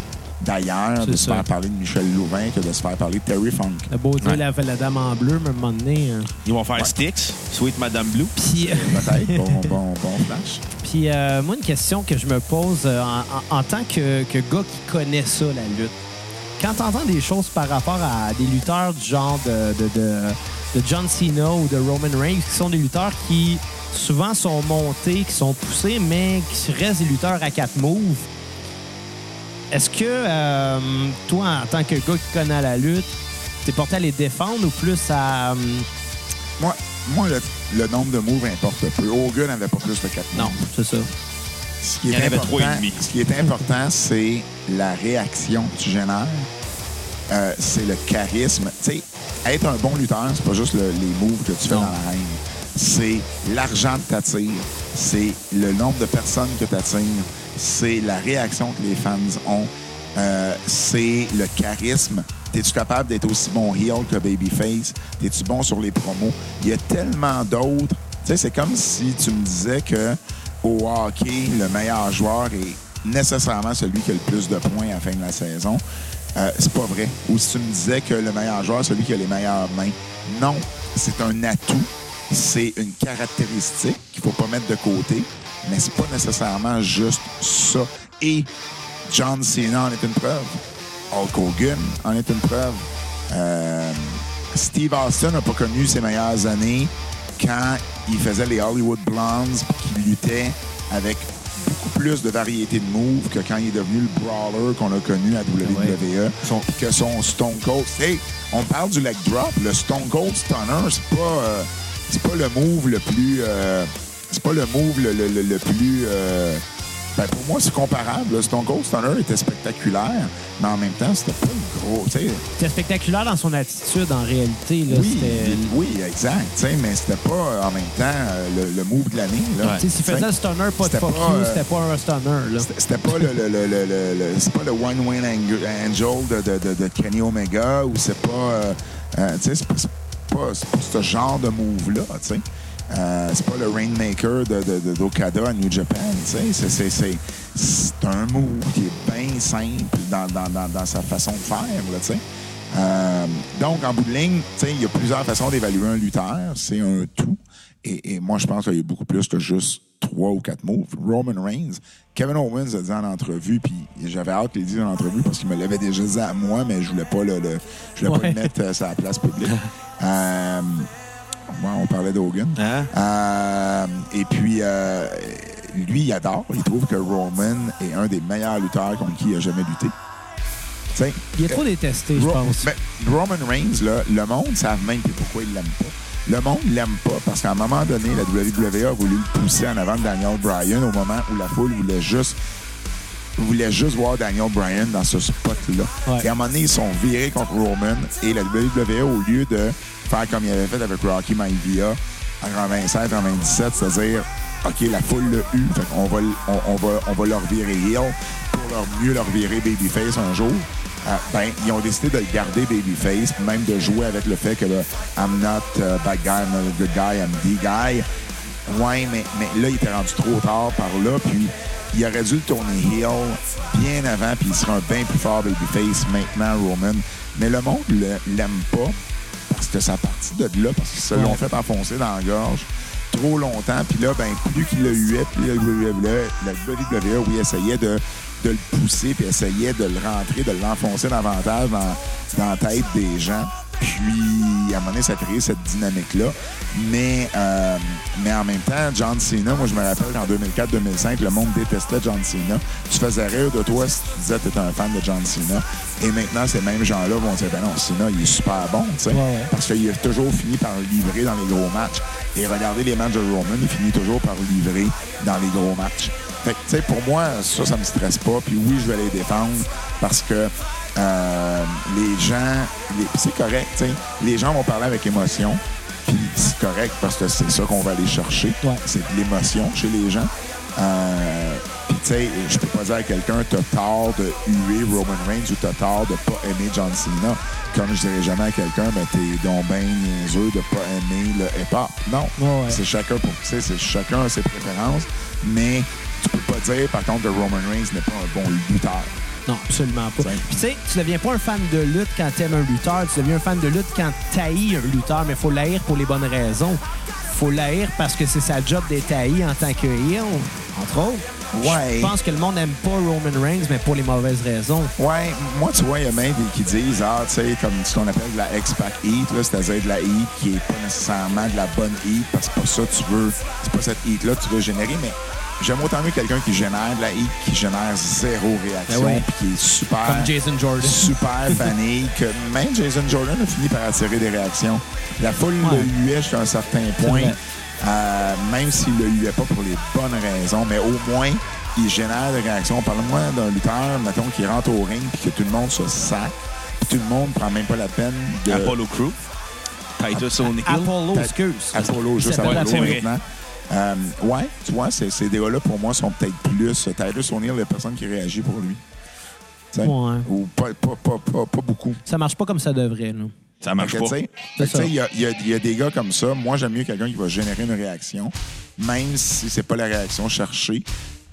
d'ailleurs de se faire parler de Michel Louvain que de se faire parler de Terry Funk. Le beau Ouais. la, la dame en bleu, mais à un moment donné. hein. Ils vont faire Sticks, Sweet Madame Blue. Puis, Peut-être, [laughs] bon, bon, bon flash. puis euh, moi, une question que je me pose euh, en, en- en tant que, que gars qui connaît ça, la lutte. Quand tu entends des choses par rapport à des lutteurs du genre de, de, de, de John Cena ou de Roman Reigns, qui sont des lutteurs qui souvent sont montés, qui sont poussés, mais qui restent des lutteurs à quatre moves, est-ce que euh, toi, en tant que gars qui connaît la lutte, t'es porté à les défendre ou plus à. euh, Moi, moi le, le nombre de moves importe peu. Hogan n'avait pas plus de 4 non, c'est ça. Ce qui Il y en est avait important, trois et demi. ce qui est important, c'est la réaction que tu génères. Euh, c'est le charisme. Tu sais, être un bon lutteur, c'est pas juste le- les moves que tu fais Non. dans l'arène. C'est l'argent que tu attires. C'est le nombre de personnes que tu attires. C'est la réaction que les fans ont. Euh, c'est le charisme. Es-tu capable d'être aussi bon heel que Babyface? Es-tu bon sur les promos? Il y a tellement d'autres. Tu sais, c'est comme si tu me disais que au hockey, le meilleur joueur est nécessairement celui qui a le plus de points à la fin de la saison. Euh, c'est pas vrai. Ou si tu me disais que le meilleur joueur, c'est celui qui a les meilleures mains. Non, c'est un atout. C'est une caractéristique qu'il faut pas mettre de côté, mais c'est pas nécessairement juste ça. Et John Cena en est une preuve. Hulk Hogan en est une preuve. Euh, Steve Austin n'a pas connu ses meilleures années quand il faisait les Hollywood Blondes qu'il luttait avec beaucoup plus de variété de moves que quand il est devenu le brawler qu'on a connu à WWE. Son- que son Stone Cold. Hey, on parle du leg drop. Le Stone Cold Stunner, c'est pas, euh, c'est pas le move le plus. euh, c'est pas le move le, le- le- le plus. euh, ben, pour moi, c'est comparable. Le Stone Cold Stunner était spectaculaire, mais en même temps, c'était pas le gros. C'était spectaculaire dans son attitude, en réalité. Là, Oui, oui, exact. Mais c'était pas en même temps le, le move de l'année. Ouais. S'il faisait le stunner, pas de fuck you, euh, c'était pas un stunner. C'était pas le, le, le, le, le- le- c'est pas le One Win Ang- Angel de, de, de, de Kenny Omega ou c'est pas euh, euh, c'est pas, pas, ce genre de move là tu sais Euh, c'est pas le Rainmaker de, de, de- d'Okada à New Japan tu sais c'est, un move qui est bien simple dans, dans, dans, dans sa façon de faire là Euh, donc, en bout de ligne, tu sais, il y a plusieurs façons d'évaluer un lutteur. C'est un tout. Et, et moi, je pense qu'il y a beaucoup plus que juste trois ou quatre moves. Roman Reigns, Kevin Owens a dit en entrevue, puis j'avais hâte de le dire en entrevue parce qu'il me l'avait déjà dit à moi, mais je voulais pas le, le- je voulais pas le mettre euh, sur la place publique. euh, [laughs] ouais, on parlait d'Hogan. Hein? Euh, et puis, euh, lui, il adore. Il trouve que Roman est un des meilleurs lutteurs contre qui il a jamais lutté. Il est trop détesté, je pense. mais Roman Reigns, là, le monde ne savent même plus pourquoi il l'aime pas. Le monde l'aime pas parce qu'à un moment donné, la WWE a voulu le pousser en avant de Daniel Bryan au moment où la foule voulait juste voulait juste voir Daniel Bryan dans ce spot-là. Ouais. Et à un moment donné, ils sont virés contre Roman et la WWE, au lieu de faire comme il avait fait avec Rocky Maivia en 96, 97, c'est-à-dire, OK, la foule l'a eu, qu'on va, on, on va, on va leur virer heel pour leur mieux leur virer Babyface un jour. Euh, ben, ils ont décidé de le garder Babyface, même de jouer avec le fait que le I'm not a bad guy, I'm not a good guy, I'm the guy. Ouais, mais, mais là, il était rendu trop tard par là, puis il aurait dû le tourner heel bien avant, puis il serait un bien plus fort Babyface maintenant, Roman. Mais le monde l'aime pas parce que ça partit de là, parce qu'ils se l'ont fait enfoncer dans la gorge trop longtemps. Puis là, ben, plus qu'il le huait, plus la WWE, la WWE, oui, essayait de, de le pousser, puis essayait de le rentrer, de l'enfoncer davantage dans, dans la tête des gens. Puis, à un moment donné, ça a créé cette dynamique-là. Mais, euh, mais en même temps, John Cena, moi, je me rappelle qu'en 2004-2005, le monde détestait John Cena. Tu faisais rire de toi si tu disais que tu étais un fan de John Cena. Et maintenant, ces mêmes gens-là vont dire, ben non, Cena, il est super bon, tu sais. Ouais. Parce qu'il a toujours fini par livrer dans les gros matchs. Et regardez les matchs de Roman, il finit toujours par livrer dans les gros matchs. Fait que, tu sais, pour moi, ça, ça me stresse pas. Puis oui, je vais les défendre parce que euh, les gens, c'est correct, tu sais. Les gens vont parler avec émotion. Puis c'est correct parce que c'est ça qu'on va aller chercher. Ouais. C'est de l'émotion chez les gens. Euh, Puis, tu sais, je peux pas dire à quelqu'un, t'as tort de huer Roman Reigns ou t'as tort de pas aimer John Cena. Comme je dirais jamais à quelqu'un, ben, t'es donc ben niaiseux de pas aimer le hip-hop. Non. Ouais, ouais. C'est chacun pour, c'est chacun a ses préférences. Mais tu peux pas dire, par contre, que Roman Reigns n'est pas un bon lutteur. Non, absolument pas. Puis tu sais, tu deviens pas un fan de lutte quand t'aimes un lutteur, tu deviens un fan de lutte quand t'haïs un lutteur, mais faut l'haïr pour les bonnes raisons. Faut l'haïr parce que c'est sa job d'être haï en tant que heel, entre autres. Ouais. Je pense que le monde n'aime pas Roman Reigns, mais pour les mauvaises raisons. Ouais, moi, tu vois, il y a même des qui disent, ah, tu sais, comme ce qu'on appelle de la X-Pac Heat, c'est-à-dire de la heat qui est pas nécessairement de la bonne heat, parce que c'est pas ça que tu veux, c'est pas cette heat-là que tu veux générer, mais j'aime autant mieux quelqu'un qui génère de la heat, qui génère zéro réaction, Ben ouais. puis qui est super, Comme Jason Jordan. super fané, [laughs] que même Jason Jordan a fini par attirer des réactions. La foule Ouais. le huait jusqu'à un certain point, euh, même s'il le huait pas pour les bonnes raisons, mais au moins, il génère des réactions. Parle-moi d'un lutteur, mettons, qui rentre au ring puis que tout le monde se sac, puis tout le monde prend même pas la peine de... Apollo Crew? Titus O'Neill. Apollo, excuse. Apollo, juste Apollo maintenant. Euh, ouais, tu vois, ces, ces dégâts-là, pour moi, sont peut-être plus... Titus O'Neill, il y a personne qui réagit pour lui. Ouais. Ou pas, pas, pas, pas, pas beaucoup. Ça marche pas comme ça devrait, là. Ça marche que, pas. Il y a, il y y a des gars comme ça. Moi, j'aime mieux quelqu'un qui va générer une réaction, même si c'est pas la réaction cherchée,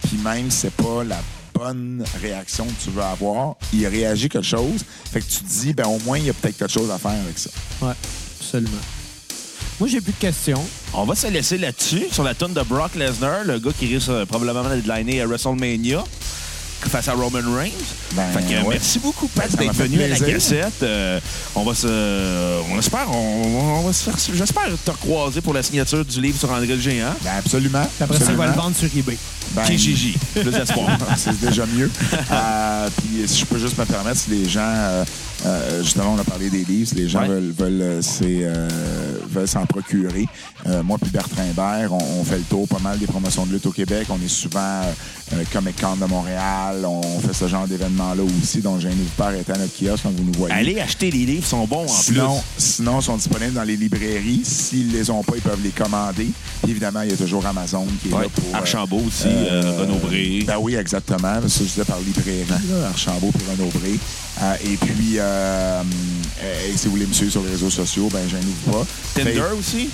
puis même si c'est pas la bonne réaction que tu veux avoir, il réagit quelque chose. Fait que tu te dis, ben au moins, il y a peut-être quelque chose à faire avec ça. Ouais, absolument. Moi, j'ai plus de questions. On va se laisser là-dessus, sur la tonne de Brock Lesnar, le gars qui risque euh, probablement d'être liné à WrestleMania face à Roman Reigns. Ben, fait que, ouais. merci beaucoup, Pat, m'a d'être venu à la cassette. Euh, on va se. On espère, on, on va se faire. J'espère te croiser pour la signature du livre sur André le Géant. Ben absolument. Après ça, il va le vendre sur eBay. Ben, Kijiji. [laughs] Plus d'espoir. c'est déjà mieux. [laughs] Euh, puis si je peux juste me permettre, si les gens, euh, justement, on a parlé des livres, les gens Ouais. veulent, veulent, euh, euh, veulent s'en procurer, euh, moi puis Bertrand Hébert, on, on fait le tour pas mal des promotions de lutte au Québec. On est souvent euh, Comic Con de Montréal. On fait ce genre d'événements-là aussi. Donc, j'ai vous pas arrêter à notre kiosque quand vous nous voyez. Allez acheter les livres, ils sont bons en Sinon, plus. sinon, ils sont disponibles dans les librairies. S'ils les ont pas, ils peuvent les commander. Puis évidemment, il y a toujours Amazon qui est Ouais. là pour. euh, Archambault aussi, euh, Renaud Bré. Ben oui, exactement. Ça, je disais par librairie, là, Archambault puis Renaud Bré. Euh, et puis, euh, euh, et si vous voulez me suivre sur les réseaux sociaux, ben gênez-vous pas. Tinder aussi?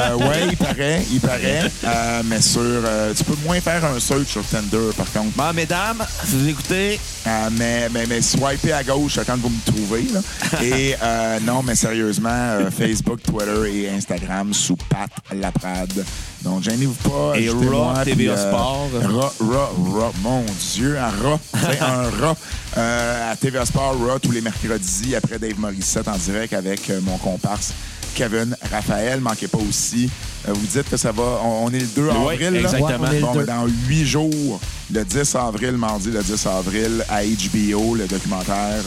Euh, ouais, il paraît, il paraît. Euh, mais sur, euh, tu peux moins faire un search sur Tinder, par contre. Bon, mesdames, si vous écoutez, Euh, mais, mais, mais swipez à gauche quand vous me trouvez. Là. Et non, mais sérieusement, Facebook, Twitter et Instagram sous Pat Laprade. Donc, gênez-vous pas. Et Raw, TVA Sport. Raw, Raw, Raw. Mon Dieu, un Raw. C'est un Raw. À TVA Sport, Raw, tous les mercredis, après Dave Morissette en direct avec mon comparse Kevin Raphaël. Manquez pas aussi. Euh, vous dites que ça va. On, on est le 2 Oui, avril. là? exactement. Ouais, on est le Bon, dans huit jours, le 10 avril, mardi le 10 avril, à HBO, le documentaire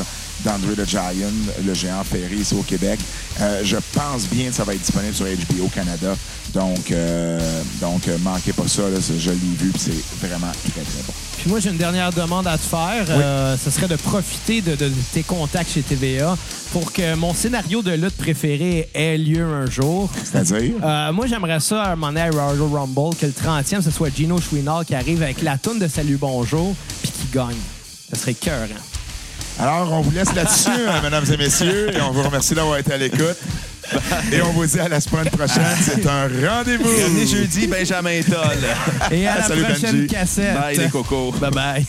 d'André the Giant, le géant ferré ici au Québec. Euh, je pense bien que ça va être disponible sur HBO Canada. Donc, euh, donc euh, manquez pas ça. Là, je l'ai vu, puis c'est vraiment très, très bon. Puis moi, j'ai une dernière demande à te faire. Euh, ce serait de profiter de, de tes contacts chez TVA pour que mon scénario de lutte préféré ait lieu un jour. C'est-à-dire? Euh, moi, j'aimerais ça, à un moment donné, à Royal Rumble, que le 30e, ce soit Gino Chouinard qui arrive avec la toune de Salut Bonjour puis qui gagne. Ça serait cœur, hein? Alors, on vous laisse là-dessus, [laughs] hein, mesdames et messieurs, et on vous remercie d'avoir été à l'écoute. Et on vous dit à la semaine prochaine. C'est un rendez-vous. Revenez jeudi, Benjamin Toll. Et à [laughs] la Salut, prochaine Benji. cassette. Bye les cocos. Bye bye.